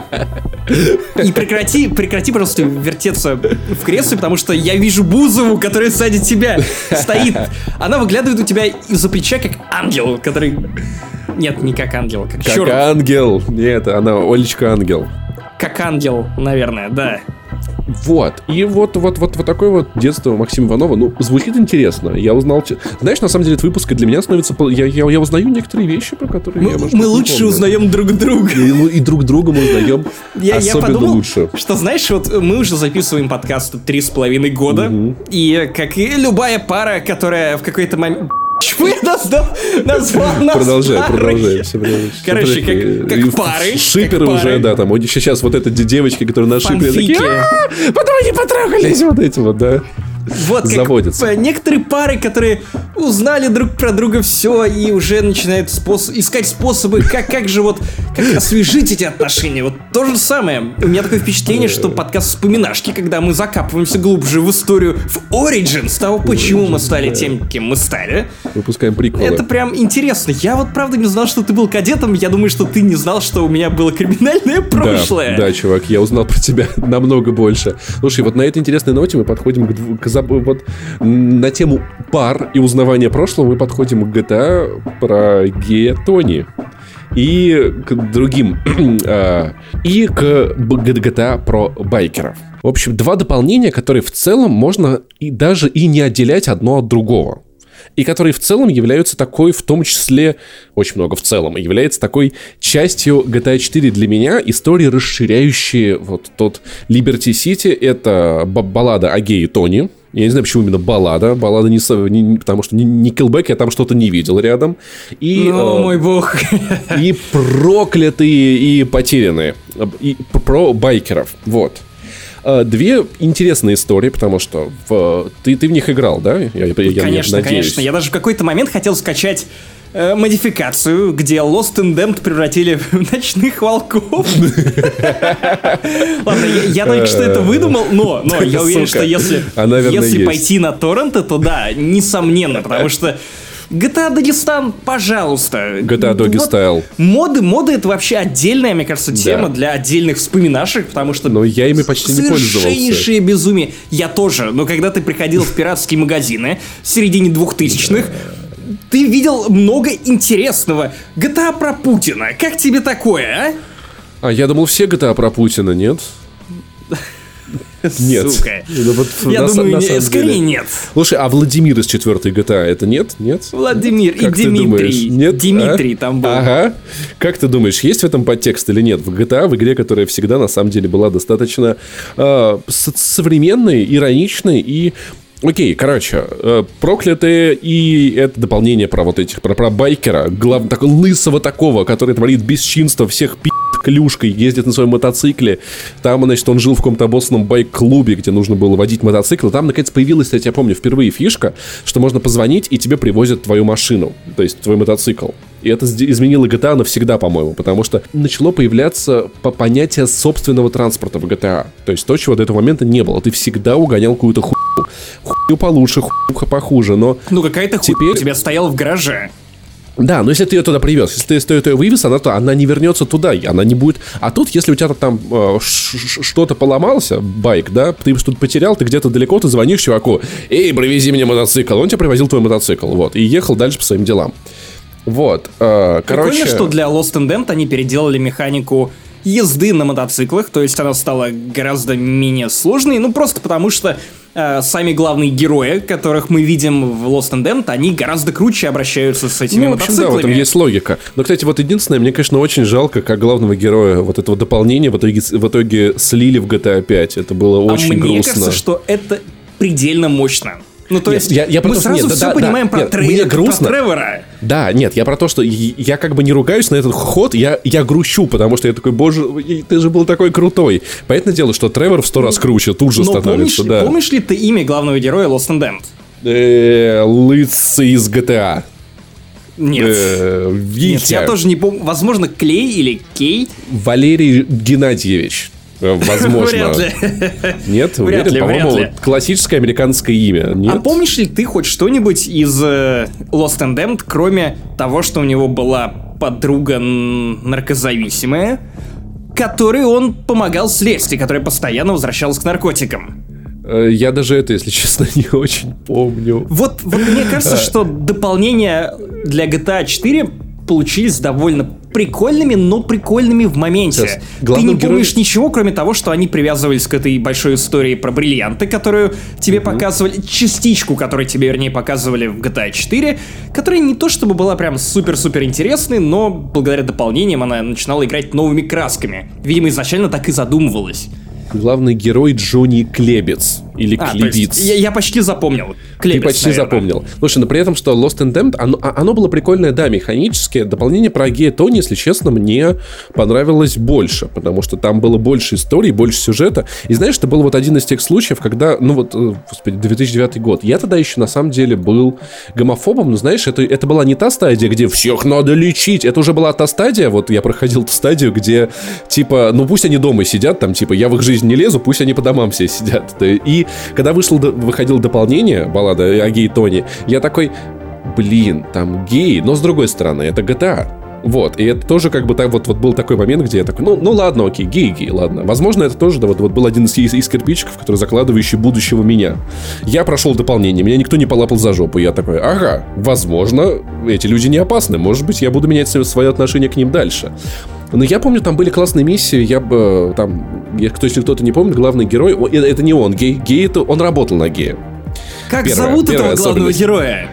И прекрати, прекрати, пожалуйста, вертеться в кресле, потому что я вижу Бузову, которая сзади тебя стоит. Она выглядывает у тебя из-за плеча, как ангел, который... Нет, не как ангел, как, Как черт. ангел. Нет, она Олечка ангел. Как ангел, наверное, да. Вот. И вот, вот, вот, вот такое вот детство Максима Иванова. Ну, звучит интересно. Я узнал... Знаешь, на самом деле, от выпуска для меня становится... Я, я, я узнаю некоторые вещи, про которые Мы, я, может мы лучше помню. узнаем друг друга. И, ну, и друг друга мы узнаем Я, я особенно подумал, лучше. что, знаешь, вот мы уже записываем подкаст три с половиной года, и как и любая пара, которая в какой-то момент... Почему я назвал, назвал нас Продолжай, парой? продолжай. Все время, Короче, как- пары, Шиперы как уже, пары. да, там. Сейчас вот эти девочки, которые на шипере, такие, Фанфики. «А, потом они потрахались, вот эти вот, да. Вот как некоторые пары, которые узнали друг про друга все и уже начинают спос- искать способы, как, как же вот как освежить эти отношения. Вот то же самое. У меня такое впечатление, что подкаст вспоминашки, когда мы закапываемся глубже в историю, в Origin, с того, почему мы стали тем, кем мы стали. Выпускаем приквелы. Это прям интересно. Я вот правда не знал, что ты был кадетом. Я думаю, что ты не знал, что у меня было криминальное прошлое. Да, да, чувак, я узнал про тебя намного больше. Слушай, вот на этой интересной ноте мы подходим к, к вот на тему пар и узнавания прошлого мы подходим к GTA про гея Тони. И к другим. а, и к GTA про байкеров. В общем, два дополнения, которые в целом можно и даже и не отделять одно от другого и которые в целом являются такой, в том числе, очень много в целом, является такой частью GTA 4 для меня, истории, расширяющие вот тот Liberty City, это баллада о гее Тони, я не знаю, почему именно баллада. Баллада не, не- потому что не, не Killback, я там что-то не видел рядом. И, О, э, мой бог. и проклятые, и потерянные. И про байкеров. Вот. Э, Две интересные истории, потому что в- ты, ты в них играл, да? Я, я- я конечно, надеюсь. конечно. Я даже в какой-то момент хотел скачать э, модификацию, где Lost and Damned превратили в ночных волков. Ладно, я, только что это выдумал, но, я уверен, что если, А, пойти на торренты, то да, несомненно, потому что GTA Дагестан, пожалуйста. GTA Doggy Вот Style. Моды, моды это вообще отдельная, мне кажется, тема Да. для отдельных вспоминашек, потому что Но я ими почти не пользовался. Совершеннейшее безумие. Я тоже, но когда ты приходил в пиратские магазины в середине двухтысячных, ты видел много интересного. GTA про Путина. Как тебе такое, А я думал, все GTA про Путина, нет? а? Нет. Сука. Ну, вот Я на думаю, на не- скорее деле. нет. Слушай, а Владимир из 4 GTA это нет? Нет? Владимир и Как ты Дмитрий. думаешь, нет? Дмитрий А? там был. Ага. Как ты думаешь, есть в этом подтекст или нет? В GTA, в игре, которая всегда на самом деле была достаточно э, современной, ироничной и Окей, короче, э, проклятые и это дополнение про вот этих, про, про байкера, глав, такого лысого такого, который творит бесчинство, всех пи*** клюшкой, ездит на своем мотоцикле. Там, значит, он жил в каком-то обоссанном байк-клубе, где нужно было водить мотоцикл. Там, наконец, появилась, кстати, я помню, впервые фишка, что можно позвонить, и тебе привозят твою машину, то есть твой мотоцикл. И это изменило GTA навсегда, по-моему, потому что начало появляться по понятие собственного транспорта в GTA. То есть то, чего до этого момента не было. Ты всегда угонял какую-то хуйню. Хуйню получше, хуйню похуже, но... Ну какая-то хуйня Теперь- у тебя стояла в гараже. Да, но если ты ее туда привез, если ты, ее вывез, она, то, она не вернется туда, она не будет... А тут, если у тебя там э, что-то поломался, байк, да, ты что-то потерял, ты где-то далеко, ты звонишь чуваку, эй, привези мне мотоцикл, он тебе привозил твой мотоцикл, вот, и ехал дальше по своим делам. Вот, э, короче... Прикольно, что для Lost and Damned они переделали механику езды на мотоциклах, то есть она стала гораздо менее сложной, ну просто потому что э, сами главные герои, которых мы видим в Lost and Damned, они гораздо круче обращаются с этими Ну, в общем, да, в этом есть логика. Но, кстати, вот единственное, мне, конечно, очень жалко, как главного героя вот этого дополнения в итоге, в итоге слили в GTA 5. Это было а очень мне грустно. кажется, что это предельно мощно. Ну, то Нет, есть, я- я про мы то, сразу нет, все да, понимаем да, про, нет, Трей- мне про грустно. Тревора. Да, нет, я про то, что я как бы не ругаюсь на этот ход, я, я грущу, потому что я такой, боже, ты же был такой крутой. Понятное дело, что Тревор в сто раз круче тут же Но помнишь, становится, ли- да. помнишь ли ты имя главного героя Lost and Damned? Э, из GTA. Нет. Э, Нет, Витя. я тоже не помню. Возможно, Клей или Кей. Валерий Геннадьевич. Э, Возможно. Вряд ли. Нет, Вряд уверен, ли, по-моему, вряд ли. классическое американское имя. Нет? А помнишь ли ты хоть что-нибудь из э, Lost and Damned, кроме того, что у него была подруга наркозависимая, которой он помогал слезть и которая постоянно возвращалась к наркотикам? Э, Я даже это, если честно, не очень помню. Вот, вот мне кажется, что дополнения для GTA 4 получились довольно прикольными, но прикольными в моменте. Сейчас. Ты не героем- помнишь ничего, кроме того, что они привязывались к этой большой истории про бриллианты, которую тебе показывали, частичку, которую тебе, вернее, показывали в GTA 4, которая не то чтобы была прям супер-супер интересной, но благодаря дополнениям она начинала играть новыми красками. Видимо, изначально так и задумывалась. Главный герой Джонни Клебец. Или А, Клевиц. я, я почти запомнил. Ты Клевец, почти наверное. запомнил. Слушай, но при этом, что Lost and Damned, оно, а- оно было прикольное, да, механически. Дополнение про Гея Тони, если честно, мне понравилось больше, потому что там было больше историй, больше сюжета. И знаешь, это был вот один из тех случаев, когда, ну вот, э, господи, 2009 год. Я тогда еще на самом деле был гомофобом, но знаешь, это, это была не та стадия, где всех надо лечить. Это уже была та стадия, вот я проходил ту стадию, где, типа, ну пусть они дома сидят, там, типа, я в их жизнь не лезу, пусть они по домам все сидят. Да, Когда вышло, выходило дополнение, баллада о гей Тони, я такой, блин, там гей, но с другой стороны, это GTA. Вот, и это тоже как бы так вот, вот был такой момент, где я такой, ну, ну ладно, окей, гей, гей, ладно. Возможно, это тоже, да, вот, вот был один из, из, из кирпичиков, который закладывающий будущего меня. Я прошел дополнение, меня никто не полапал за жопу. Я такой, ага, возможно, эти люди не опасны, может быть, я буду менять свое отношение к ним дальше. Но я помню, там были классные миссии, я бы, там, я- кто, если кто-то не помнит, главный герой, о, это, не он, гей, гей, это он работал на гея. Как Первая- зовут первая этого главного героя?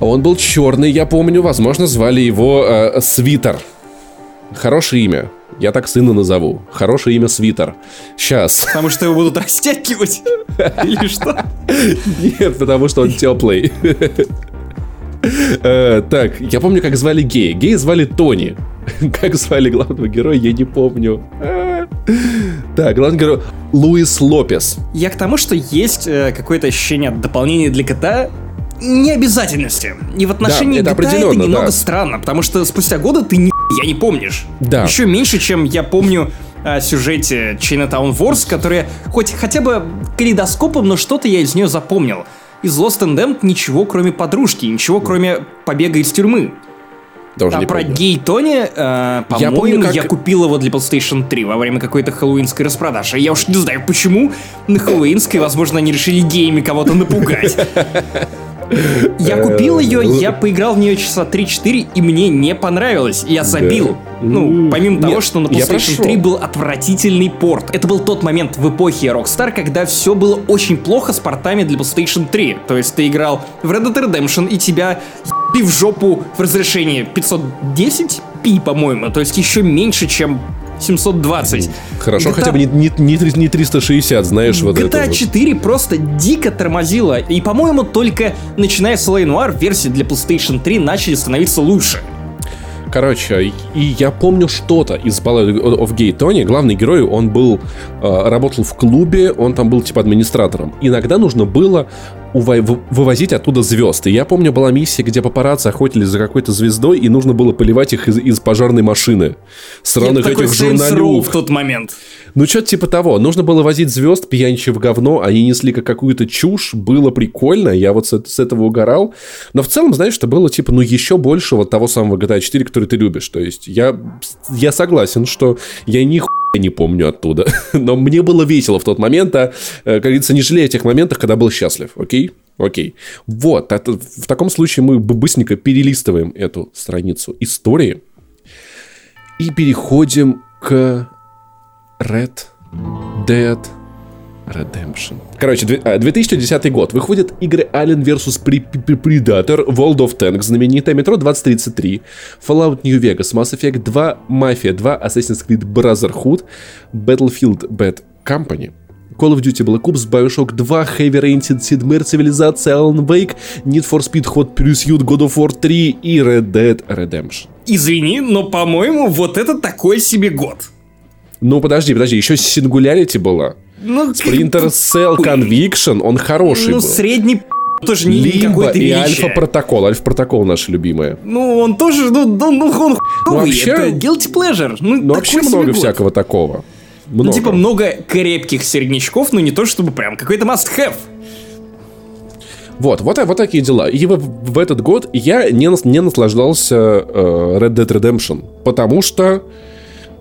Он был черный, я помню, возможно, звали его э, Свитер. Хорошее имя. Я так сына назову. Хорошее имя Свитер. Сейчас. Потому что его будут растягивать? Или что? Нет, потому что он теплый. Э, Так, я помню, как звали гея. Гея звали Тони. Как звали главного героя, я не помню. Э, Так, главный герой Луис Лопес. Я к тому, что есть э, какое-то ощущение дополнения для кота необязательности. И в отношении это GTA это определенно, немного да. странно, потому что спустя годы ты ни я не помнишь. Да. Еще меньше, чем я помню о сюжете Chinatown Wars, которая хоть хотя бы калейдоскопом, но что-то я из нее запомнил. Из Lost and Damned ничего, кроме подружки, ничего, кроме побега из тюрьмы. Тоже А не про помню. гей Тони, э, по-моему, я, как- купил его для PlayStation 3 во время какой-то хэллоуинской распродажи. Я уж не знаю, почему на хэллоуинской, возможно, они решили геями кого-то напугать. Я купил ее, я поиграл в нее часа 3-4, и мне не понравилось. Я забил. Ну, помимо того, что на PlayStation прошел. 3 был отвратительный порт. Это был тот момент в эпохе Rockstar, когда все было очень плохо с портами для PlayStation 3. То есть ты играл в Red Dead Redemption, и тебя ебли в жопу в разрешении 510 p, по-моему. То есть еще меньше, чем 720. Хорошо, GTA хотя бы не, не, не не 360, знаешь, вот это. GTA вот. 4 просто дико тормозила. И, по-моему, только начиная с LA Noir версии для PlayStation 3 начали становиться лучше. Короче, и я помню что-то из Ballad of Gay Tony. Главный герой, он был, э, работал в клубе, он там был типа администратором. Иногда нужно было вы- вывозить оттуда звезд. И я помню, была миссия, где папарацци охотились за какой-то звездой, и нужно было поливать их из, из пожарной машины. Сраных этих журналюк. в тот момент. Ну, что-то типа того. Нужно было возить звезд, пьяничьи в говно, они несли как какую-то чушь, было прикольно, я вот с, с этого угорал. Но в целом, знаешь, это было типа, ну, еще больше вот того самого GTA 4, который ты любишь. То есть я, я согласен, что я ни хуя не помню оттуда. Но мне было весело в тот момент, а, э, как говорится, не жалею о тех моментах, когда был счастлив, окей? Окей. Вот, это- в таком случае мы быстренько перелистываем эту страницу истории и переходим к Red Dead Redemption. Короче, две- а, 2010 год. Выходят игры Alien vs. Pre- Pre- Predator, World of Tanks, знаменитое метро 2033, Fallout New Vegas, Mass Effect 2, Mafia 2, Assassin's Creed Brotherhood, Battlefield Bad Company, Call of Duty Black Ops, Bioshock 2, Heavy Rain, Sid Meier, Цивилизация, Alan Wake, Need for Speed Hot Pursuit, God of War 3 и Red Dead Redemption. Извини, но, по-моему, вот это такой себе год. Ну, подожди, подожди, еще Singularity была. Ну, Splinter Cell Conviction, он хороший Ну, был. средний тоже не какой-то и величие. Альфа-протокол. Альфа-протокол наши любимые. Ну, он тоже, ну, ну, ну он хуёвый, вообще- это guilty pleasure. Ну, Ну, вообще много год. всякого такого. Много. Ну, типа, много крепких середнячков, но не то чтобы прям какой-то must-have. Вот, вот, вот такие дела. И в, в этот год я не, не наслаждался э, Red Dead Redemption. Потому что...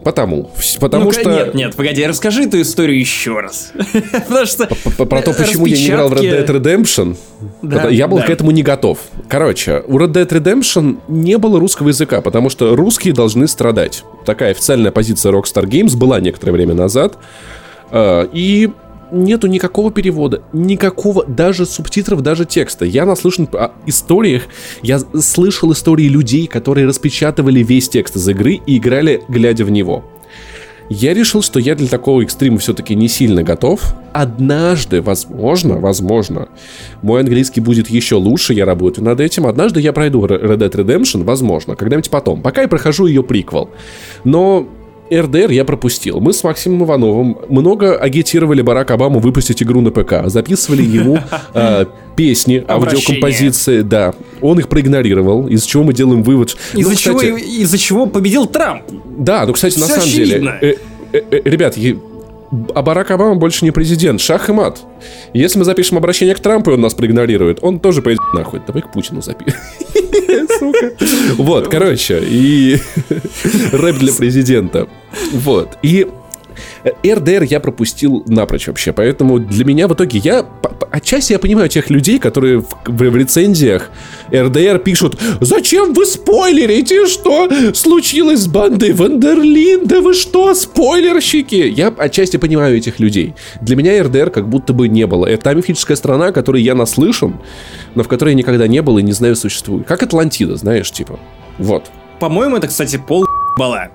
Потому. Потому Ну-ка, что... Нет, нет, погоди, расскажи эту историю еще раз. Потому что... Про то, почему я не играл в Red Dead Redemption, Да, я был да. к этому не готов. Короче, у Red Dead Redemption не было русского языка, потому что русские должны страдать. Такая официальная позиция Rockstar Games была некоторое время назад. Э, И нету никакого перевода, никакого даже субтитров, даже текста. Я наслышан о историях, я слышал истории людей, которые распечатывали весь текст из игры и играли, глядя в него. Я решил, что я для такого экстрима все-таки не сильно готов. Однажды, возможно, возможно, мой английский будет еще лучше, я работаю над этим. Однажды я пройду Red Dead Redemption, возможно, когда-нибудь потом. Пока я прохожу ее приквел. Но РДР я пропустил. Мы с Максимом Ивановым много агитировали Барак Обаму выпустить игру на ПК. Записывали ему э, песни, аудиокомпозиции, да. Он их проигнорировал, из чего мы делаем вывод. Ну, Из-за чего, кстати, из-за чего победил Трамп. Да, ну, кстати, на самом очевидно. деле... э, э, э, ребят, а Барак Обама больше не президент. Шах и мат. Если мы запишем обращение к Трампу, и он нас проигнорирует, он тоже пойдет нахуй. Давай к Путину. Сука. Вот, короче, и рэп для президента. Вот. И РДР я пропустил напрочь вообще, поэтому для меня в итоге я... Отчасти я понимаю тех людей, которые в, в- в рецензиях РДР пишут «Зачем вы спойлерите, что случилось с бандой Вандерлин? Да вы что, спойлерщики?» Я отчасти понимаю этих людей. Для меня РДР как будто бы не было. Это та мифическая страна, которой я наслышан, но в которой я никогда не был и не знаю, существует. Как Атлантида, знаешь, типа. Вот. По-моему, это, кстати, пол бала.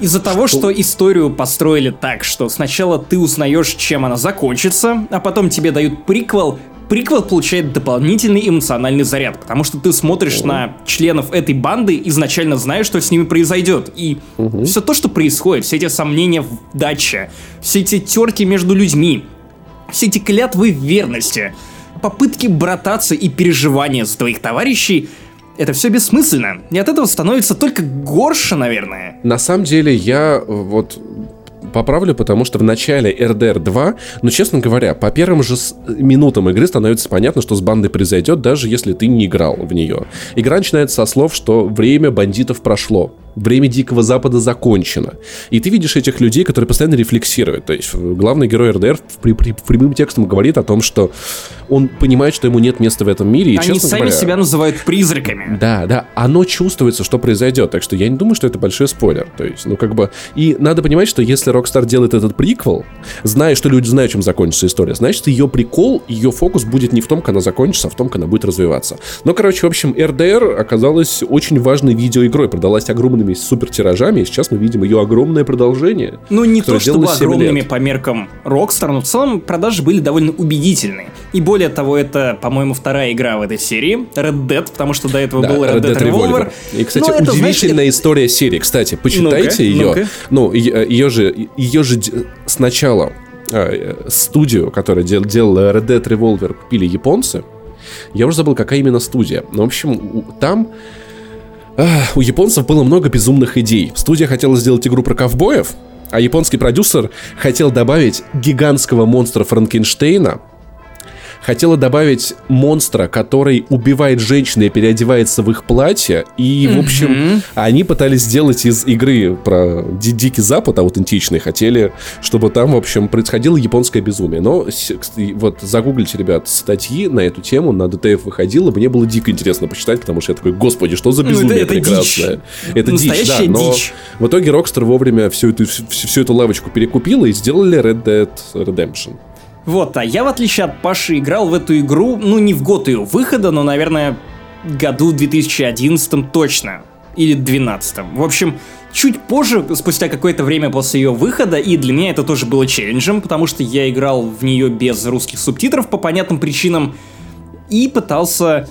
Из-за того, что? историю построили так, что сначала ты узнаешь, чем она закончится, а потом тебе дают приквел, приквел получает дополнительный эмоциональный заряд, потому что ты смотришь на членов этой банды, изначально знаешь, что с ними произойдет. И все то, что происходит, все эти сомнения в даче, все эти терки между людьми, все эти клятвы верности, попытки брататься и переживания за твоих товарищей, это все бессмысленно. И от этого становится только горше, наверное. На самом деле я э, вот поправлю, потому что в начале RDR 2, ну, честно говоря, по первым же с- минутам игры становится понятно, что с бандой произойдет, даже если ты не играл в нее. Игра начинается со слов, что время бандитов прошло, время Дикого Запада закончено. И ты видишь этих людей, которые постоянно рефлексируют. То есть главный герой РДР в при- при- прямым текстом говорит о том, что он понимает, что ему нет места в этом мире. И, Они честно сами говоря, себя называют призраками. да, да, оно чувствуется, что произойдет, так что я не думаю, что это большой спойлер. То есть, ну как бы... И надо понимать, что если Rockstar делает этот приквел, зная, что люди знают, чем закончится история, значит, ее прикол, ее фокус будет не в том, как она закончится, а в том, как она будет развиваться. Но, короче, в общем, RDR оказалась очень важной видеоигрой, продалась огромными супер тиражами, и сейчас мы видим ее огромное продолжение. Ну, не то чтобы огромными лет. по меркам Rockstar, но в целом продажи были довольно убедительные. И более того, это, по-моему, вторая игра в этой серии, Red Dead, потому что до этого Да, был Red Dead Revolver. И, кстати, Но это, знаешь, удивительная история серии. Кстати, почитайте Ну-ка, ее. ну-ка. Ну, ее же, ее же сначала э, студию, которая дел- делала Red Dead Revolver, купили японцы. Я уже забыл, какая именно студия. Но, в общем, там у японцев было много безумных идей. Студия хотела сделать игру про ковбоев, а японский продюсер хотел добавить гигантского монстра Франкенштейна, хотела добавить монстра, который убивает женщин и переодевается в их платье. И, в общем, они пытались сделать из игры про Ди- Дикий Запад аутентичный. Хотели, чтобы там, в общем, происходило японское безумие. Но вот загуглите, ребят, статьи на эту тему на ДТФ выходило. Мне было дико интересно почитать, потому что я такой, господи, что за Ну, это- безумие это прекрасное. дичь. Это дичь, да. Но дичь. в итоге Rockstar вовремя всю эту, всю, всю эту лавочку перекупила и сделали Red Dead Redemption. Вот, а я, в отличие от Паши, играл в эту игру, ну, не в год ее выхода, но, наверное, году 2011 точно. Или 2012. В общем, чуть позже, спустя какое-то время после ее выхода, и для меня это тоже было челленджем, потому что я играл в нее без русских субтитров по понятным причинам, и пытался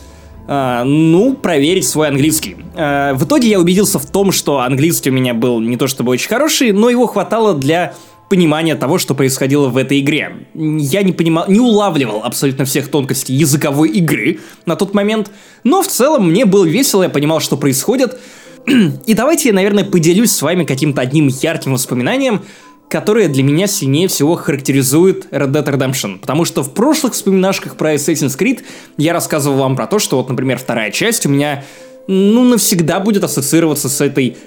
а, ну, проверить свой английский. А, в итоге я убедился в том, что английский у меня был не то чтобы очень хороший, но его хватало для понимания того, что происходило в этой игре. Я не понимал, не улавливал абсолютно всех тонкостей языковой игры на тот момент, но в целом мне было весело, я понимал, что происходит. И давайте я, наверное, поделюсь с вами каким-то одним ярким воспоминанием, которое для меня сильнее всего характеризует Red Dead Redemption. Потому что в прошлых вспоминашках про Assassin's Creed я рассказывал вам про то, что вот, например, вторая часть у меня, ну, навсегда будет ассоциироваться с этой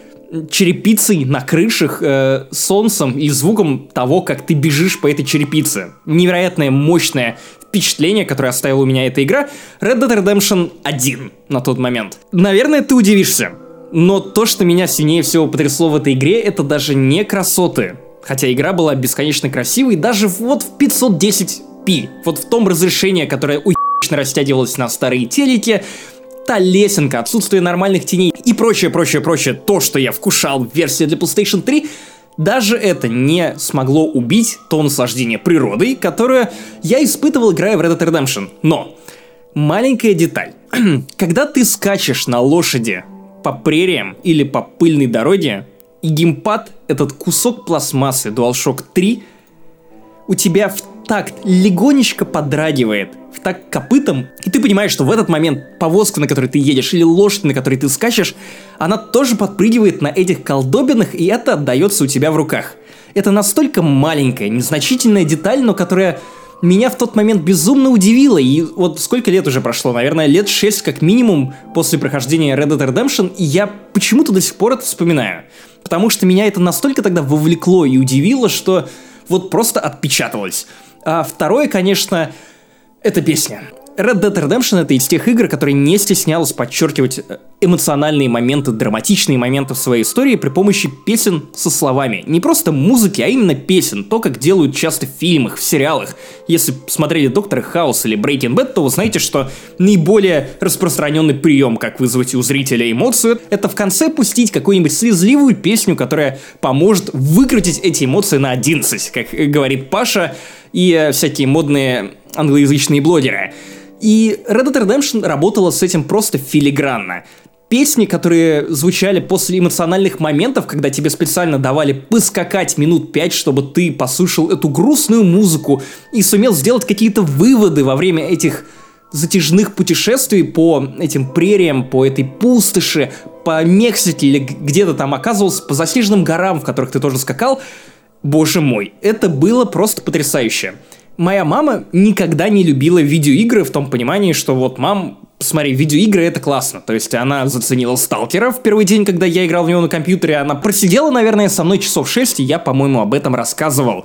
черепицей на крышах, э, солнцем и звуком того, как ты бежишь по этой черепице. Невероятное мощное впечатление, которое оставила у меня эта игра. Red Dead Redemption 1 на тот момент. Наверное, ты удивишься. Но то, что меня сильнее всего потрясло в этой игре, это даже не красоты. Хотя игра была бесконечно красивой, даже вот в 510p. Вот в том разрешении, которое уебично растягивалось на старые телеке, та лесенка, отсутствие нормальных теней и прочее, прочее, прочее, то, что я вкушал в версии для PlayStation 3, Даже это не смогло убить то наслаждение природой, которое я испытывал, играя в Red Dead Redemption. Но маленькая деталь. Когда ты скачешь на лошади по прериям или по пыльной дороге, и геймпад, этот кусок пластмассы DualShock 3, у тебя в такт легонечко подрагивает, в такт копытом, и ты понимаешь, что в этот момент повозка, на которой ты едешь, или лошадь, на которой ты скачешь, она тоже подпрыгивает на этих колдобинах, и это отдается у тебя в руках. Это настолько маленькая, незначительная деталь, но которая меня в тот момент безумно удивила. И вот сколько лет уже прошло? Наверное, лет 6 как минимум после прохождения Red Dead Redemption, и я почему-то до сих пор это вспоминаю. Потому что меня это настолько тогда вовлекло и удивило, что вот просто отпечаталось. А второе, конечно, это песня. Red Dead Redemption это из тех игр, которые не стеснялась подчеркивать э, эмоциональные моменты, драматичные моменты в своей истории при помощи песен со словами. Не просто музыки, а именно песен. То, как делают часто в фильмах, в сериалах. Если смотрели Доктора Хаус или Breaking Bad, то вы знаете, что наиболее распространенный прием, как вызвать у зрителя эмоцию, это в конце пустить какую-нибудь слезливую песню, которая поможет выкрутить эти эмоции на 11, как говорит Паша и э, всякие модные англоязычные блогеры. И Red Dead Redemption работала с этим просто филигранно. Песни, которые звучали после эмоциональных моментов, когда тебе специально давали поскакать минут пять, чтобы ты послушал эту грустную музыку и сумел сделать какие-то выводы во время этих затяжных путешествий по этим прериям, по этой пустоши, по Мексике или где-то там оказывался, по заснеженным горам, в которых ты тоже скакал. Боже мой, это было просто потрясающе моя мама никогда не любила видеоигры в том понимании, что вот, мам, смотри, видеоигры это классно. То есть она заценила Сталкера в первый день, когда я играл в него на компьютере. Она просидела, наверное, со мной часов 6, и я, по-моему, об этом рассказывал.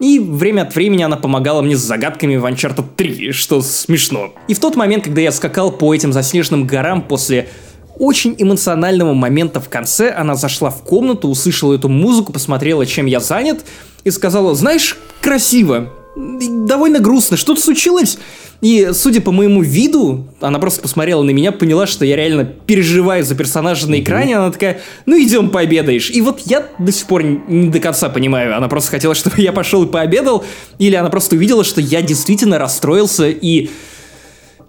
И время от времени она помогала мне с загадками в Uncharted 3, что смешно. И в тот момент, когда я скакал по этим заснеженным горам после очень эмоционального момента в конце, она зашла в комнату, услышала эту музыку, посмотрела, чем я занят, и сказала, знаешь, красиво, довольно грустно. Что-то случилось? И, судя по моему виду, она просто посмотрела на меня, поняла, что я реально переживаю за персонажа на экране. Она такая, ну идем пообедаешь. И вот я до сих пор не до конца понимаю, она просто хотела, чтобы я пошел и пообедал, или она просто увидела, что я действительно расстроился и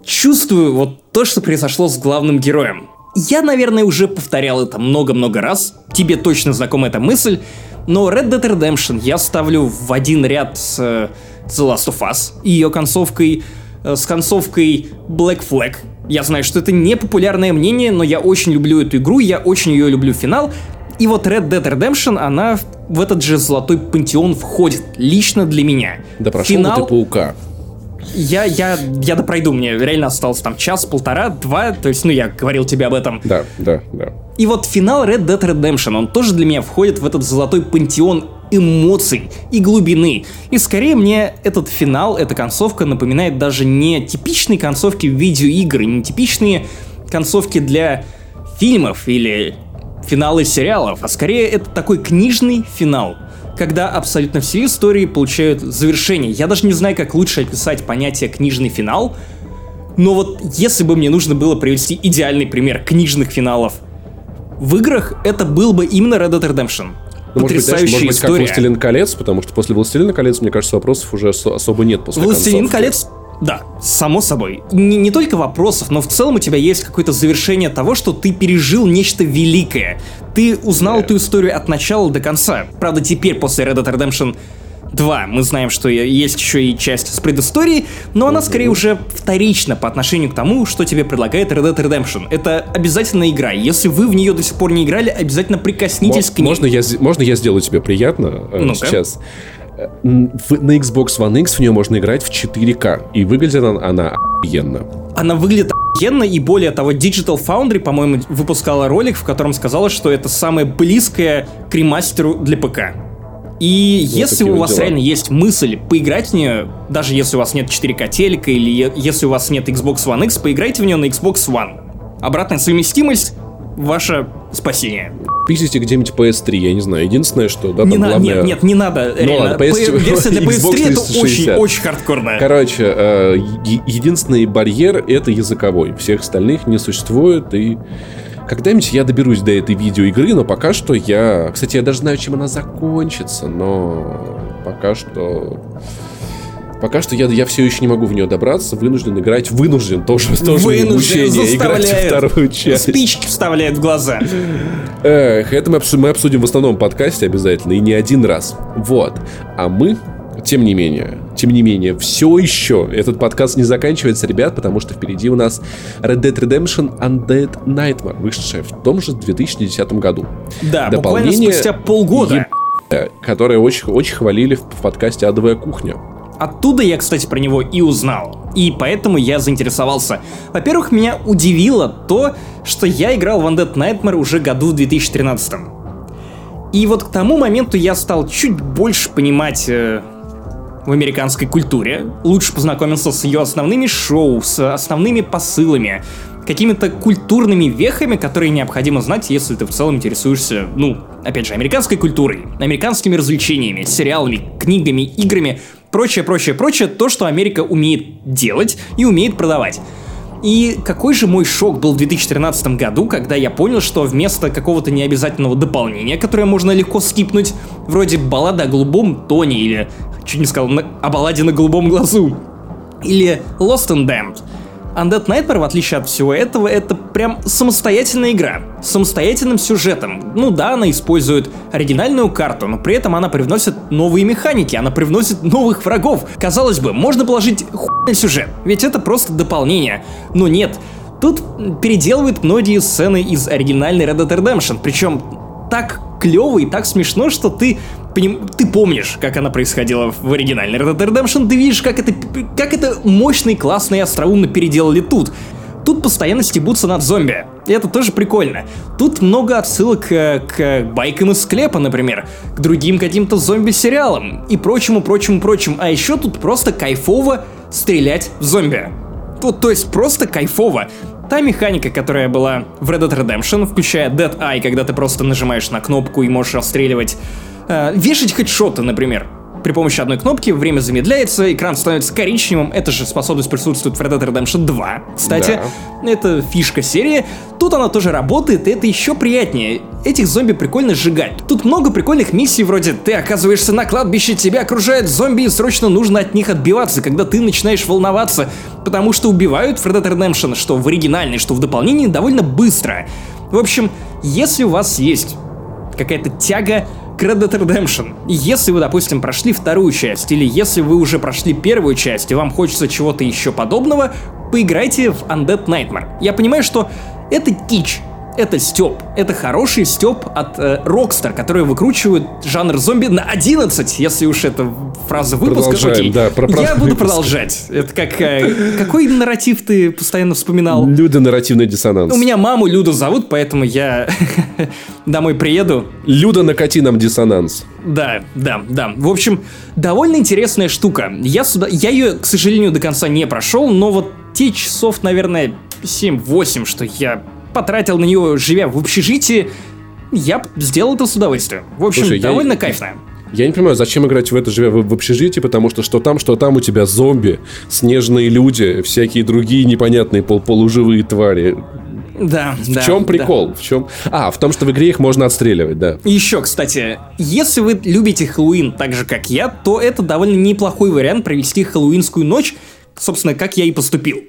чувствую вот то, что произошло с главным героем. Я, наверное, уже повторял это много-много раз. Тебе точно знакома эта мысль. Но Red Dead Redemption я ставлю в один ряд с э, The Last of Us и ее концовкой, э, с концовкой Black Flag. Я знаю, что это не популярное мнение, но я очень люблю эту игру, я очень ее люблю финал. И вот Red Dead Redemption, она в этот же золотой пантеон входит, лично для меня. Да прошел Финал... ты паука. Я, я, я допройду, мне реально осталось там час, полтора, два, то есть, ну, я говорил тебе об этом. Да, да, да. И вот финал Red Dead Redemption, он тоже для меня входит в этот золотой пантеон эмоций и глубины. И скорее мне этот финал, эта концовка напоминает даже не типичные концовки видеоигр, не типичные концовки для фильмов или финалы сериалов, а скорее это такой книжный финал, когда абсолютно все истории получают завершение. Я даже не знаю, как лучше описать понятие книжный финал, но вот если бы мне нужно было привести идеальный пример книжных финалов в играх, это был бы именно Red Dead Redemption. Ну, может быть, Потрясающая может быть, как история. «Властелин колец», потому что после «Властелина колец», мне кажется, вопросов уже осо- особо нет после Властелин концовки. колец. Да, само собой. Не, не только вопросов, но в целом у тебя есть какое-то завершение того, что ты пережил нечто великое. Ты узнал эту историю от начала до конца. Правда, теперь после Red Dead Redemption 2 мы знаем, что есть еще и часть с предысторией, но она скорее уже вторична по отношению к тому, что тебе предлагает Red Dead Redemption. Это обязательно игра. Если вы в нее до сих пор не играли, обязательно прикоснитесь Мо- к ней. Можно я, можно я сделаю тебе приятно Ну-ка. сейчас? Э, в- на Xbox One X в нее можно играть в 4К, и выглядит она, она охуенно. Она выглядит охуенно, и более того, Digital Foundry, по-моему, выпускала ролик, в котором сказала, что это самое близкое к ремастеру для ПК. И если такие у вас дела. реально есть мысль поиграть в нее, даже если у вас нет 4К телека или если у вас нет Xbox One X, поиграйте в нее на Xbox One. Обратная совместимость — ваше спасение. Пиздите где-нибудь PS3, я не знаю. Единственное, что, да, не там надо, главное... нет, нет, не надо. реально. ладно, PS4, П- версия для Xbox PS3 это 360. очень, очень хардкорная. Короче, э, единственный барьер — это языковой. Всех остальных не существует, и Когда-нибудь я доберусь до этой видеоигры, но пока что я... Кстати, я даже знаю, чем она закончится, но пока что... Пока что я, я все еще не могу в нее добраться, вынужден играть, вынужден тоже, тоже Вынужден, играть вторую часть. Спички вставляет в глаза. Эх, это мы, мы обсудим в основном подкасте обязательно, и не один раз. Вот. А мы, тем не менее, тем не менее, все еще этот подкаст не заканчивается, ребят, потому что впереди у нас Red Dead Redemption Undead Nightmare, вышедшая в том же 2010 году. Да, буквально Дополнение спустя полгода. Э, Которое очень, очень хвалили в, в подкасте «Адовая кухня». Оттуда я, кстати, про него и узнал. И поэтому я заинтересовался. Во-первых, меня удивило то, что я играл в Undead Nightmare уже году в 2013. И вот к тому моменту я стал чуть больше понимать э, в американской культуре, лучше познакомился с ее основными шоу, с основными посылами, какими-то культурными вехами, которые необходимо знать, если ты в целом интересуешься, ну, опять же, американской культурой, американскими развлечениями, сериалами, книгами, играми, прочее, прочее, прочее, то, что Америка умеет делать и умеет продавать. И какой же мой шок был в 2013 году, когда я понял, что вместо какого-то необязательного дополнения, которое можно легко скипнуть, вроде баллада о голубом тоне или, чуть не сказал, на- о балладе на голубом глазу, или Lost and Damned, Undead Nightmare, в отличие от всего этого, это прям самостоятельная игра, с самостоятельным сюжетом. Ну да, она использует оригинальную карту, но при этом она привносит новые механики, она привносит новых врагов. Казалось бы, можно положить хуй на сюжет, ведь это просто дополнение. Но нет, тут переделывают многие сцены из оригинальной Red Dead Redemption, причем так клево и так смешно, что ты поним- ты помнишь, как она происходила в оригинальной Red Dead Redemption, ты видишь, как это, как это мощно и классно и остроумно переделали тут. Тут постоянно стебутся над зомби. И это тоже прикольно. Тут много отсылок э, к байкам из склепа, например, к другим каким-то зомби-сериалам и прочему, прочему, прочему. А еще тут просто кайфово стрелять в зомби. Тут, то есть просто кайфово. Та механика, которая была в Red Dead Redemption, включая Dead Eye, когда ты просто нажимаешь на кнопку и можешь расстреливать, э, вешать хедшоты, например. При помощи одной кнопки время замедляется, экран становится коричневым. Эта же способность присутствует в Red Dead Redemption 2. Кстати, это фишка серии. Тут она тоже работает, и это еще приятнее. Этих зомби прикольно сжигать. Тут много прикольных миссий, вроде ты оказываешься на кладбище, тебя окружают зомби, и срочно нужно от них отбиваться, когда ты начинаешь волноваться, потому что убивают в Red Dead Redemption, что в оригинальной, что в дополнении, довольно быстро. В общем, если у вас есть какая-то тяга к Red Dead Redemption. Если вы, допустим, прошли вторую часть, или если вы уже прошли первую часть, и вам хочется чего-то еще подобного, поиграйте в Undead Nightmare. Я понимаю, что это кич, это степ, это хороший степ от э, Rockstar, которые выкручивают жанр зомби на 11, если уж это фраза выпуска. Продолжаем, окей. да, про- про Я буду выпуск. продолжать. Это как... э, какой нарратив ты постоянно вспоминал? Людонарративный диссонанс. У меня маму Люду зовут, поэтому я домой приеду, Люда накати нам диссонанс. да, да, да. В общем, довольно интересная штука. Я сюда, я ее, к сожалению, до конца не прошел, но вот те часов, наверное, 7-8, что я потратил на нее, живя в общежитии, я сделал это с удовольствием. В общем, Слушай, я- довольно кайфно. Я не понимаю, зачем играть в это, живя в, в общежитии, потому что что там, что там у тебя зомби, снежные люди, всякие другие непонятные пол полуживые твари. Да, да. в чем да. прикол? В чем? А, в том, что в игре их можно отстреливать, да. Еще, кстати, если вы любите Хэллоуин так же, как я, то это довольно неплохой вариант провести хэллоуинскую ночь, собственно, как я и поступил.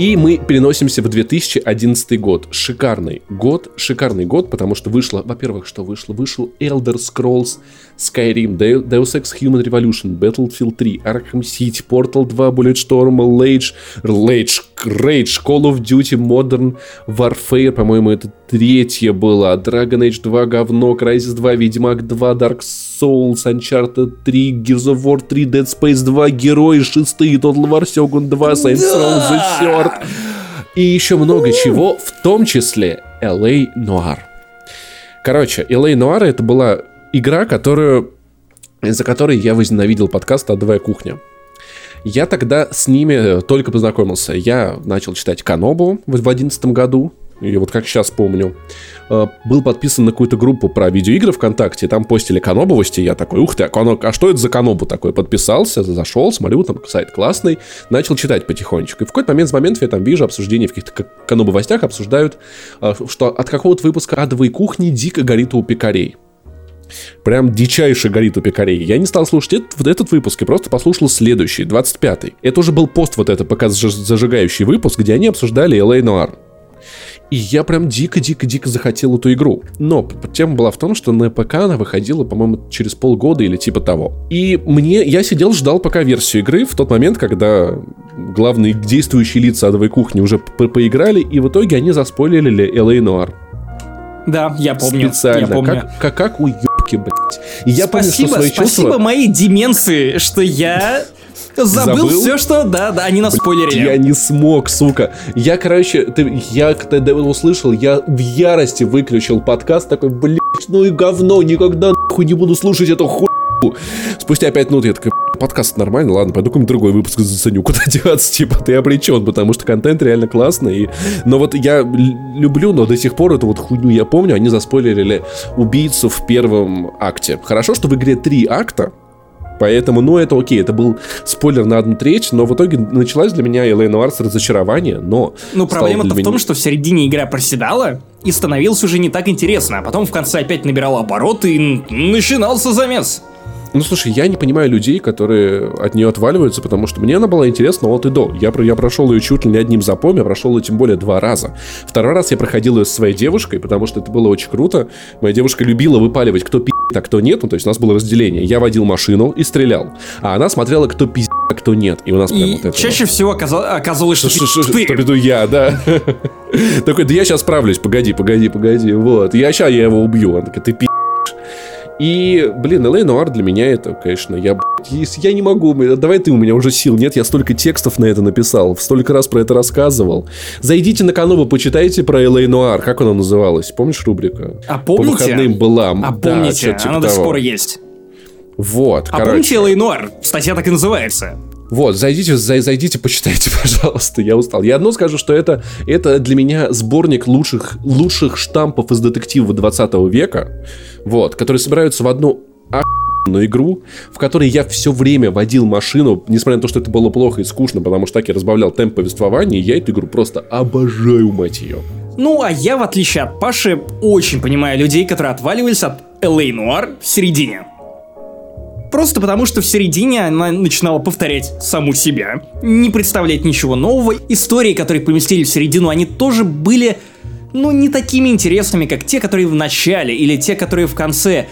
И мы переносимся в 2011 год. Шикарный год, шикарный год, потому что вышло, во-первых, что вышло? Вышел Elder Scrolls Skyrim, Deu- Deus Ex Human Revolution, Battlefield 3, Arkham City, Portal 2, Bulletstorm, Rage, Rage, Rage, Call of Duty, Modern Warfare, по-моему, это третье было, Dragon Age 2, говно, Crysis 2, Ведьмак 2, Dark Souls, Uncharted 3, Gears of War 3, Dead Space 2, Герои 6, Total War Shogun 2, Saints Row The Third. И еще много чего, в том числе LA Noir. Короче, LA Noir это была игра, которую из-за которой я возненавидел подкаст «Адовая кухня». Я тогда с ними только познакомился. Я начал читать Канобу в 2011 году. и вот как сейчас помню, э, был подписан на какую-то группу про видеоигры ВКонтакте, там постили канобовости, я такой, ух ты, а, а что это за канобу такой? Подписался, зашел, смотрю, там сайт классный, начал читать потихонечку. И в какой-то момент с моментов я там вижу обсуждение в каких-то канобовостях, обсуждают, э, что от какого-то выпуска «Адовой кухни» дико горит у пекарей. Прям дичайше горит у пекарей. Я не стал слушать этот, вот этот выпуск и просто послушал следующий, 25-й. Это уже был пост вот это, пока заж- зажигающий выпуск, где они обсуждали L.A. Noir. И я прям дико-дико-дико захотел эту игру. Но тема была в том, что на ПК она выходила, по-моему, через полгода или типа того. И мне, я сидел, ждал пока версию игры в тот момент, когда главные действующие лица адовой кухни уже по- поиграли, и в итоге они заспойлерили L.A. Noir. Да, я помню. Специально. Я помню. Как, как, как у ёбки, блядь. И я помню, спасибо, что свои спасибо чувства... моей деменции, что я забыл, Забыл? все, что, да, да, они наспойлерили. Я не смог, сука. Я, короче, ты, я когда это услышал, я в ярости выключил подкаст, такой, блядь, ну и говно, никогда нахуй не буду слушать эту хуйню. Спустя пять минут я такой, подкаст нормально, ладно, пойду какой-нибудь другой выпуск заценю, куда деваться, типа, ты обречен, потому что контент реально классный. И... Но вот я люблю, но до сих пор эту вот хуйню я помню, они заспойлерили убийцу в первом акте. Хорошо, что в игре три акта, Поэтому, ну, это окей, это был спойлер на одну треть, но в итоге началась для меня Элейн Нуар с разочарования, но... Ну, проблема-то для в меня- том, что в середине игра проседала и становилось уже не так интересно, а потом в конце опять набирала обороты и начинался замес. Ну, слушай, я не понимаю людей, которые от нее отваливаются, потому что мне она была интересна от и до. Я, я прошел ее чуть ли не одним запом, я прошел ее тем более два раза. Второй раз я проходил ее со своей девушкой, потому что это было очень круто. Моя девушка любила выпаливать, кто пи***, а кто нет. Ну, то есть у нас было разделение. Я водил машину и стрелял. А она смотрела, кто пи***, а кто нет. И у нас прям И вот это чаще всего оказа- оказывалось, что, Что, что, что, ты- что веду я, да. Такой, да я сейчас справлюсь, погоди, погоди, погоди, вот. Я сейчас я его убью. Она такая, ты пи***. И, блин, L.A. Noir для меня это, конечно, я, блядь, я не могу, давай ты, у меня уже сил нет, я столько текстов на это написал, столько раз про это рассказывал. Зайдите на Канобу, почитайте про L.A. Noir, как она называлась, помнишь рубрика? А По помните? выходным была. А да, помните, типа она до сих пор есть. Вот, А короче. помните Элэй Нуар? Статья так и называется. Вот, зайдите, зай- зайдите, почитайте, пожалуйста. Я устал. Я одно скажу, что это, это для меня сборник лучших, лучших штампов из детектива 20 века, вот, которые собираются в одну охуенную игру, в которой я все время водил машину, несмотря на то, что это было плохо и скучно, потому что так я разбавлял темп повествования, я эту игру просто обожаю, мать ее. Ну, а я, в отличие от Паши, очень понимаю людей, которые отваливались от Элэй Нуар в середине. Просто потому, что в середине она начинала повторять саму себя, не представлять ничего нового. Истории, которые поместили в середину, они тоже были, ну, не такими интересными, как те, которые в начале, или те, которые в конце.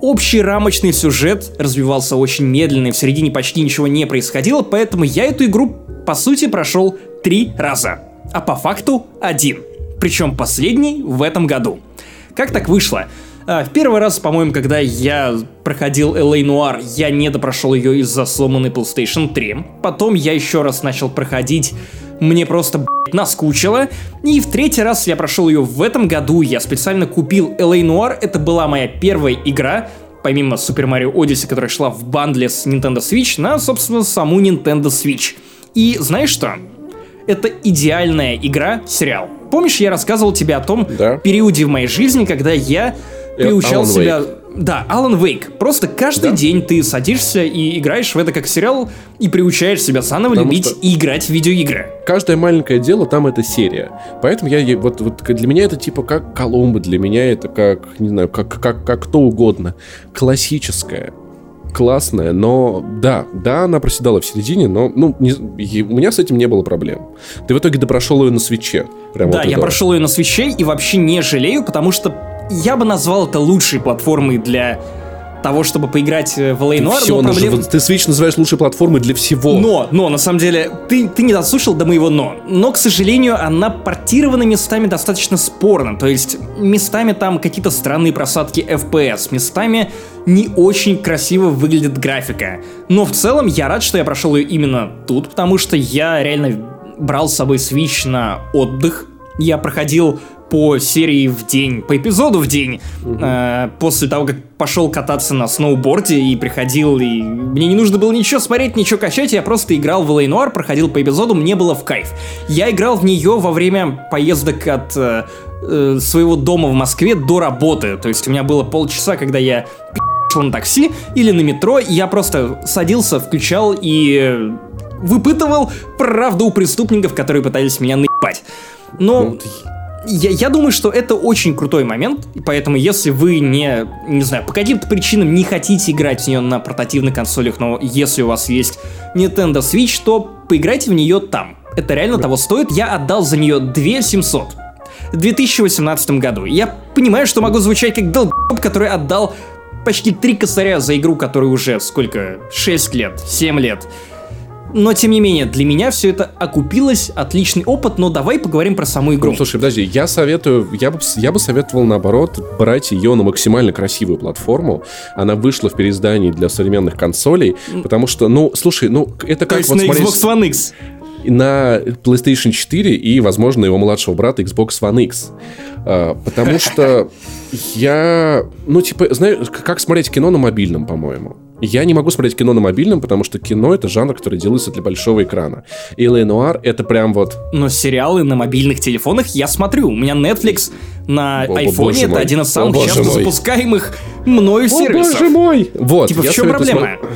Общий рамочный сюжет развивался очень медленно, и в середине почти ничего не происходило, поэтому я эту игру, по сути, прошел три раза. А по факту один. Причем последний в этом году. Как так вышло? А, В первый раз, по-моему, когда я проходил LA Noir, я не допрошел ее из-за сломанной PlayStation 3. Потом я еще раз начал проходить, мне просто блядь, наскучило. И в третий раз я прошел ее в этом году. Я специально купил LA Noir. Это была моя первая игра, помимо Super Mario Odyssey, которая шла в бандле с Nintendo Switch, на, собственно, саму Nintendo Switch. И знаешь что? Это идеальная игра-сериал. Помнишь, я рассказывал тебе о том Да. периоде в моей жизни, когда я приучал Alan себя... Да, Алан Вейк. Просто каждый Да. день ты садишься и играешь в это как сериал и приучаешь себя заново Потому любить что- и играть в видеоигры. Каждое маленькое дело там это серия. Поэтому я вот, вот для меня это типа как Коломбо, для меня это как, не знаю, как, как, как кто угодно. Классическая, классная, но да, да, она проседала в середине, но ну, не- и у меня с этим не было проблем. Ты в итоге допрошел ее на свече. Прям да, вот я прошел ее на свече и вообще не жалею, потому что я бы назвал это лучшей платформой для того, чтобы поиграть э, в LA Noir, Всё, но проблем- ты Switch называешь лучшей платформой для всего. Но, но, на самом деле, ты, ты не дослушал до моего но. Но, к сожалению, она портирована местами достаточно спорно. То есть, местами там какие-то странные просадки FPS, местами не очень красиво выглядит графика. Но в целом я рад, что я прошел ее именно тут, потому что я реально брал с собой Switch на отдых. Я проходил по серии в день, по эпизоду в день, э, после того, как пошел кататься на сноуборде и приходил, и мне не нужно было ничего смотреть, ничего качать, я просто играл в. Noire, проходил по эпизоду, мне было в кайф. Я играл в нее во время поездок от э, э, своего дома в Москве до работы, то есть у меня было полчаса, когда я шел на такси или на метро, и я просто садился, включал и выпытывал правду у преступников, которые пытались меня наебать. Но я, я думаю, что это очень крутой момент, и поэтому если вы не, не знаю, по каким-то причинам не хотите играть в нее на портативных консолях, но если у вас есть Nintendo Switch, то поиграйте в нее там. Это реально того стоит. Я отдал за нее 2700 в 2018 году. Я понимаю, что могу звучать как долб, который отдал почти три косаря за игру, которой уже сколько? 6 лет, 7 лет. Но, тем не менее, для меня все это окупилось, отличный опыт, но давай поговорим про саму игру. Ну, слушай, подожди, я советую, я бы, я бы советовал, наоборот, брать ее на максимально красивую платформу. Она вышла в переиздании для современных консолей, потому что, ну, слушай, ну, это То как есть вот на смотреть Xbox One X. на PlayStation 4 и, возможно, его младшего брата Xbox One X. А, Потому что я, ну, типа, знаешь, как смотреть кино на мобильном, по-моему. Я не могу смотреть кино на мобильном, потому что кино это жанр, который делается для большого экрана. И. Noire это прям вот Но сериалы на мобильных телефонах я смотрю. У меня Netflix на О, айфоне это мой. один из самых О, часто запускаемых мною О, сервисов. боже мой! Вот, Типа, в чем проблема? смо-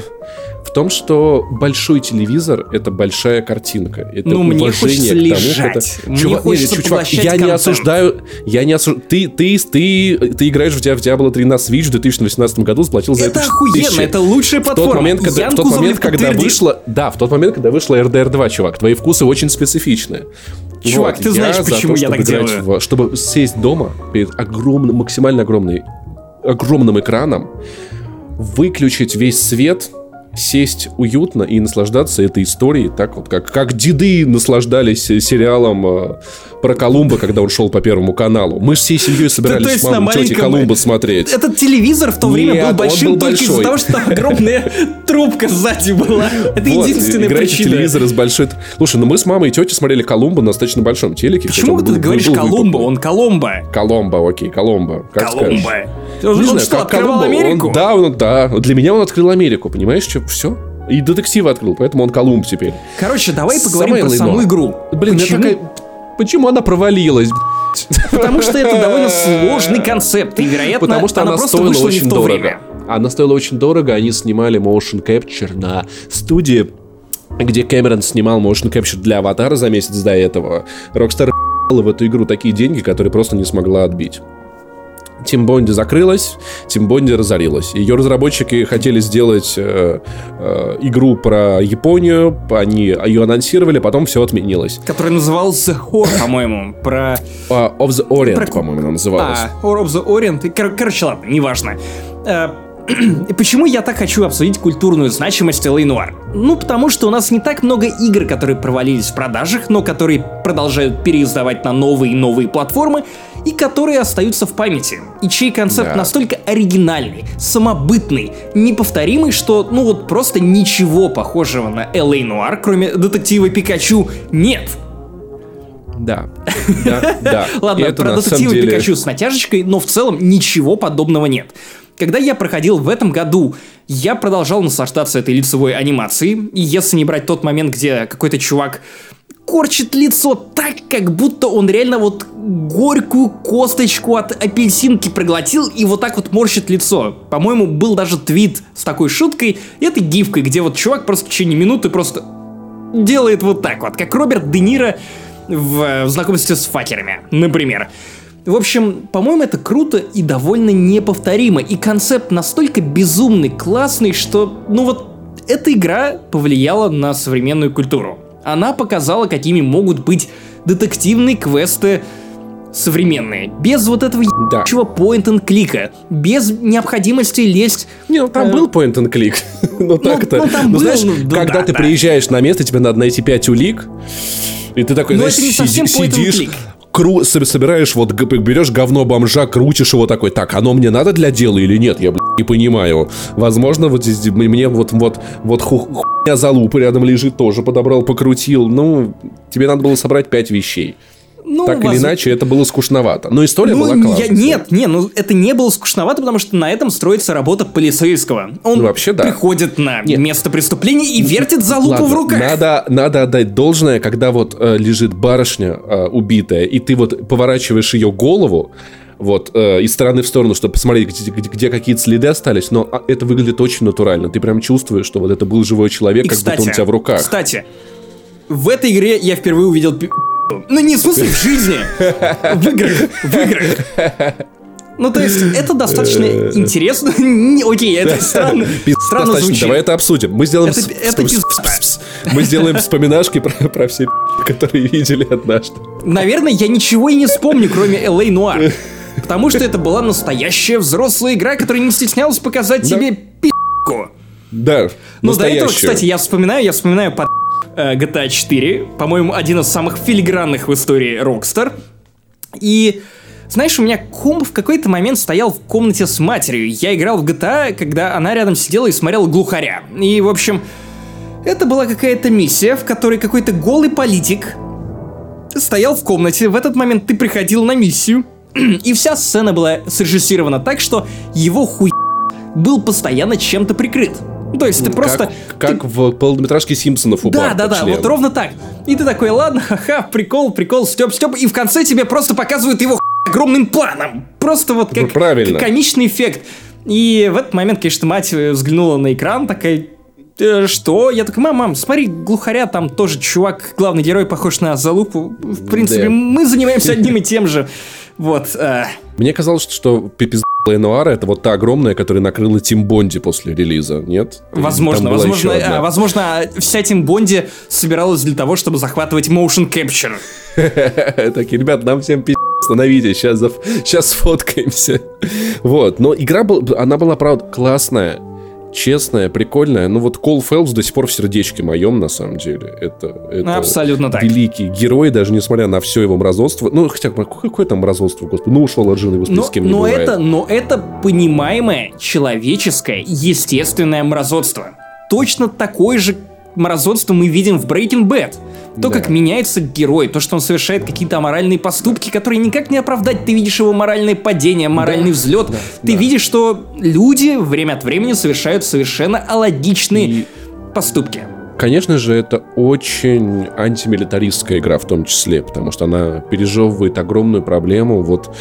В том, что большой телевизор — это большая картинка. Это Ну, мне уважение хочется к тому, лежать. это- Мне Чувак, не, хочется чувак, поглощать я не контент. осуждаю, я не осуждаю. Ты, ты, ты, ты играешь в, Dia- в Diablo 3 на Switch в 2018 году, заплатил за Это это охуенно, 4000. это лучшая В тот платформа. момент, когда, Ян в тот момент, когда вышла, да, в тот момент, когда вышла RDR 2, чувак, твои вкусы очень специфичные. Чувак, ты знаешь, за почему то, я так делаю. в- чтобы сесть дома перед огромным, максимально огромной, огромным экраном, выключить весь свет, сесть уютно и наслаждаться этой историей, так вот, как, как деды наслаждались сериалом э, про Колумба, когда он шел по Первому каналу. Мы же всей семьей собирались с мамой тети Колумба смотреть. Этот телевизор в то время был большим только из-за того, что там огромная трубка сзади была. Это единственная причина. телевизор с большой... Слушай, ну мы с мамой и тетей смотрели Колумба на достаточно большом телеке. Почему ты говоришь Колумба? Он Коломбо. Коломбо, окей, скажешь. Колумба. Он, что, открывал Америку? да, да. Для меня он открыл Америку, понимаешь, что все. И детективы открыл, поэтому он Колумб теперь. Короче, давай поговорим Самое про саму лайно. игру. Блин, Почему? такая... Почему она провалилась? Потому что это довольно сложный концепт, и, вероятно, Потому что она, просто стоила очень дорого. время. Она стоила очень дорого, они снимали motion capture на студии, где Кэмерон снимал motion capture для Аватара за месяц до этого. Rockstar в эту игру такие деньги, которые просто не смогла отбить. Тим Бонди закрылась, Тим Бонди разорилась. Ее разработчики хотели сделать э, э, игру про Японию, они ее анонсировали, потом все отменилось. Который назывался Хор, по-моему, про... А, of the Orient, Про- по-моему, она называлась. А, War of the Orient. Кор- короче, ладно, неважно. Э, И почему я так хочу обсудить культурную значимость L.A. Noire? Ну, потому что у нас не так много игр, которые провалились в продажах, но которые продолжают переиздавать на новые и новые платформы, и которые остаются в памяти. И чей концепт Да. настолько оригинальный, самобытный, неповторимый, что, ну вот просто ничего похожего на L.A. Noire, кроме детектива Пикачу, нет. Да, да, Ладно, это про детектива деле- Пикачу с натяжечкой, но в целом ничего подобного нет. Когда я проходил в этом году, я продолжал наслаждаться этой лицевой анимацией, и если не брать тот момент, где какой-то чувак корчит лицо так, как будто он реально вот горькую косточку от апельсинки проглотил и вот так вот морщит лицо. По-моему, был даже твит с такой шуткой, и этой гифкой, где вот чувак просто в течение минуты просто делает вот так вот, как Роберт Де Ниро в, в знакомстве с факерами, например. В общем, по-моему, это круто и довольно неповторимо. И концепт настолько безумный, классный, что, ну вот, эта игра повлияла на современную культуру. Она показала, какими могут быть детективные квесты современные. Без вот этого Да. ебучего point-and-клика. Без необходимости лезть... Не, ну там Э, был point and click. ну так-то. ну, там Ну, был, знаешь, ну, да, когда да, ты да. приезжаешь на место, тебе надо найти 5 улик, и ты такой, Но знаешь, это не сиди- point and сидишь. Кру- со- собираешь, вот берешь говно бомжа, крутишь его такой, так, оно мне надо для дела или нет? Я, блядь, не понимаю. Возможно, вот здесь мне вот, вот, вот ху- хуйня залупа рядом лежит, тоже подобрал, покрутил. Ну, тебе надо было собрать 5 вещей. Ну, так или иначе, это было скучновато. Но история Ну, была я- классная. нет, не, ну это не было скучновато, потому что на этом строится работа полицейского. Он Ну, вообще, да. приходит на Нет. место преступления и вертит за лупу Ладно, в руках. Надо, надо отдать должное, когда вот э, лежит барышня э, убитая, и ты вот поворачиваешь ее голову, вот, э, из стороны в сторону, чтобы посмотреть, где, где- где какие-то следы остались, но а, это выглядит очень натурально. Ты прям чувствуешь, что вот это был живой человек, И, как кстати, будто он у тебя в руках. Кстати, в этой игре я впервые увидел Ну, не в смысле в жизни. В играх. В играх. Ну, то есть, это достаточно интересно. Окей, это странно. Странно звучит. Давай это обсудим. Мы сделаем... Это- Мы сделаем вспоминашки про, про все которые видели однажды. Наверное, я ничего и не вспомню, кроме LA Noir. Потому что это была настоящая взрослая игра, которая не стеснялась показать тебе пи***ку. Да, Ну, до этого, кстати, я вспоминаю, я вспоминаю под GTA 4, по-моему, один из самых филигранных в истории Rockstar. И знаешь, у меня комп в какой-то момент стоял в комнате с матерью. Я играл в GTA, когда она рядом сидела и смотрела глухаря. И, в общем, это была какая-то миссия, в которой какой-то голый политик стоял в комнате. В этот момент ты приходил на миссию. И вся сцена была срежиссирована так, что его хуй был постоянно чем-то прикрыт. То есть ты просто... Как, как в полнометражке Симпсонов у Да, да, да, член. вот ровно так. И ты такой, ладно, ха-ха, прикол, прикол, степ, степ, и в конце тебе просто показывают его огромным планом. Просто вот как, Ну, правильно. как комичный эффект. И в этот момент, конечно, мать э, взглянула на экран, такая, «Э, что? Я такой, мам, мам, смотри, глухаря, там тоже чувак, главный герой, похож на залупу. В принципе, Да. мы занимаемся одним и тем же. Вот. э, Мне казалось, что пипиз Нуара это вот та огромная, которая накрыла Тим Бонди после релиза, нет? Возможно, была возможно, а, возможно, вся Тим Бонди собиралась для того, чтобы захватывать motion capture. Такие, ребят, нам всем пи***, остановитесь, сейчас, сейчас сфоткаемся. Вот, но игра, был, она была, правда, классная, честная, прикольная. Ну вот Кол Фелпс до сих пор в сердечке моем, на самом деле. Это, это Абсолютно так. великий герой, даже несмотря на все его мразотство. Ну, хотя, какое там мразотство, господи. Ну, ушел от жены, господи, Но, с кем не но бывает. это, но это понимаемое, человеческое, естественное мразотство. Точно такое же мразотство мы видим в Breaking Bad. То, Да. как меняется герой, то, что он совершает какие-то аморальные поступки, которые никак не оправдать. Ты видишь его моральное падение, моральный взлет. Ты да. видишь, что люди время от времени совершают совершенно алогичные И- поступки. Конечно же, это очень антимилитаристская игра в том числе, потому что она пережевывает огромную проблему вот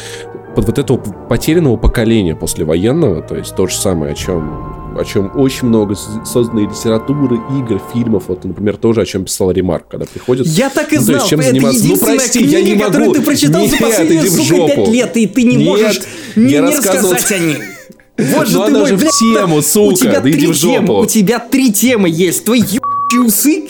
под вот этого потерянного поколения послевоенного, то есть то же самое, о чем, о чем очень много с- создано и литературы, игр, фильмов, вот, например, тоже о чем писал Ремарк, когда приходит... Я так и Ну, то есть знал, чем это заниматься? Ну, прости, книга, я не которую могу. ты прочитал за Нет, последние, иди в сука, пять лет, и ты не Нет, можешь не, не рассказывал- рассказать о ней. Вот же Ну, ты мой, блядь, тему, сука, У тебя да иди три в жопу. темы, у тебя три темы есть. Твои ебучие усы,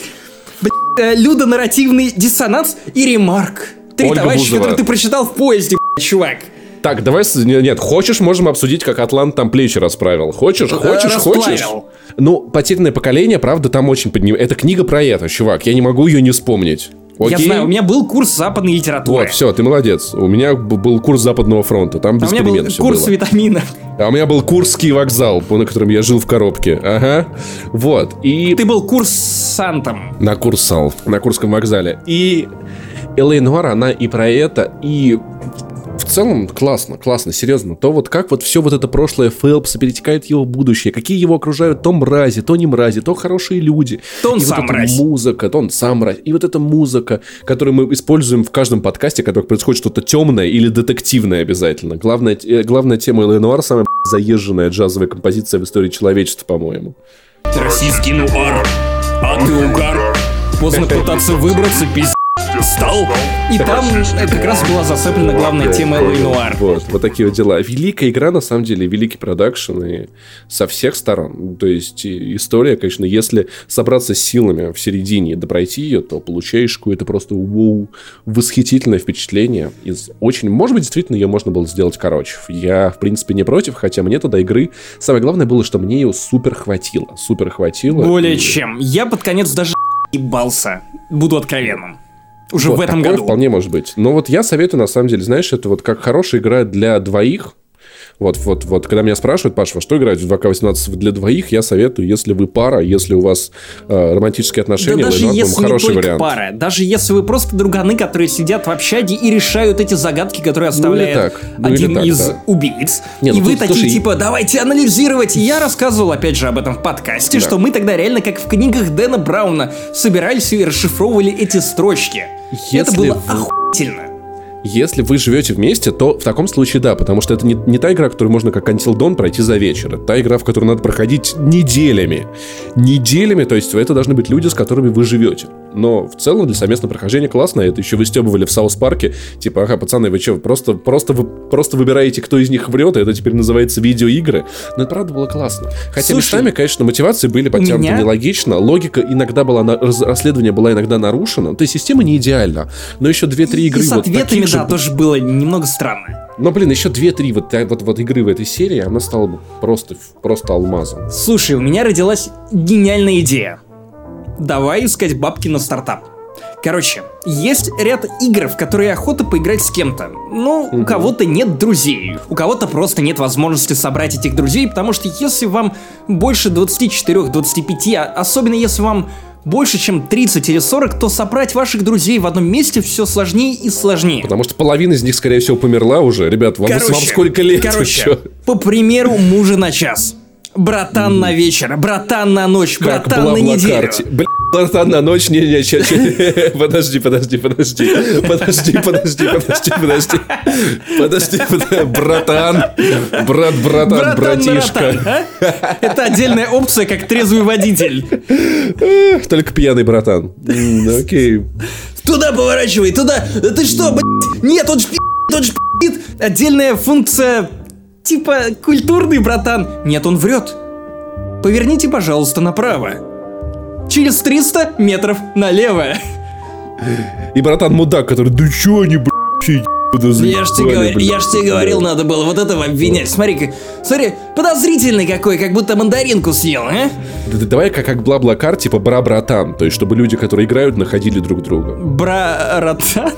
блядь, людонарративный диссонанс и ремарк. Три Ольга товарища, Бузова. которые ты прочитал в поезде, блядь, чувак. Так, давай... Нет, хочешь, можем обсудить, как Атлант там плечи расправил. Хочешь, хочешь, хочешь? расплавил. Ну, «Потерянное поколение», правда, там очень подним... Это книга про это, чувак. Я не могу ее не вспомнить. Я Окей? знаю, у меня был курс западной литературы. Вот, все, ты молодец. У меня был курс Западного фронта, там а без у меня был все курс было. витамина. А у меня был Курский вокзал, на котором я жил в коробке. Ага. Вот. И Ты был курсантом. на Курсал, на Курском вокзале. И Элей Нуар, она и про это, и целом классно, классно, серьезно. То вот как вот все вот это прошлое Фелпса перетекает в его будущее, какие его окружают то мрази, то не мрази, то хорошие люди. То он и сам вот мразь. музыка, то он сам мразь. И вот эта музыка, которую мы используем в каждом подкасте, когда происходит что-то темное или детективное обязательно. Главная, э, главная тема Элей Нуар самая заезженная джазовая композиция в истории человечества, по-моему. Российский нуар, а ты угар. Поздно пытаться выбраться, пиздец. Стал. И там э, как раз была зацеплена главная тема Элэй Нуар. Вот, вот такие вот дела. Великая игра, на самом деле, великий продакшн и со всех сторон. То есть история, конечно, если собраться с силами в середине и допройти ее, то получаешь какое-то просто вау, восхитительное впечатление. Из очень, может быть, действительно ее можно было сделать короче. Я, в принципе, не против, хотя мне тогда игры... Самое главное было, что мне ее супер хватило. Супер хватило. Более И чем. Я под конец даже ебался. Буду откровенным. Уже вот в этом году. вполне может быть. Но вот я советую, на самом деле, знаешь, это вот как хорошая игра для двоих, Вот, вот, вот, когда меня спрашивают, Паш, во что играть в 2К18 для двоих, я советую, если вы пара, если у вас э, романтические Да отношения, даже Lane Arc, если хороший не только вариант. пара, даже если вы просто друганы, которые сидят в общаге и решают эти загадки, которые оставляет так, ну один так, из да. убийц. Не, и ну вы тут, такие слушай, типа, давайте анализировать. И я рассказывал опять же об этом в подкасте, что мы тогда реально как в книгах Дэна Брауна собирались и расшифровывали эти строчки. Это Если было вы- охуительно. Если вы живете вместе, то в таком случае да, потому что это не, не та игра, которую можно как Until Dawn пройти за вечер. Это та игра, в которую надо проходить неделями. Неделями, то есть это должны быть люди, с которыми вы живете. Но в целом для совместного прохождения классно. Это еще выстебывали в Саус Парке. Типа, ага, пацаны, вы что, просто, просто, вы просто выбираете, кто из них врет, и это теперь называется видеоигры. Но это правда было классно. Хотя Слушай, местами, конечно, мотивации были потянуты меня- нелогично. Логика иногда была, на- расследование была иногда нарушено. То есть система не идеальна. Но еще 2-3 игры и с вот ответами, таких же да, тоже было немного странно. но, блин, еще 2-3 вот, вот, вот игры в этой серии, она стала бы просто, просто алмазом. Слушай, у меня родилась гениальная идея. Давай искать бабки на стартап. Короче, есть ряд игр, в которые охота поиграть с кем-то. Ну, у кого-то нет друзей, у кого-то просто нет возможности собрать этих друзей, потому что если вам больше 24-25, а особенно если вам больше, чем 30 или 40, то собрать ваших друзей в одном месте все сложнее и сложнее. Потому что половина из них, скорее всего, померла уже. Ребят, вам, вам сколько лет короче, еще? по примеру мужа на час. Братан на вечер, братан на ночь, Как братан на неделю. Бля, братан, на ночь, не, не, ща, ща. подожди, подожди, подожди, подожди, подожди, подожди, подожди, подожди, братан, брат, братан, братишка, а? Это отдельная опция, как трезвый водитель. Только пьяный братан. Окей. Туда поворачивай, туда. Да Ты что, блядь? Нет, он шпит, он шпит. Отдельная функция, типа культурный братан. Нет, он врет. Поверните, пожалуйста, направо. Через 300 метров налево. И братан мудак, который, да чё они, блядь, Я ж тебе, блядь». я ж тебе говорил, надо было вот этого обвинять. Смотри-ка, смотри, подозрительный какой, как будто мандаринку съел, а? Да- да Давай как, как бла-бла-кар, типа бра-братан. То есть, чтобы люди, которые играют, находили друг друга. Братан.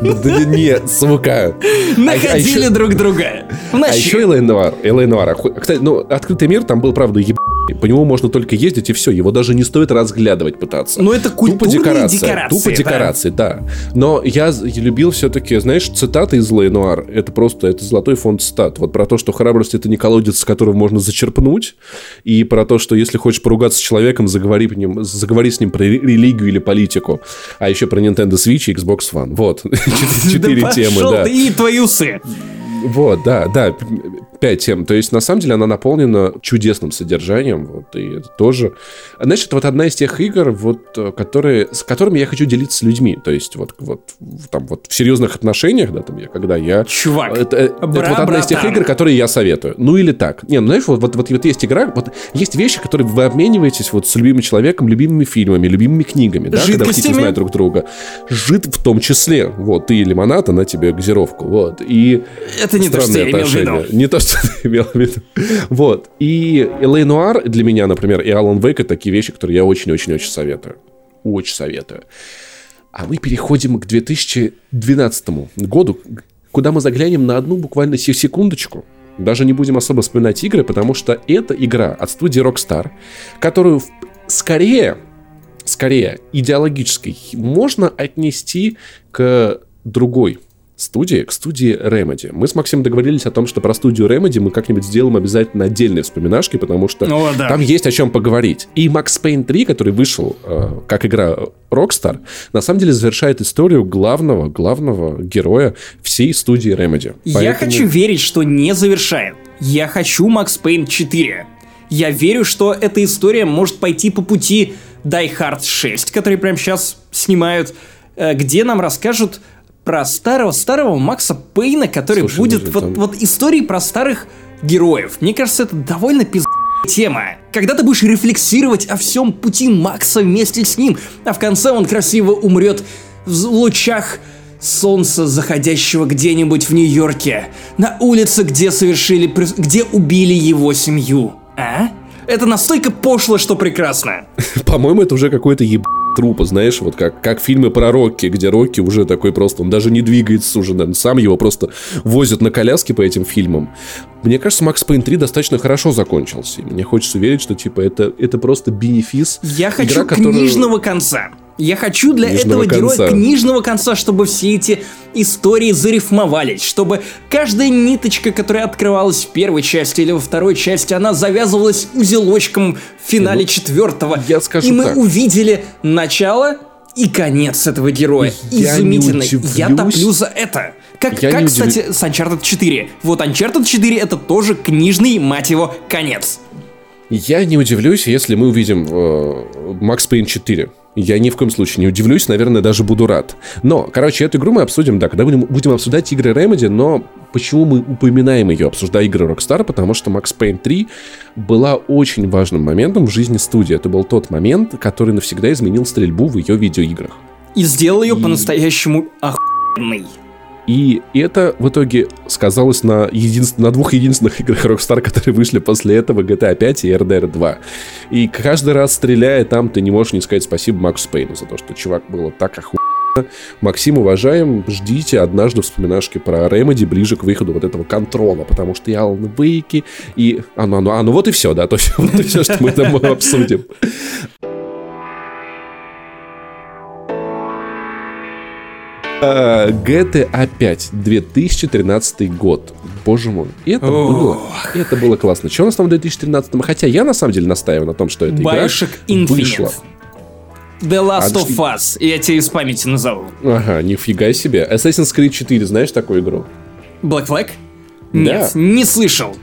Да да не, сука. Находили еще- друг друга. А еще Элэй Нуар. Кстати, ну, открытый мир там был, правда, еб... По нему можно только ездить и все. Его даже не стоит разглядывать пытаться. Ну, это Тупо культурные декорация. декорации, Тупо да. декорации, да. Но я любил все-таки, знаешь, цитаты из Лэй Нуар. Это просто, это золотой фонд цитат. Вот про то, что храбрость это не колодец, с которого можно зачерпнуть. И про то, что если хочешь поругаться с человеком, заговори, по ним, заговори с ним про ре- религию или политику. А еще про Nintendo Switch и Xbox One. Вот. Четыре темы, да. И твои усы. Вот, да, да, пять тем. То есть, на самом деле, она наполнена чудесным содержанием. Вот, и это тоже... Значит, вот одна из тех игр, вот, которые, с которыми я хочу делиться с людьми. То есть, вот, вот, там, вот в серьезных отношениях, да, там, я, когда я... Чувак, Это, э, это вот одна из тех игр, которые я советую. Ну или так. Не, ну знаешь, вот, вот, вот, вот есть игра, вот есть вещи, которые вы обмениваетесь вот с любимым человеком, любимыми фильмами, любимыми книгами, да, когда вы хотите узнать друг друга. Жид в том числе. Вот, ты лимонад, она тебе газировку. Вот. И Это не то, что я имел в виду. Не то, что ты имел в виду. Вот. И Элей Нуар для меня, например, и Алан Вейк это такие вещи, которые я очень-очень-очень советую. Очень советую. А мы переходим к 2012 году, куда мы заглянем на одну буквально се- секундочку. Даже не будем особо вспоминать игры, потому что это игра от студии Rockstar, которую скорее, скорее идеологической можно отнести к другой студии, к студии Remedy. Мы с Максимом договорились о том, что про студию Remedy мы как-нибудь сделаем обязательно отдельные вспоминашки, потому что О, да. там есть о чем поговорить. И Max Payne 3, который вышел э, как игра Rockstar, на самом деле завершает историю главного, главного героя всей студии Remedy. Я Поэтому- хочу верить, что не завершает. Я хочу Max Payne 4. Я верю, что эта история может пойти по пути Die Hard 6, который прямо сейчас снимают, э, где нам расскажут про старого-старого Макса Пейна, который Слушай, будет вот, там- вот истории про старых героев. Мне кажется, это довольно пиз тема. Когда ты будешь рефлексировать о всем пути Макса вместе с ним, а в конце он красиво умрет в лучах солнца, заходящего где-нибудь в Нью-Йорке, на улице, где совершили, где убили его семью. А? Это настолько пошло, что прекрасно. По-моему, это уже какое-то еб... трупа, знаешь, вот как, как фильмы про Рокки, где Рокки уже такой просто, он даже не двигается уже, наверное, сам его просто возят на коляске по этим фильмам. Мне кажется, Макс Пейн 3 достаточно хорошо закончился. И мне хочется верить, что, типа, это, это просто бенефис. Я хочу Игра, которая- книжного конца. Я хочу для Книжного этого героя конца. книжного конца, чтобы все эти истории зарифмовались, чтобы каждая ниточка, которая открывалась в первой части или во второй части, она завязывалась узелочком в финале четвертого. Ну, я скажу и мы так. увидели начало и конец этого героя. Я не Изумительно. Я топлю за это. Как, Я как кстати, с Uncharted 4. Вот Uncharted 4 это тоже книжный, мать его, конец. Я не удивлюсь, если мы увидим э, Макс Пейн 4. Я ни в коем случае не удивлюсь, наверное, даже буду рад. Но, короче, эту игру мы обсудим, да, когда будем, будем обсуждать игры Remedy, но почему мы упоминаем ее, обсуждая игры Rockstar? Потому что Max Payne 3 была очень важным моментом в жизни студии. Это был тот момент, который навсегда изменил стрельбу в ее видеоиграх. И сделал ее И- по-настоящему охуенной. И это в итоге сказалось на, единств- на двух единственных играх Rockstar, которые вышли после этого, GTA 5 и RDR 2. И каждый раз стреляя там, ты не можешь не сказать спасибо Максу Пейну за то, что чувак было так охуенно. Максим, уважаем, ждите однажды вспоминашки про Remedy ближе к выходу вот этого контрола, потому что и Alan Wake, и... А ну, а ну, а ну вот и все, да, то есть вот и все, что мы там обсудим. GTA 5, 2013 год. Боже мой, это было, это было классно. Что у нас там в 2013? Хотя я на самом деле настаиваю на том, что эта игра Infinite. вышла. The Last А, of Us. Я тебе из памяти назову. Ага, нифига себе. Assassin's Creed 4, знаешь такую игру? Black Flag? Нет, не слышал.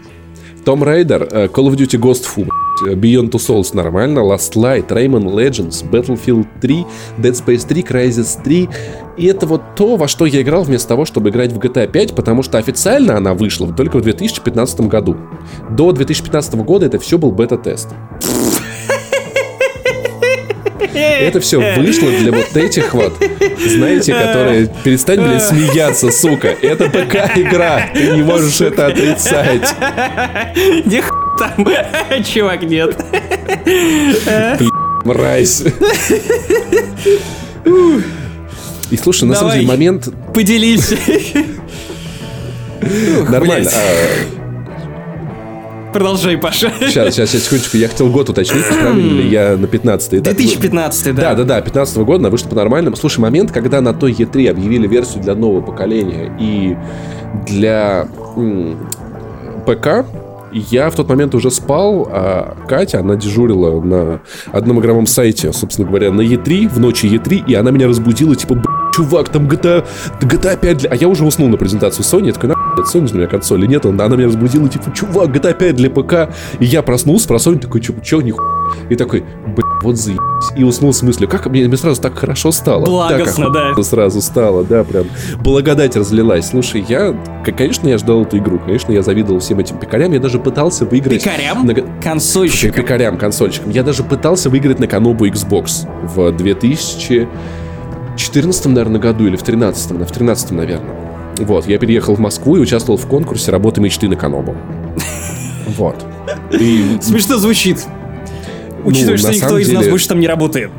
Tomb Raider, э, Call of Duty Ghost Fu, Beyond Two Souls нормально, Last Light, Rayman Legends, Battlefield 3, Dead Space 3, Crysis 3. И это вот то, во что я играл вместо того, чтобы играть в GTA 5, потому что официально она вышла только в 2015 году. До 2015 года это все был бета-тест. Это все вышло для вот этих вот, знаете, которые... Перестань, блядь, смеяться, сука. Это ПК-игра. Ты не можешь это отрицать. Х- там? Чувак, нет. Мразь. И слушай, на самом деле момент Поделись. нормально. Продолжай, Паша. Сейчас, сейчас, сейчас, секундочку. Я хотел год уточнить, правильно ли я на 15 этапе. 2015, Да, да. да, да, 15 года она вышла по-нормальному. Слушай, момент, когда на той E3 объявили версию для нового поколения и для ПК, я в тот момент уже спал, а Катя, она дежурила на одном игровом сайте, собственно говоря, на E3, в ночи E3, и она меня разбудила, типа, «Б***ь, чувак, там GTA, GTA 5 для... А я уже уснул на презентацию Sony, я такой, нахуй, Sony у меня консоль, или нет? Она она меня разбудила, типа, чувак, GTA 5 для ПК, и я проснулся, про Sony, такой, чё, чё, нихуя, и такой, блин, вот заебись. И уснул с мыслью, как мне, мне сразу так хорошо стало. Благостно, так да. сразу стало, да, прям. Благодать разлилась. Слушай, я, конечно, я ждал эту игру. Конечно, я завидовал всем этим пикарям. Я даже пытался выиграть... Пикарям? на Консольщикам. Пикарям, консольщикам. Я даже пытался выиграть на Канобу Xbox в 2014, наверное, году или в 13 в 13 наверное. Вот, я переехал в Москву и участвовал в конкурсе работы мечты на Канобу. Вот. И Смешно звучит. Учитывая, что Ну, на никто из нас больше там не работает.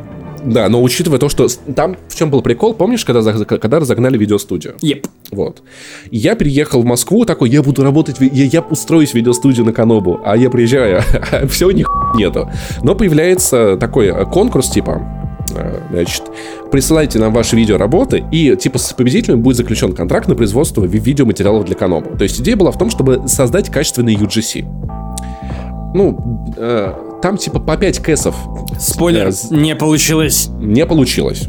Да, но учитывая то, что там в чем был прикол, помнишь, когда, когда разогнали видеостудию? Еп. Вот. Я переехал в Москву, такой, я буду работать, я, я устроюсь в видеостудию на Канобу, а я приезжаю, а все, ни нету. Но появляется такой э, конкурс, типа, значит, присылайте нам ваши видеоработы, и, типа, с победителем будет заключен контракт на производство ви- видеоматериалов для Канобу. То есть идея была в том, чтобы создать качественный UGC. Ну, э, там, типа, по 5 кэсов Спойлер, Э, не получилось. не получилось.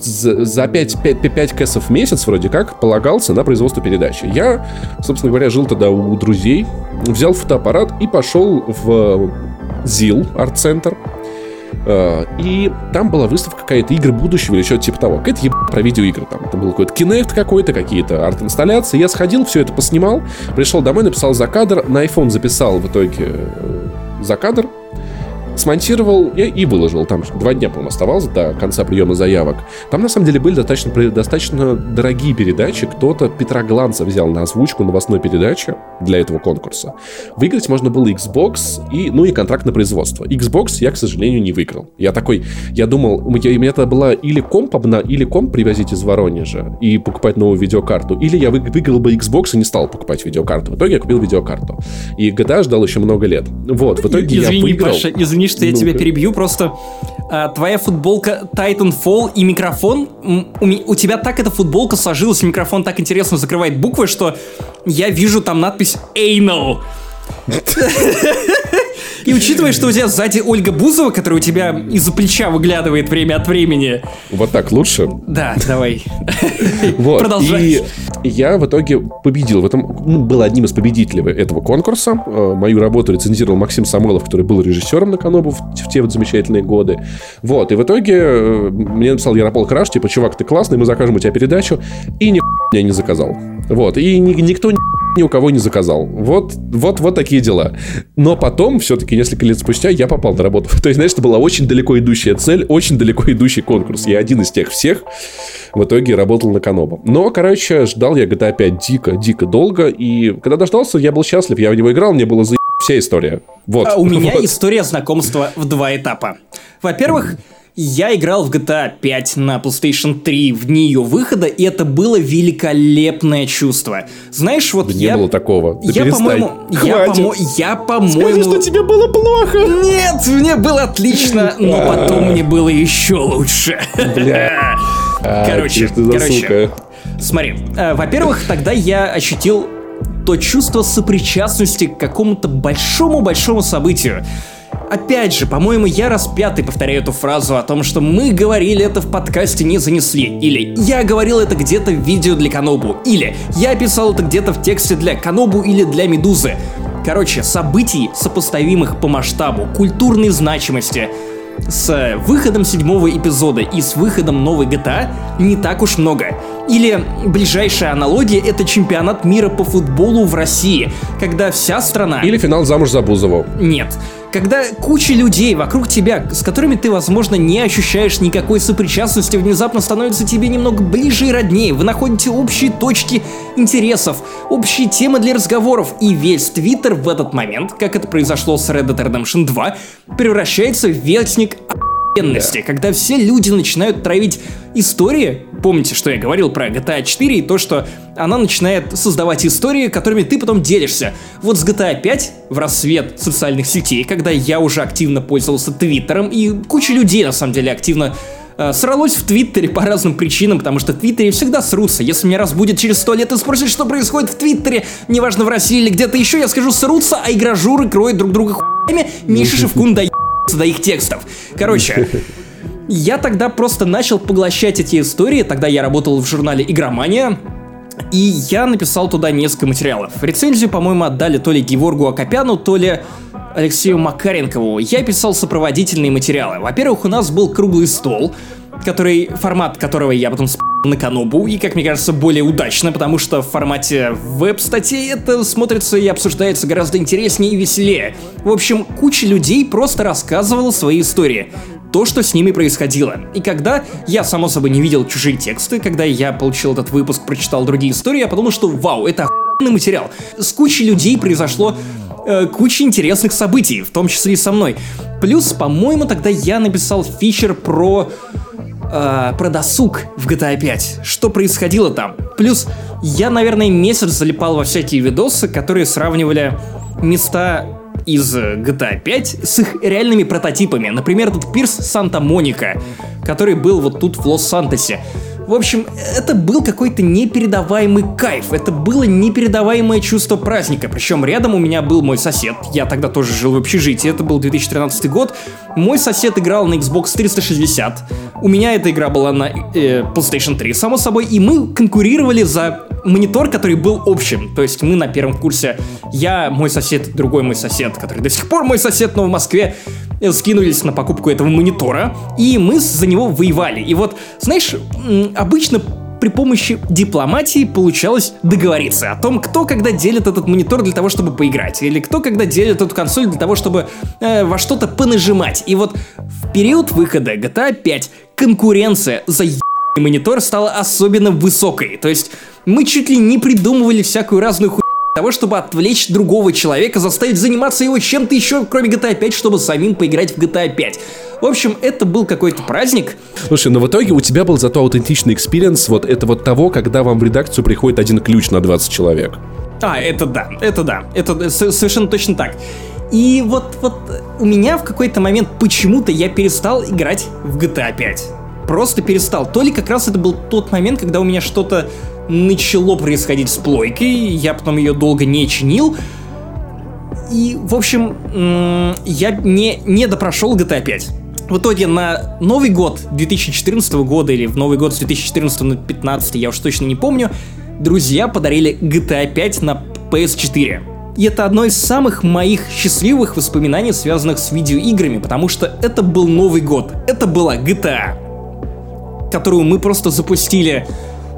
За, за 5, 5, 5 кэсов в месяц вроде как полагался на производство передачи. Я, собственно говоря, жил тогда у друзей, взял фотоаппарат и пошел в ЗИЛ, арт-центр. Э, И там была выставка какая-то игры будущего или что-то типа того. Какая-то еб... про видеоигры там. Это был какой-то Kinect какой-то, какие-то арт-инсталляции. Я сходил, все это поснимал, пришел домой, написал за кадр, на iPhone записал в итоге э, за кадр, смонтировал и, и выложил. Там два дня, по-моему, оставалось до конца приема заявок. Там, на самом деле, были достаточно, достаточно дорогие передачи. Кто-то Петра Гланца взял на озвучку новостной передачи для этого конкурса. Выиграть можно было Xbox и, ну и контракт на производство. Xbox я, к сожалению, не выиграл. Я такой, я думал, у меня, у меня это была или комп, обна, или комп привозить из Воронежа и покупать новую видеокарту, или я вы- выиграл бы Xbox и не стал покупать видеокарту. В итоге я купил видеокарту. И GTA ждал еще много лет. Вот, в итоге я Извини, выиграл. Паша, извини, что я Ну-ка. тебя перебью, просто а, твоя футболка Titanfall и микрофон, у, у тебя так эта футболка сложилась, микрофон так интересно закрывает буквы, что я вижу там надпись Anal. И учитывая, что у тебя сзади Ольга Бузова, которая у тебя из-за плеча выглядывает время от времени. Вот так лучше. Да, давай. Вот. Продолжай. И я в итоге победил. В этом ну, был одним из победителей этого конкурса. Э, Мою работу рецензировал Максим Самойлов, который был режиссером на Канобу в, те вот замечательные годы. Вот. И в итоге э, мне написал Яропол Краш, типа, чувак, ты классный, мы закажем у тебя передачу. И ни меня не заказал. Вот. И ни- никто ни ни у кого не заказал. Вот, вот, вот такие дела. Но потом, все-таки, несколько лет спустя, я попал на работу. То есть, знаешь, это была очень далеко идущая цель, очень далеко идущий конкурс. Я один из тех всех в итоге работал на Канобу. Но, короче, ждал я GTA 5 дико, дико долго. И когда дождался, я был счастлив. Я в него играл, мне было за вся история. Вот. А у меня Вот. история знакомства в два этапа. Во-первых, я играл в GTA 5 на PlayStation 3 в дни ее выхода, и это было великолепное чувство. Знаешь, вот Да не я... было такого. Да я, по-моему, я, по-мо- я, Скажи, по-моему... что тебе было плохо. Нет, мне было отлично, но потом мне было еще лучше. Бля. А, Короче, ты короче. Смотри, э, во-первых, тогда я ощутил то чувство сопричастности к какому-то большому-большому событию. Опять же, по-моему, я раз пятый повторяю эту фразу о том, что мы говорили это в подкасте не занесли. Или я говорил это где-то в видео для Канобу. Или я писал это где-то в тексте для Канобу или для Медузы. Короче, событий, сопоставимых по масштабу, культурной значимости, с выходом седьмого эпизода и с выходом новой GTA не так уж много. Или ближайшая аналогия это чемпионат мира по футболу в России, когда вся страна... Или финал замуж за Бузову. Нет. Когда куча людей вокруг тебя, с которыми ты, возможно, не ощущаешь никакой сопричастности, внезапно становятся тебе немного ближе и роднее. Вы находите общие точки интересов, общие темы для разговоров, и весь Твиттер в этот момент, как это произошло с Red Dead Redemption 2, превращается в вестник охуенности, когда все люди начинают травить истории. Помните, что я говорил про GTA 4 и то, что она начинает создавать истории, которыми ты потом делишься. Вот с GTA 5 в рассвет социальных сетей, когда я уже активно пользовался Твиттером, и куча людей на самом деле активно э, сралось в Твиттере по разным причинам, потому что в Твиттере всегда срутся. Если меня раз будет через сто лет и спросят, что происходит в Твиттере, неважно в России или где-то еще, я скажу срутся, а игражуры кроют друг друга хуями, Миша Шевкун доебется до их текстов. Короче, я тогда просто начал поглощать эти истории, тогда я работал в журнале «Игромания», и я написал туда несколько материалов. Рецензию, по-моему, отдали то ли Геворгу Акопяну, то ли Алексею Макаренкову. Я писал сопроводительные материалы. Во-первых, у нас был круглый стол, который, формат которого я потом сп... на Канобу, и, как мне кажется, более удачно, потому что в формате веб-статей это смотрится и обсуждается гораздо интереснее и веселее. В общем, куча людей просто рассказывала свои истории то, что с ними происходило. И когда я, само собой, не видел чужие тексты, когда я получил этот выпуск, прочитал другие истории, я подумал, что вау, это охуенный материал. С кучей людей произошло э, куча интересных событий, в том числе и со мной. Плюс, по-моему, тогда я написал фичер про э, про досуг в GTA 5. Что происходило там. Плюс я, наверное, месяц залипал во всякие видосы, которые сравнивали места из GTA 5 с их реальными прототипами. Например, этот пирс Санта-Моника, который был вот тут в Лос-Сантосе. В общем, это был какой-то непередаваемый кайф, это было непередаваемое чувство праздника. Причем рядом у меня был мой сосед, я тогда тоже жил в общежитии, это был 2013 год. Мой сосед играл на Xbox 360, у меня эта игра была на э, PlayStation 3, само собой, и мы конкурировали за монитор, который был общим. То есть мы на первом курсе, я, мой сосед, другой мой сосед, который до сих пор мой сосед, но в Москве, скинулись на покупку этого монитора, и мы за него воевали. И вот, знаешь, обычно при помощи дипломатии получалось договориться о том, кто когда делит этот монитор для того, чтобы поиграть, или кто когда делит эту консоль для того, чтобы э, во что-то понажимать. И вот в период выхода GTA 5 конкуренция за монитор стала особенно высокой. То есть мы чуть ли не придумывали всякую разную хуйню того, чтобы отвлечь другого человека, заставить заниматься его чем-то еще, кроме GTA 5, чтобы самим поиграть в GTA 5. В общем, это был какой-то праздник. Слушай, но в итоге у тебя был зато аутентичный experience вот это вот того, когда вам в редакцию приходит один ключ на 20 человек. А, это да, это да, это совершенно точно так. И вот, вот у меня в какой-то момент почему-то я перестал играть в GTA 5. Просто перестал. То ли как раз это был тот момент, когда у меня что-то начало происходить с плойкой, я потом ее долго не чинил. И, в общем, я не, не допрошел GTA 5. В итоге на Новый год 2014 года или в Новый год с 2014 на 2015, я уж точно не помню, друзья подарили GTA 5 на PS4. И это одно из самых моих счастливых воспоминаний, связанных с видеоиграми, потому что это был Новый год. Это была GTA, которую мы просто запустили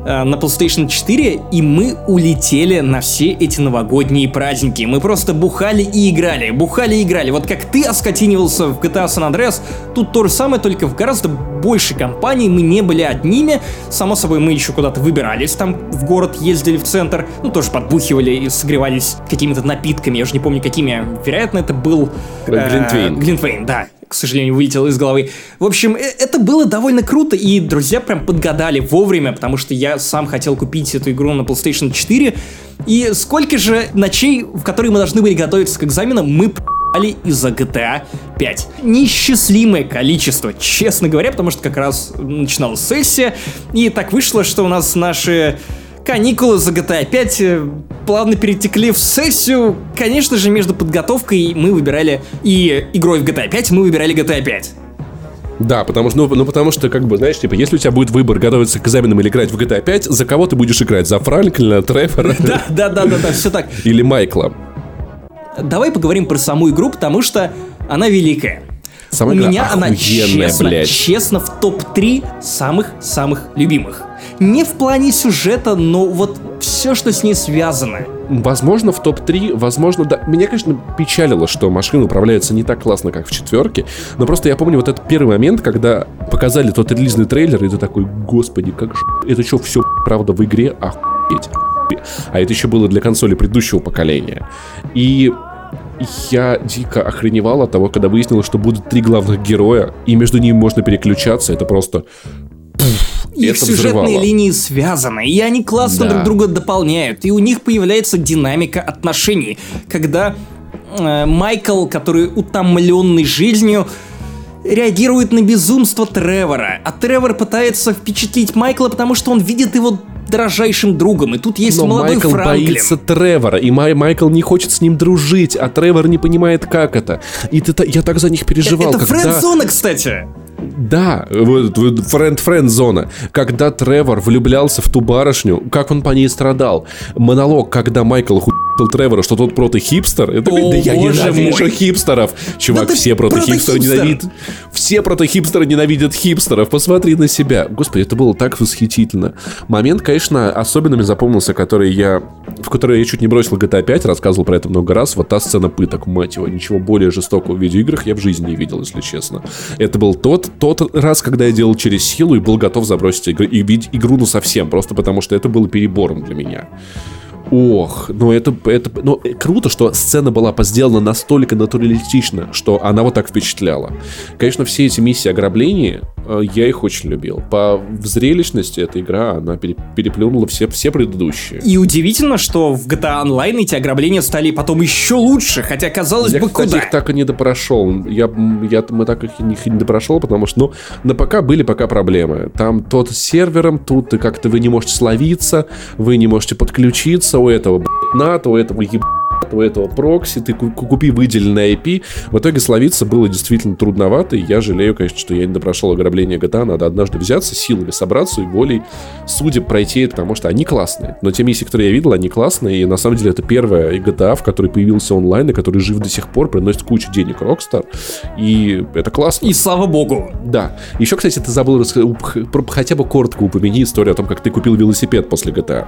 э, на PlayStation 4, и мы улетели на все эти новогодние праздники. Мы просто бухали и играли, бухали и играли. Вот как ты оскотинивался в GTA San Andreas, тут то же самое, только в гораздо большей компании. Мы не были одними. Само собой, мы еще куда-то выбирались, там в город ездили в центр, ну тоже подбухивали и согревались какими-то напитками. Я уже не помню, какими. Вероятно, это был... э, Глинтвейн. Глинтвейн, да к сожалению, вылетело из головы. В общем, э- это было довольно круто, и друзья прям подгадали вовремя, потому что я сам хотел купить эту игру на PlayStation 4. И сколько же ночей, в которые мы должны были готовиться к экзаменам, мы п***ли из-за GTA 5. Несчастливое количество, честно говоря, потому что как раз начиналась сессия, и так вышло, что у нас наши каникулы за GTA 5 э, плавно перетекли в сессию. Конечно же, между подготовкой мы выбирали и игрой в GTA 5 мы выбирали GTA 5. Да, потому что, ну, ну, потому что, как бы, знаешь, типа, если у тебя будет выбор готовиться к экзаменам или играть в GTA 5, за кого ты будешь играть? За Франклина, Тревора Да, да, да, да, да, все так. или Майкла? Давай поговорим про саму игру, потому что она великая. Сама У меня она честно, блядь. честно в топ-3 самых-самых любимых. Не в плане сюжета, но вот все, что с ней связано. Возможно, в топ-3, возможно, да. Меня, конечно, печалило, что машина управляется не так классно, как в четверке. Но просто я помню вот этот первый момент, когда показали тот релизный трейлер, и ты такой, господи, как же... Это что, все правда в игре? Охуеть. А это еще было для консоли предыдущего поколения. И я дико охреневал от того, когда выяснилось, что будут три главных героя, и между ними можно переключаться. Это просто... Их это сюжетные взрывало. линии связаны, и они классно Да. друг друга дополняют, и у них появляется динамика отношений, когда э, Майкл, который утомленный жизнью, реагирует на безумство Тревора, а Тревор пытается впечатлить Майкла, потому что он видит его дорожайшим другом, и тут есть Но молодой Майкл Франклин. боится Тревора, и Май- Майкл не хочет с ним дружить, а Тревор не понимает, как это. И ты, я так за них переживал, Это когда... френд-зона, кстати. Да, френд-френд зона. Когда Тревор влюблялся в ту барышню, как он по ней страдал. Монолог, когда Майкл хуй**л Тревора, что тот прото-хипстер. Это О, да я ненавижу мой. хипстеров. Чувак, Да все прото-хипстеры прото-хипстер. ненавидят. Все прото-хипстеры ненавидят хипстеров. Посмотри на себя. Господи, это было так восхитительно. Момент, конечно, особенно мне запомнился, который я... В который я чуть не бросил GTA 5, рассказывал про это много раз. Вот та сцена пыток, мать его. Ничего более жестокого в видеоиграх я в жизни не видел, если честно. Это был тот, тот раз, когда я делал через силу и был готов забросить игру, и игру ну совсем. Просто потому что это было перебором для меня. Ох, ну это, это ну, круто, что сцена была сделана настолько натуралистично, что она вот так впечатляла. Конечно, все эти миссии ограбления, э, я их очень любил. По зрелищности эта игра, она пере- переплюнула все, все предыдущие. И удивительно, что в GTA Online эти ограбления стали потом еще лучше, хотя казалось Я, бы, кстати, куда. их так и не допрошел. Я, я, мы так их и не, не допрошел, потому что, ну, на ПК были пока проблемы. Там тот с сервером, тут как-то вы не можете словиться, вы не можете подключиться, у этого, блядь, НАТО, у этого, еб... у этого прокси, ты ку- купи выделенный IP. В итоге словиться было действительно трудновато, и я жалею, конечно, что я не допрошел ограбление GTA. Надо однажды взяться, силами собраться и волей судеб пройти это, потому что они классные. Но те миссии, которые я видел, они классные, и на самом деле это первая GTA, в которой появился онлайн, и который жив до сих пор, приносит кучу денег Rockstar, и это классно. И слава богу. Да. Еще, кстати, ты забыл хотя бы коротко упомяни историю о том, как ты купил велосипед после GTA.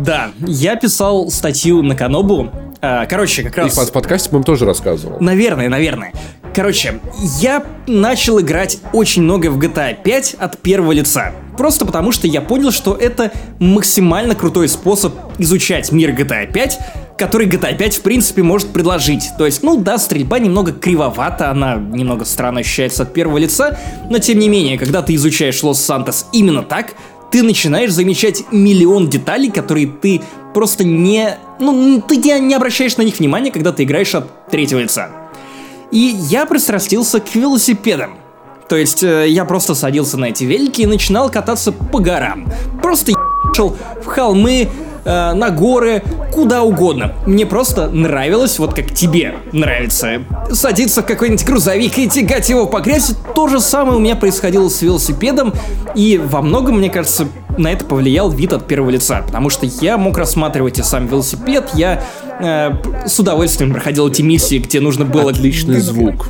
Да, я писал статью на Канобу. А, Короче, как И раз... в под- подкасте, по-моему, тоже рассказывал. Наверное, наверное. Короче, я начал играть очень много в GTA 5 от первого лица. Просто потому, что я понял, что это максимально крутой способ изучать мир GTA 5, который GTA 5 в принципе может предложить. То есть, ну да, стрельба немного кривовата, она немного странно ощущается от первого лица, но тем не менее, когда ты изучаешь Лос-Сантос именно так, ты начинаешь замечать миллион деталей, которые ты просто не... Ну, ты не не обращаешь на них внимания, когда ты играешь от третьего лица. И я пристрастился к велосипедам. То есть э, я просто садился на эти велики и начинал кататься по горам. Просто ехал в холмы, э, на горы, куда угодно. Мне просто нравилось, вот как тебе нравится, садиться в какой-нибудь грузовик и тягать его по грязи. То же самое у меня происходило с велосипедом, и во многом, мне кажется, на это повлиял вид от первого лица, потому что я мог рассматривать и сам велосипед, я э, с удовольствием проходил эти миссии, где нужно было... Отличный звук.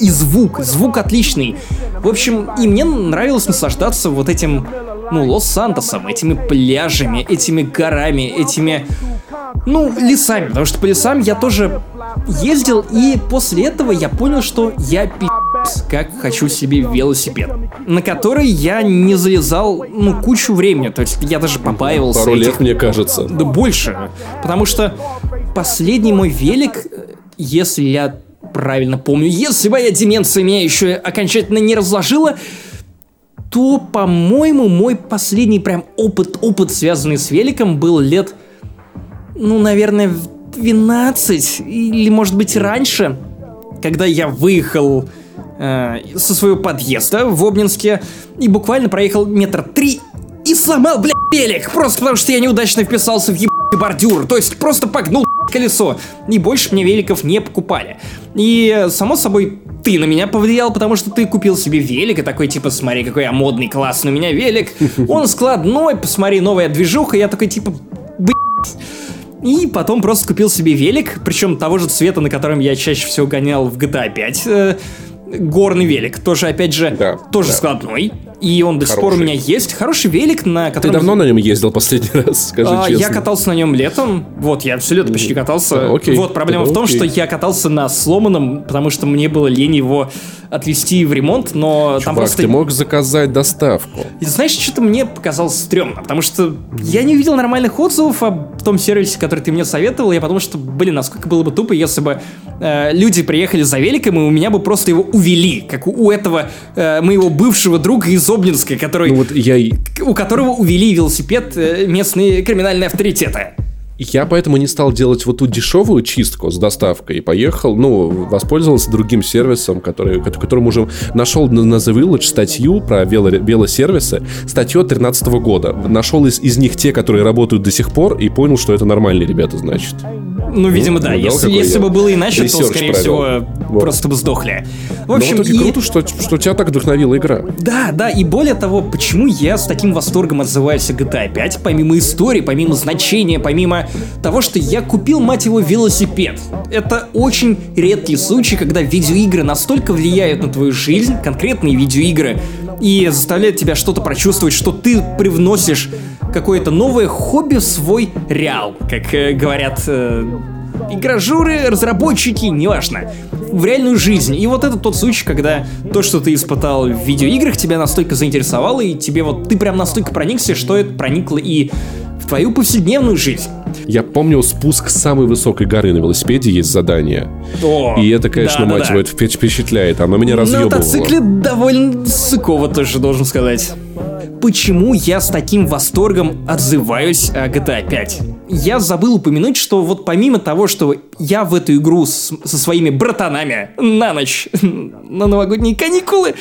И звук, звук отличный. В общем, и мне нравилось наслаждаться вот этим, ну, Лос-Сантосом, этими пляжами, этими горами, этими, ну, лесами. Потому что по лесам я тоже ездил, и после этого я понял, что я пи***ц, как хочу себе велосипед, на который я не залезал, ну, кучу времени. То есть я даже побаивался Пару этих лет, мне кажется. да больше. Потому что последний мой велик, э, если я правильно помню, если моя деменция меня еще окончательно не разложила, то, по-моему, мой последний прям опыт, опыт, связанный с великом, был лет, ну, наверное, в 12 или, может быть, раньше, когда я выехал э, со своего подъезда в Обнинске и буквально проехал метр три и сломал, блядь, велик, просто потому что я неудачно вписался в ебаный бордюр, то есть просто погнул колесо, и больше мне великов не покупали. И, само собой, ты на меня повлиял, потому что ты купил себе велик, и такой, типа, смотри, какой я модный, классный у меня велик, он складной, посмотри, новая движуха, я такой, типа, блядь, и потом просто купил себе велик, причем того же цвета, на котором я чаще всего гонял в GTA 5. э, горный велик, тоже, опять же, Да, тоже да. складной. И он до сих пор у меня есть. Хороший велик, на Ты котором... давно на нем ездил последний раз, скажи А, честно? я катался на нем летом. Вот, я все лето почти катался. Да, окей. Вот, проблема в том, Окей. что я катался на сломанном, потому что мне было лень его отвезти в ремонт, но там Чувак, просто... ты мог заказать доставку. И знаешь, что-то мне показалось стрёмно, потому что я не увидел нормальных отзывов об том сервисе, который ты мне советовал, я подумал, что, блин, насколько было бы тупо, если бы э, люди приехали за великом, и у меня бы просто его увели, как у, у этого э, моего бывшего друга из Обнинска, который, Ну вот я у которого увели велосипед э, местные криминальные авторитеты. Я поэтому не стал делать вот ту дешевую чистку с доставкой и поехал, ну, воспользовался другим сервисом, который, ко- которым уже нашел на, The Village статью про вело, велосервисы, статью от 2013 года. Нашел из, из них те, которые работают до сих пор, и понял, что это нормальные ребята, значит. Ну, видимо, да. Если, если бы было иначе, то, скорее провел. всего, Вот. просто бы сдохли. В Но общем, в итоге и- круто, что, что тебя так вдохновила игра. Да, да, и более того, почему я с таким восторгом отзываюсь о GTA 5, помимо истории, помимо значения, помимо того, что я купил, мать его, велосипед. Это очень редкий случай, когда видеоигры настолько влияют на твою жизнь, конкретные видеоигры, и заставляют тебя что-то прочувствовать, что ты привносишь какое-то новое хобби в свой реал, как э, говорят э, игражуры, разработчики, неважно, в реальную жизнь. И вот это тот случай, когда то, что ты испытал в видеоиграх, тебя настолько заинтересовало, и тебе вот ты прям настолько проникся, что это проникло и в твою повседневную жизнь. Я помню спуск с самой высокой горы на велосипеде, есть задание. О, И это, конечно, да-да-да. мать его, это впечат- впечатляет. Оно меня На разъебывало. мотоцикле довольно сыково тоже, должен сказать. Почему я с таким восторгом отзываюсь о GTA 5? Я забыл упомянуть, что вот помимо того, что я в эту игру с- со своими братанами на ночь, на новогодние каникулы,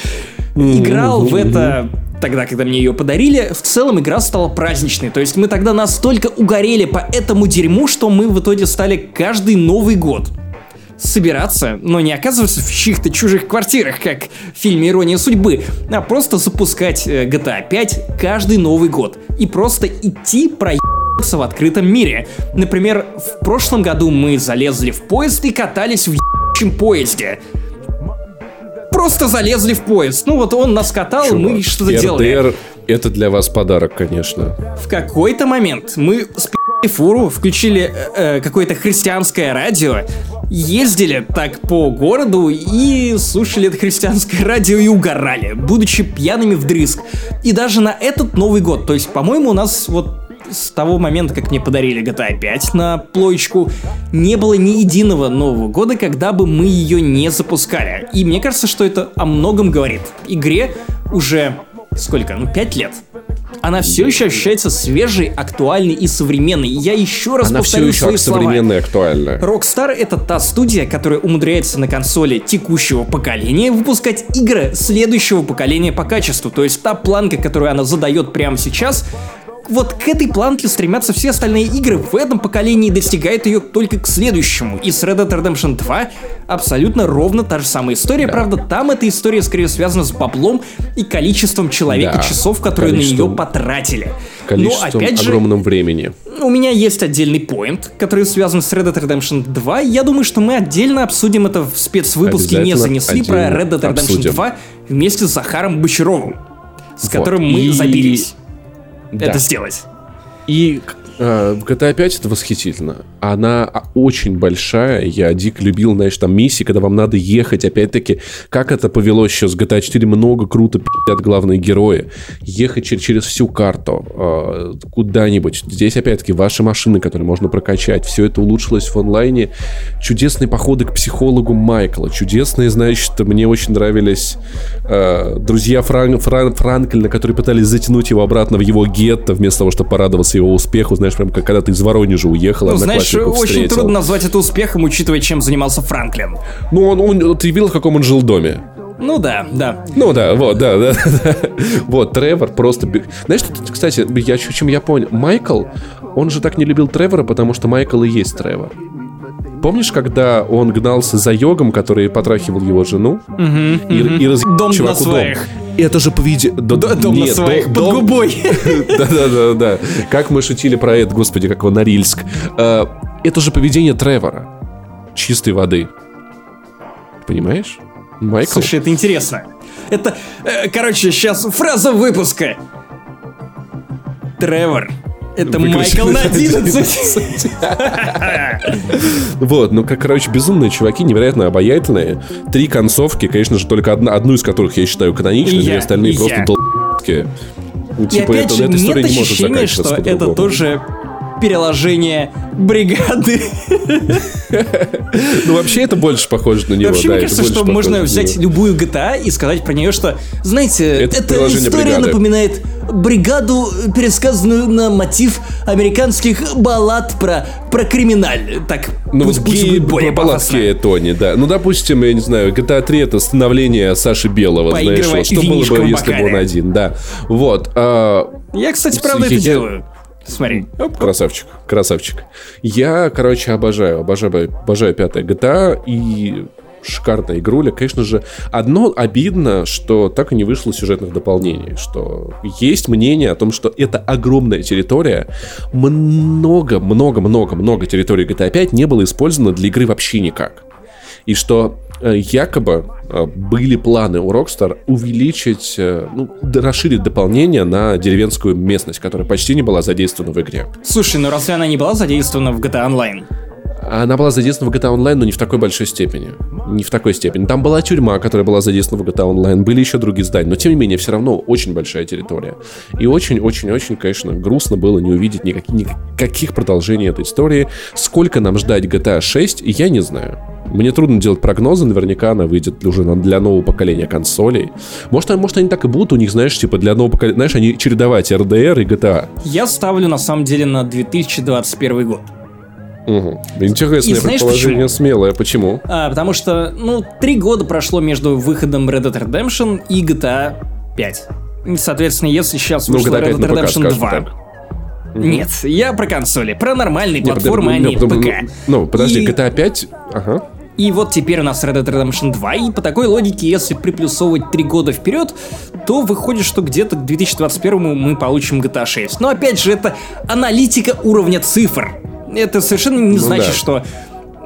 играл в это тогда, когда мне ее подарили, в целом игра стала праздничной. То есть мы тогда настолько угорели по этому дерьму, что мы в итоге стали каждый Новый год собираться, но не оказываться в чьих-то чужих квартирах, как в фильме «Ирония судьбы», а просто запускать э, GTA 5 каждый Новый год и просто идти проебаться в открытом мире. Например, в прошлом году мы залезли в поезд и катались в ебучем поезде. Просто залезли в поезд. Ну вот он нас катал, и мы что-то делали. РДР это для вас подарок, конечно. В какой-то момент мы спи***ли фуру, включили э, э, какое-то христианское радио, ездили так по городу и слушали это христианское радио и угорали, будучи пьяными вдрызг. И даже на этот Новый год, то есть, по-моему, у нас вот с того момента, как мне подарили GTA 5 на плоечку, не было ни единого Нового года, когда бы мы ее не запускали. И мне кажется, что это о многом говорит. Игре уже сколько? Ну, 5 лет. Она все еще ощущается свежей, актуальной и современной. Я еще раз Она все повторю еще свои слова. современная и актуальная. Rockstar это та студия, которая умудряется на консоли текущего поколения выпускать игры следующего поколения по качеству. То есть та планка, которую она задает прямо сейчас, вот к этой планке стремятся все остальные игры в этом поколении и достигают ее только к следующему. И с Red Dead Redemption 2 абсолютно ровно та же самая история. Правда, там эта история скорее связана с баблом и количеством человека Да, часов, которые на нее потратили. Но Количеством опять же, огромным времени. у меня есть отдельный поинт, который связан с Red Dead Redemption 2. Я думаю, что мы отдельно обсудим это в спецвыпуске «Не занесли» про Red Dead Redemption обсудим. 2 вместе с Захаром Бочаровым, с Вот. которым мы И- забились Да. это сделать. И GTA 5 это восхитительно. Она очень большая. Я дико любил, знаешь, там миссии, когда вам надо ехать. Опять-таки, как это повелось еще с GTA 4, много круто пи***ят главные герои. Ехать чер- через всю карту э, куда-нибудь. Здесь, опять-таки, ваши машины, которые можно прокачать. Все это улучшилось в онлайне. Чудесные походы к психологу Майкла. Чудесные, значит, мне очень нравились э, друзья Фран- Фран- Франклина, которые пытались затянуть его обратно в его гетто, вместо того, чтобы порадоваться его успеху. Знаешь, прям как когда ты из Воронежа уехал, Ну, знаешь, очень встретил. трудно назвать это успехом, учитывая, чем занимался Франклин. Ну, он, он- ты видел, в каком он жил доме? Ну да, да. Ну да, вот, да, да, да. Вот, Тревор просто... Знаешь, кстати, я, чем я понял? Майкл, он же так не любил Тревора, потому что Майкл и есть Тревор. Помнишь, когда он гнался за йогом, который потрахивал его жену? и, и разъебал Дом на чуваку дом? своих. Это же поведи... да- Д- Дом на нет, своих, дом- под дом- губой. Да-да-да-да. Как мы шутили про это, господи, как его Норильск. Э, Это же поведение Тревора. Чистой воды. Понимаешь? Майкл? Слушай, это интересно. Это, э, короче, сейчас фраза выпуска. Тревор. Это Майкл на на 11. Вот, ну, как, короче, безумные чуваки, невероятно обаятельные. Три концовки, конечно же, только одна, одну из которых я считаю каноничной, две остальные просто долб***ки. Типа, эта история не может заканчиваться что это тоже переложение бригады. Ну, вообще, это больше похоже на него, Вообще, да, мне это кажется, что можно взять любую GTA и сказать про нее, что, знаете, Это эта история бригады. напоминает бригаду, пересказанную на мотив американских баллад про, про криминаль. Так, Ну, пусть, пусть будет более. Балатке Тони, да. Ну, допустим, я не знаю, GTA 3 это становление Саши Белого, знаешь, Поигрывая вот, что было бы, если бы он один, да. Вот. а, Я, кстати, правда это Я- делаю. Смотри. Красавчик, красавчик. Я, короче, обожаю, обожаю, обожаю пятая GTA и шикарная игруля. Конечно же, одно обидно, что так и не вышло сюжетных дополнений, что есть мнение о том, что это огромная территория, много, много, много, много территорий GTA 5 не было использовано для игры вообще никак. И что э, якобы э, были планы у Rockstar увеличить, э, ну, расширить дополнение на деревенскую местность, которая почти не была задействована в игре. Слушай, ну разве она не была задействована в GTA Online? Она была задействована в GTA Online, но не в такой большой степени. Не в такой степени. Там была тюрьма, которая была задействована в GTA Online, были еще другие здания, но тем не менее, все равно очень большая территория. И очень-очень-очень, конечно, грустно было не увидеть никаких, никаких продолжений этой истории. Сколько нам ждать GTA 6, я не знаю. Мне трудно делать прогнозы, наверняка она выйдет уже для нового поколения консолей. Может, а- может они так и будут, у них, знаешь, типа для нового поколения, знаешь, они чередовать RDR и GTA. Я ставлю на самом деле на 2021 год. Мгм. Интересное И знаешь предположение, почему? смелое. Почему? А, потому что, ну, три года прошло между выходом Red Dead Redemption и GTA 5. И, соответственно, если сейчас Ну, 5 Red Dead Redemption скажем 2... так. Нет, я про консоли, про нормальные платформы, а подожди, не ну, ПК. Ну, подожди, И- GTA 5... Ага. И вот теперь у нас Red Dead Redemption 2, и по такой логике, если приплюсовывать 3 года вперед, то выходит, что где-то к 2021 мы получим GTA 6. Но опять же, это аналитика уровня цифр. Это совершенно не Ну значит, да. что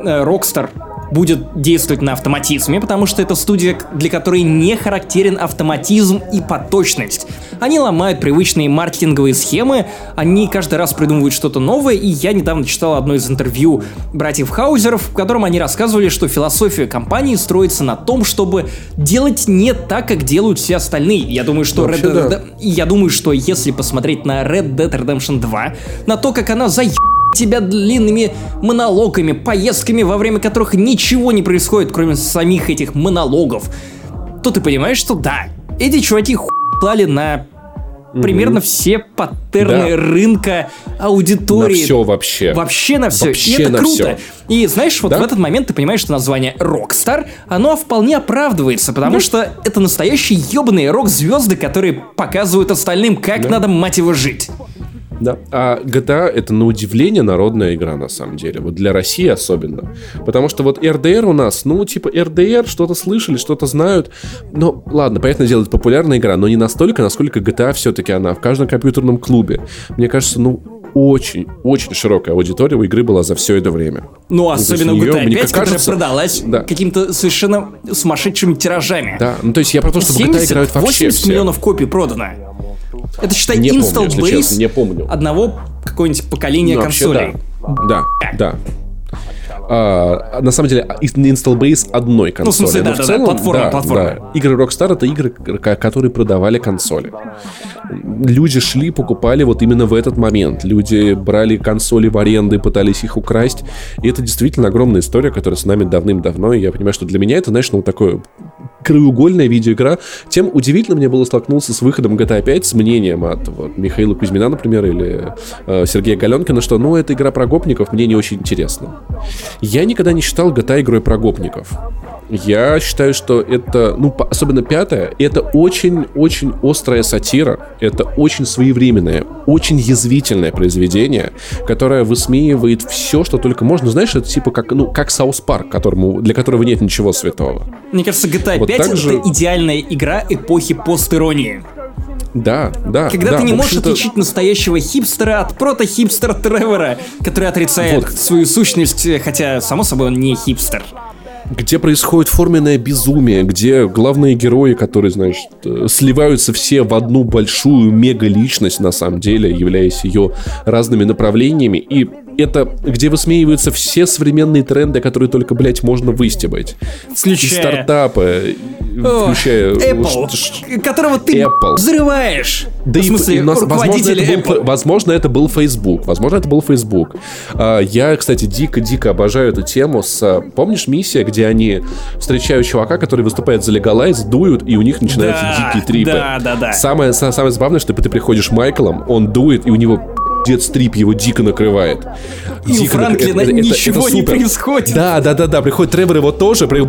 э, Rockstar будет действовать на автоматизме, потому что это студия, для которой не характерен автоматизм и поточность. Они ломают привычные маркетинговые схемы, они каждый раз придумывают что-то новое, и я недавно читал одно из интервью братьев Хаузеров, в котором они рассказывали, что философия компании строится на том, чтобы делать не так, как делают все остальные. Я думаю, что Вообще, Red Dead- да. я думаю, что если посмотреть на Red Dead Redemption 2, на то, как она заеб тебя длинными монологами, поездками, во время которых ничего не происходит, кроме самих этих монологов, то ты понимаешь, что да, эти чуваки клали на примерно все паттерны Да. рынка аудитории. На все вообще. Вообще на все. Вообще и это на круто. всё. И знаешь, вот Да. в этот момент ты понимаешь, что название Rockstar, оно вполне оправдывается, потому что это настоящие ебаные рок-звезды, которые показывают остальным, как надо, мать его, жить. Да. А GTA это на удивление народная игра, на самом деле. Вот для России особенно. Потому что вот RDR у нас, ну, типа RDR, что-то слышали, что-то знают. Ну, ладно, понятное дело, это популярная игра, но не настолько, насколько GTA все-таки она в каждом компьютерном клубе. Мне кажется, ну, очень, очень широкая аудитория у игры была за все это время. Ну, особенно у неё, GTA мне 5, которая кажется, продалась да. каким-то совершенно сумасшедшими тиражами. Да, ну то есть я про то, что в GTA 70, играют вообще 80 все. миллионов копий продано. Это считай Не помню, install если base честно, не помню. одного какого-нибудь поколения Ну, консолей. Да, да, да. А, на самом деле, install base одной консоли. Ну, в смысле, Но да, да, да, платформа, платформа. Игры Rockstar это игры, которые продавали консоли. Люди шли, покупали вот именно в этот момент. Люди брали консоли в аренды, пытались их украсть. И это действительно огромная история, которая с нами давным-давно. И я понимаю, что для меня это, знаешь, ну, такое краеугольная видеоигра. Тем удивительно мне было столкнуться с выходом GTA 5 с мнением от вот, Михаила Кузьмина, например, или э, Сергея Галенкина, что ну, это игра про гопников, мне не очень интересно. Я никогда не считал GTA игрой про гопников. Я считаю, что это, ну, особенно пятая, это очень-очень острая сатира, это очень своевременное, очень язвительное произведение, которое высмеивает все, что только можно. Знаешь, это типа как, ну, как South Park, которому, для которого нет ничего святого. Мне кажется, GTA Вот 5 так же- это идеальная игра эпохи постиронии. Да, да. Когда да, ты не можешь отличить настоящего хипстера от прото-хипстера Тревора, который отрицает Вот. свою сущность, хотя, само собой, он не хипстер. где происходит форменное безумие, где главные герои, которые, знаешь, э, сливаются все в одну большую мега-личность, на самом деле, являясь ее разными направлениями, и это где высмеиваются все современные тренды, которые только, блядь, можно выстебать. И Включая... стартапы, О, включая... Apple, ш- которого ты Apple. взрываешь. Да в и смысле, и нас- возможно, это был, Apple. возможно, это был Facebook. Возможно, это был Facebook. А, Я, кстати, дико-дико обожаю эту тему с... а, Помнишь миссия, где они встречают чувака, который выступает за Legalize, дуют, и у них начинаются Да, дикие трипы. да, да, да. Самое, са- самое забавное, что ты приходишь Майклом, он дует, и у него bad trip его дико накрывает. И у Дико накры- Франклина это- это- это ничего не происходит. Да, да, да, да. Приходит Тревор его тоже. при-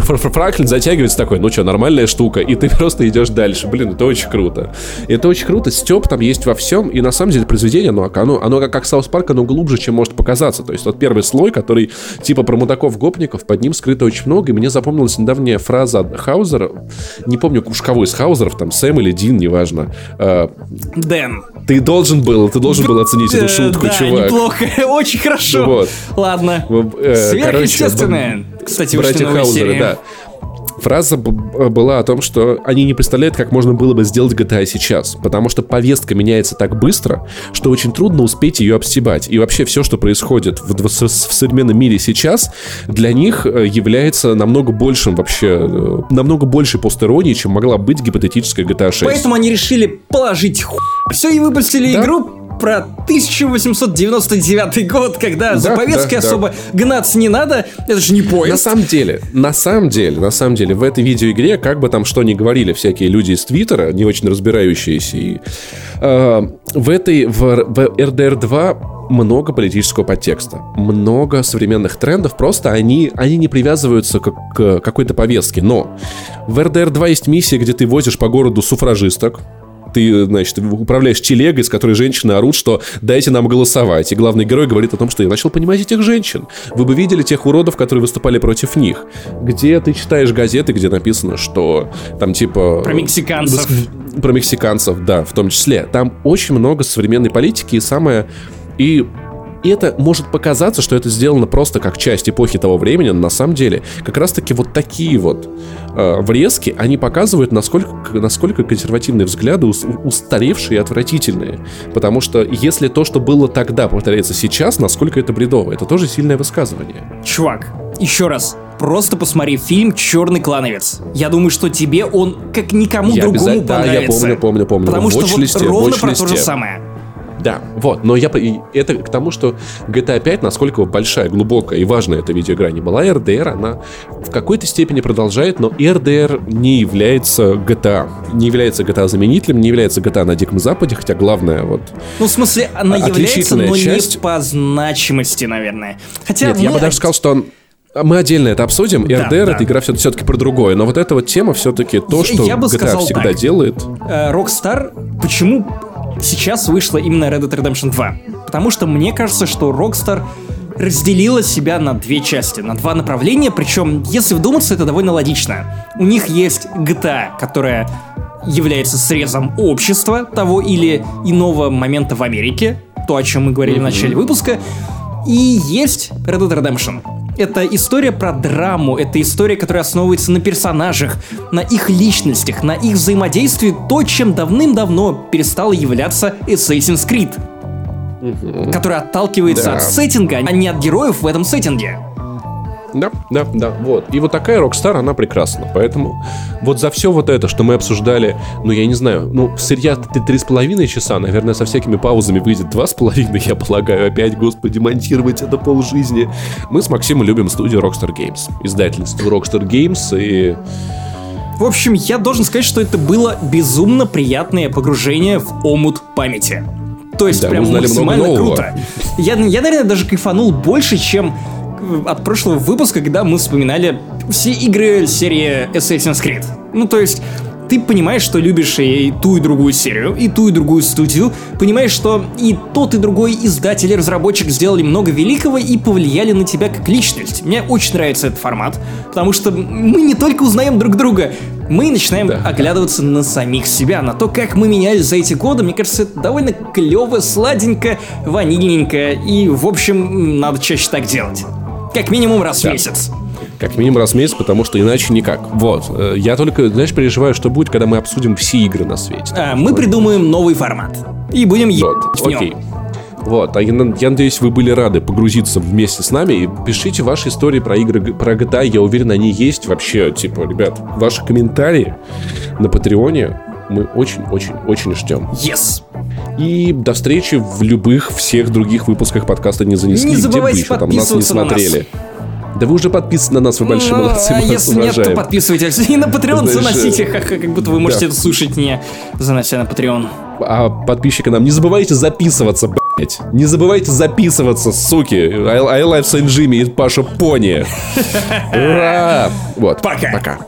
Франклин затягивается такой, ну что, нормальная штука. И ты просто идешь дальше. Блин, это очень круто. Это очень круто. Стёб там есть во всем. И на самом деле произведение, оно, оно, оно как, South Park, оно глубже, чем может показаться. То есть тот первый слой, который типа про мудаков-гопников, под ним скрыто очень много. И мне запомнилась недавняя фраза Хаузера. Не помню уж кого из Хаузеров, там Сэм или Дин, неважно. А, Дэн. Ты должен был, ты должен был оценить эту шутку, да, чувак. неплохо, очень хорошо. Вот. Ладно. Э, Сверхъестественное. Кстати, братья Хаузеры, да. Фраза б- была о том, что они не представляют, как можно было бы сделать GTA сейчас, потому что повестка меняется так быстро, что очень трудно успеть ее обстебать. И вообще все, что происходит в, с- в современном мире сейчас, для них э, является намного большим вообще, э, намного большей постеронии, чем могла быть гипотетическая GTA 6. Поэтому они решили положить ху... Все и выпустили Да. игру про 1899 год, когда Да, повесткой да, да. особо гнаться не надо. Это же не На поезд. самом деле, на самом деле, на самом деле, в этой видеоигре, как бы там что ни говорили всякие люди из Твиттера, не очень разбирающиеся, и, э, в этой, в, в RDR 2 много политического подтекста, много современных трендов, просто они, они не привязываются к, к какой-то повестке. Но в RDR 2 есть миссия, где ты возишь по городу суфражисток, ты, значит, управляешь телегой, с которой женщины орут, что дайте нам голосовать. И главный герой говорит о том, что я начал понимать этих женщин. Вы бы видели тех уродов, которые выступали против них. Где ты читаешь газеты, где написано, что там типа... Про мексиканцев. Про мексиканцев, да, в том числе. Там очень много современной политики и самое... И и это может показаться, что это сделано просто как часть эпохи того времени, но на самом деле как раз-таки вот такие вот э, врезки, они показывают, насколько, насколько консервативные взгляды ус- устаревшие и отвратительные. Потому что если то, что было тогда, повторяется сейчас, насколько это бредово, это тоже сильное высказывание. Чувак, еще раз. Просто посмотри фильм «Черный клановец». Я думаю, что тебе он как никому Я другому обязательно- да, я понравится. помню, помню, помню. Потому В что вот ровно про то же самое. Да, вот, но я это к тому, что GTA 5, насколько большая, глубокая и важная эта видеоигра не была, RDR, она в какой-то степени продолжает, но RDR не является GTA. Не является GTA заменителем, не является GTA на Диком Западе, хотя главное вот... Ну, в смысле, она является, но часть- не по значимости, наверное. Хотя Нет, я мы бы даже сказал, что он- мы отдельно это обсудим. Да, RDR да. это игра все-таки про другое. Но вот эта вот тема все-таки то, Я- что я бы GTA всегда так. делает. э, Rockstar, почему сейчас вышла именно Red Dead Redemption 2? Потому что мне кажется, что Rockstar разделила себя на две части, на два направления, причем, если вдуматься, это довольно логично. У них есть GTA, которая является срезом общества того или иного момента в Америке, то, о чем мы говорили в начале выпуска, и есть Red Dead Redemption. Это история про драму, это история, которая основывается на персонажах, на их личностях, на их взаимодействии, то, чем давным-давно перестало являться Assassin's Creed. Который отталкивается Да. от сеттинга, а не от героев в этом сеттинге. Да, да, да, вот. И вот такая Rockstar, она прекрасна. Поэтому вот за все вот это, что мы обсуждали, ну, я не знаю, ну, сырья три с половиной часа, наверное, со всякими паузами выйдет два с половиной, я полагаю. Опять, господи, монтировать это полжизни. Мы с Максимом любим студию Rockstar Games. Издательство Rockstar Games и... В общем, я должен сказать, что это было безумно приятное погружение в омут памяти. То есть Да, прям максимально круто. Я, я, наверное, даже кайфанул больше, чем от прошлого выпуска, когда мы вспоминали все игры серии Assassin's Creed. Ну, то есть, ты понимаешь, что любишь и ту, и другую серию, и ту, и другую студию, понимаешь, что и тот, и другой издатель и разработчик сделали много великого и повлияли на тебя как личность. Мне очень нравится этот формат, потому что мы не только узнаем друг друга, мы начинаем Да. оглядываться на самих себя, на то, как мы менялись за эти годы. Мне кажется, это довольно клево, сладенько, ванильненько, и, в общем, надо чаще так делать. Как минимум раз в Да. месяц. Как минимум раз в месяц, потому что иначе никак. Вот. Э, Я только, знаешь, переживаю, что будет, когда мы обсудим все игры на свете. А, мы придумаем новый формат. И будем Вот, ебать в нем. окей. Вот, а я, я надеюсь, вы были рады погрузиться вместе с нами. И пишите ваши истории про игры, про GTA. Я уверен, они есть вообще. Типа, ребят, ваши комментарии на Патреоне мы очень-очень-очень ждем. Yes. И до встречи в любых всех других выпусках подкаста «Не занесли». Не Где бы забывайте еще там нас не подписываться на нас. смотрели. Да вы уже подписаны на нас, вы большие Ну, молодцы, мы если нет, то подписывайтесь. И на Patreon Знаешь, заносите, ха-ха, как будто вы можете да. это слушать, не занося на Patreon. А подписчики нам не забывайте записываться, блять. Не забывайте записываться, суки. I, I Live Saint Jimmy и Паша Пони. Ура! Вот. Пока. Пока.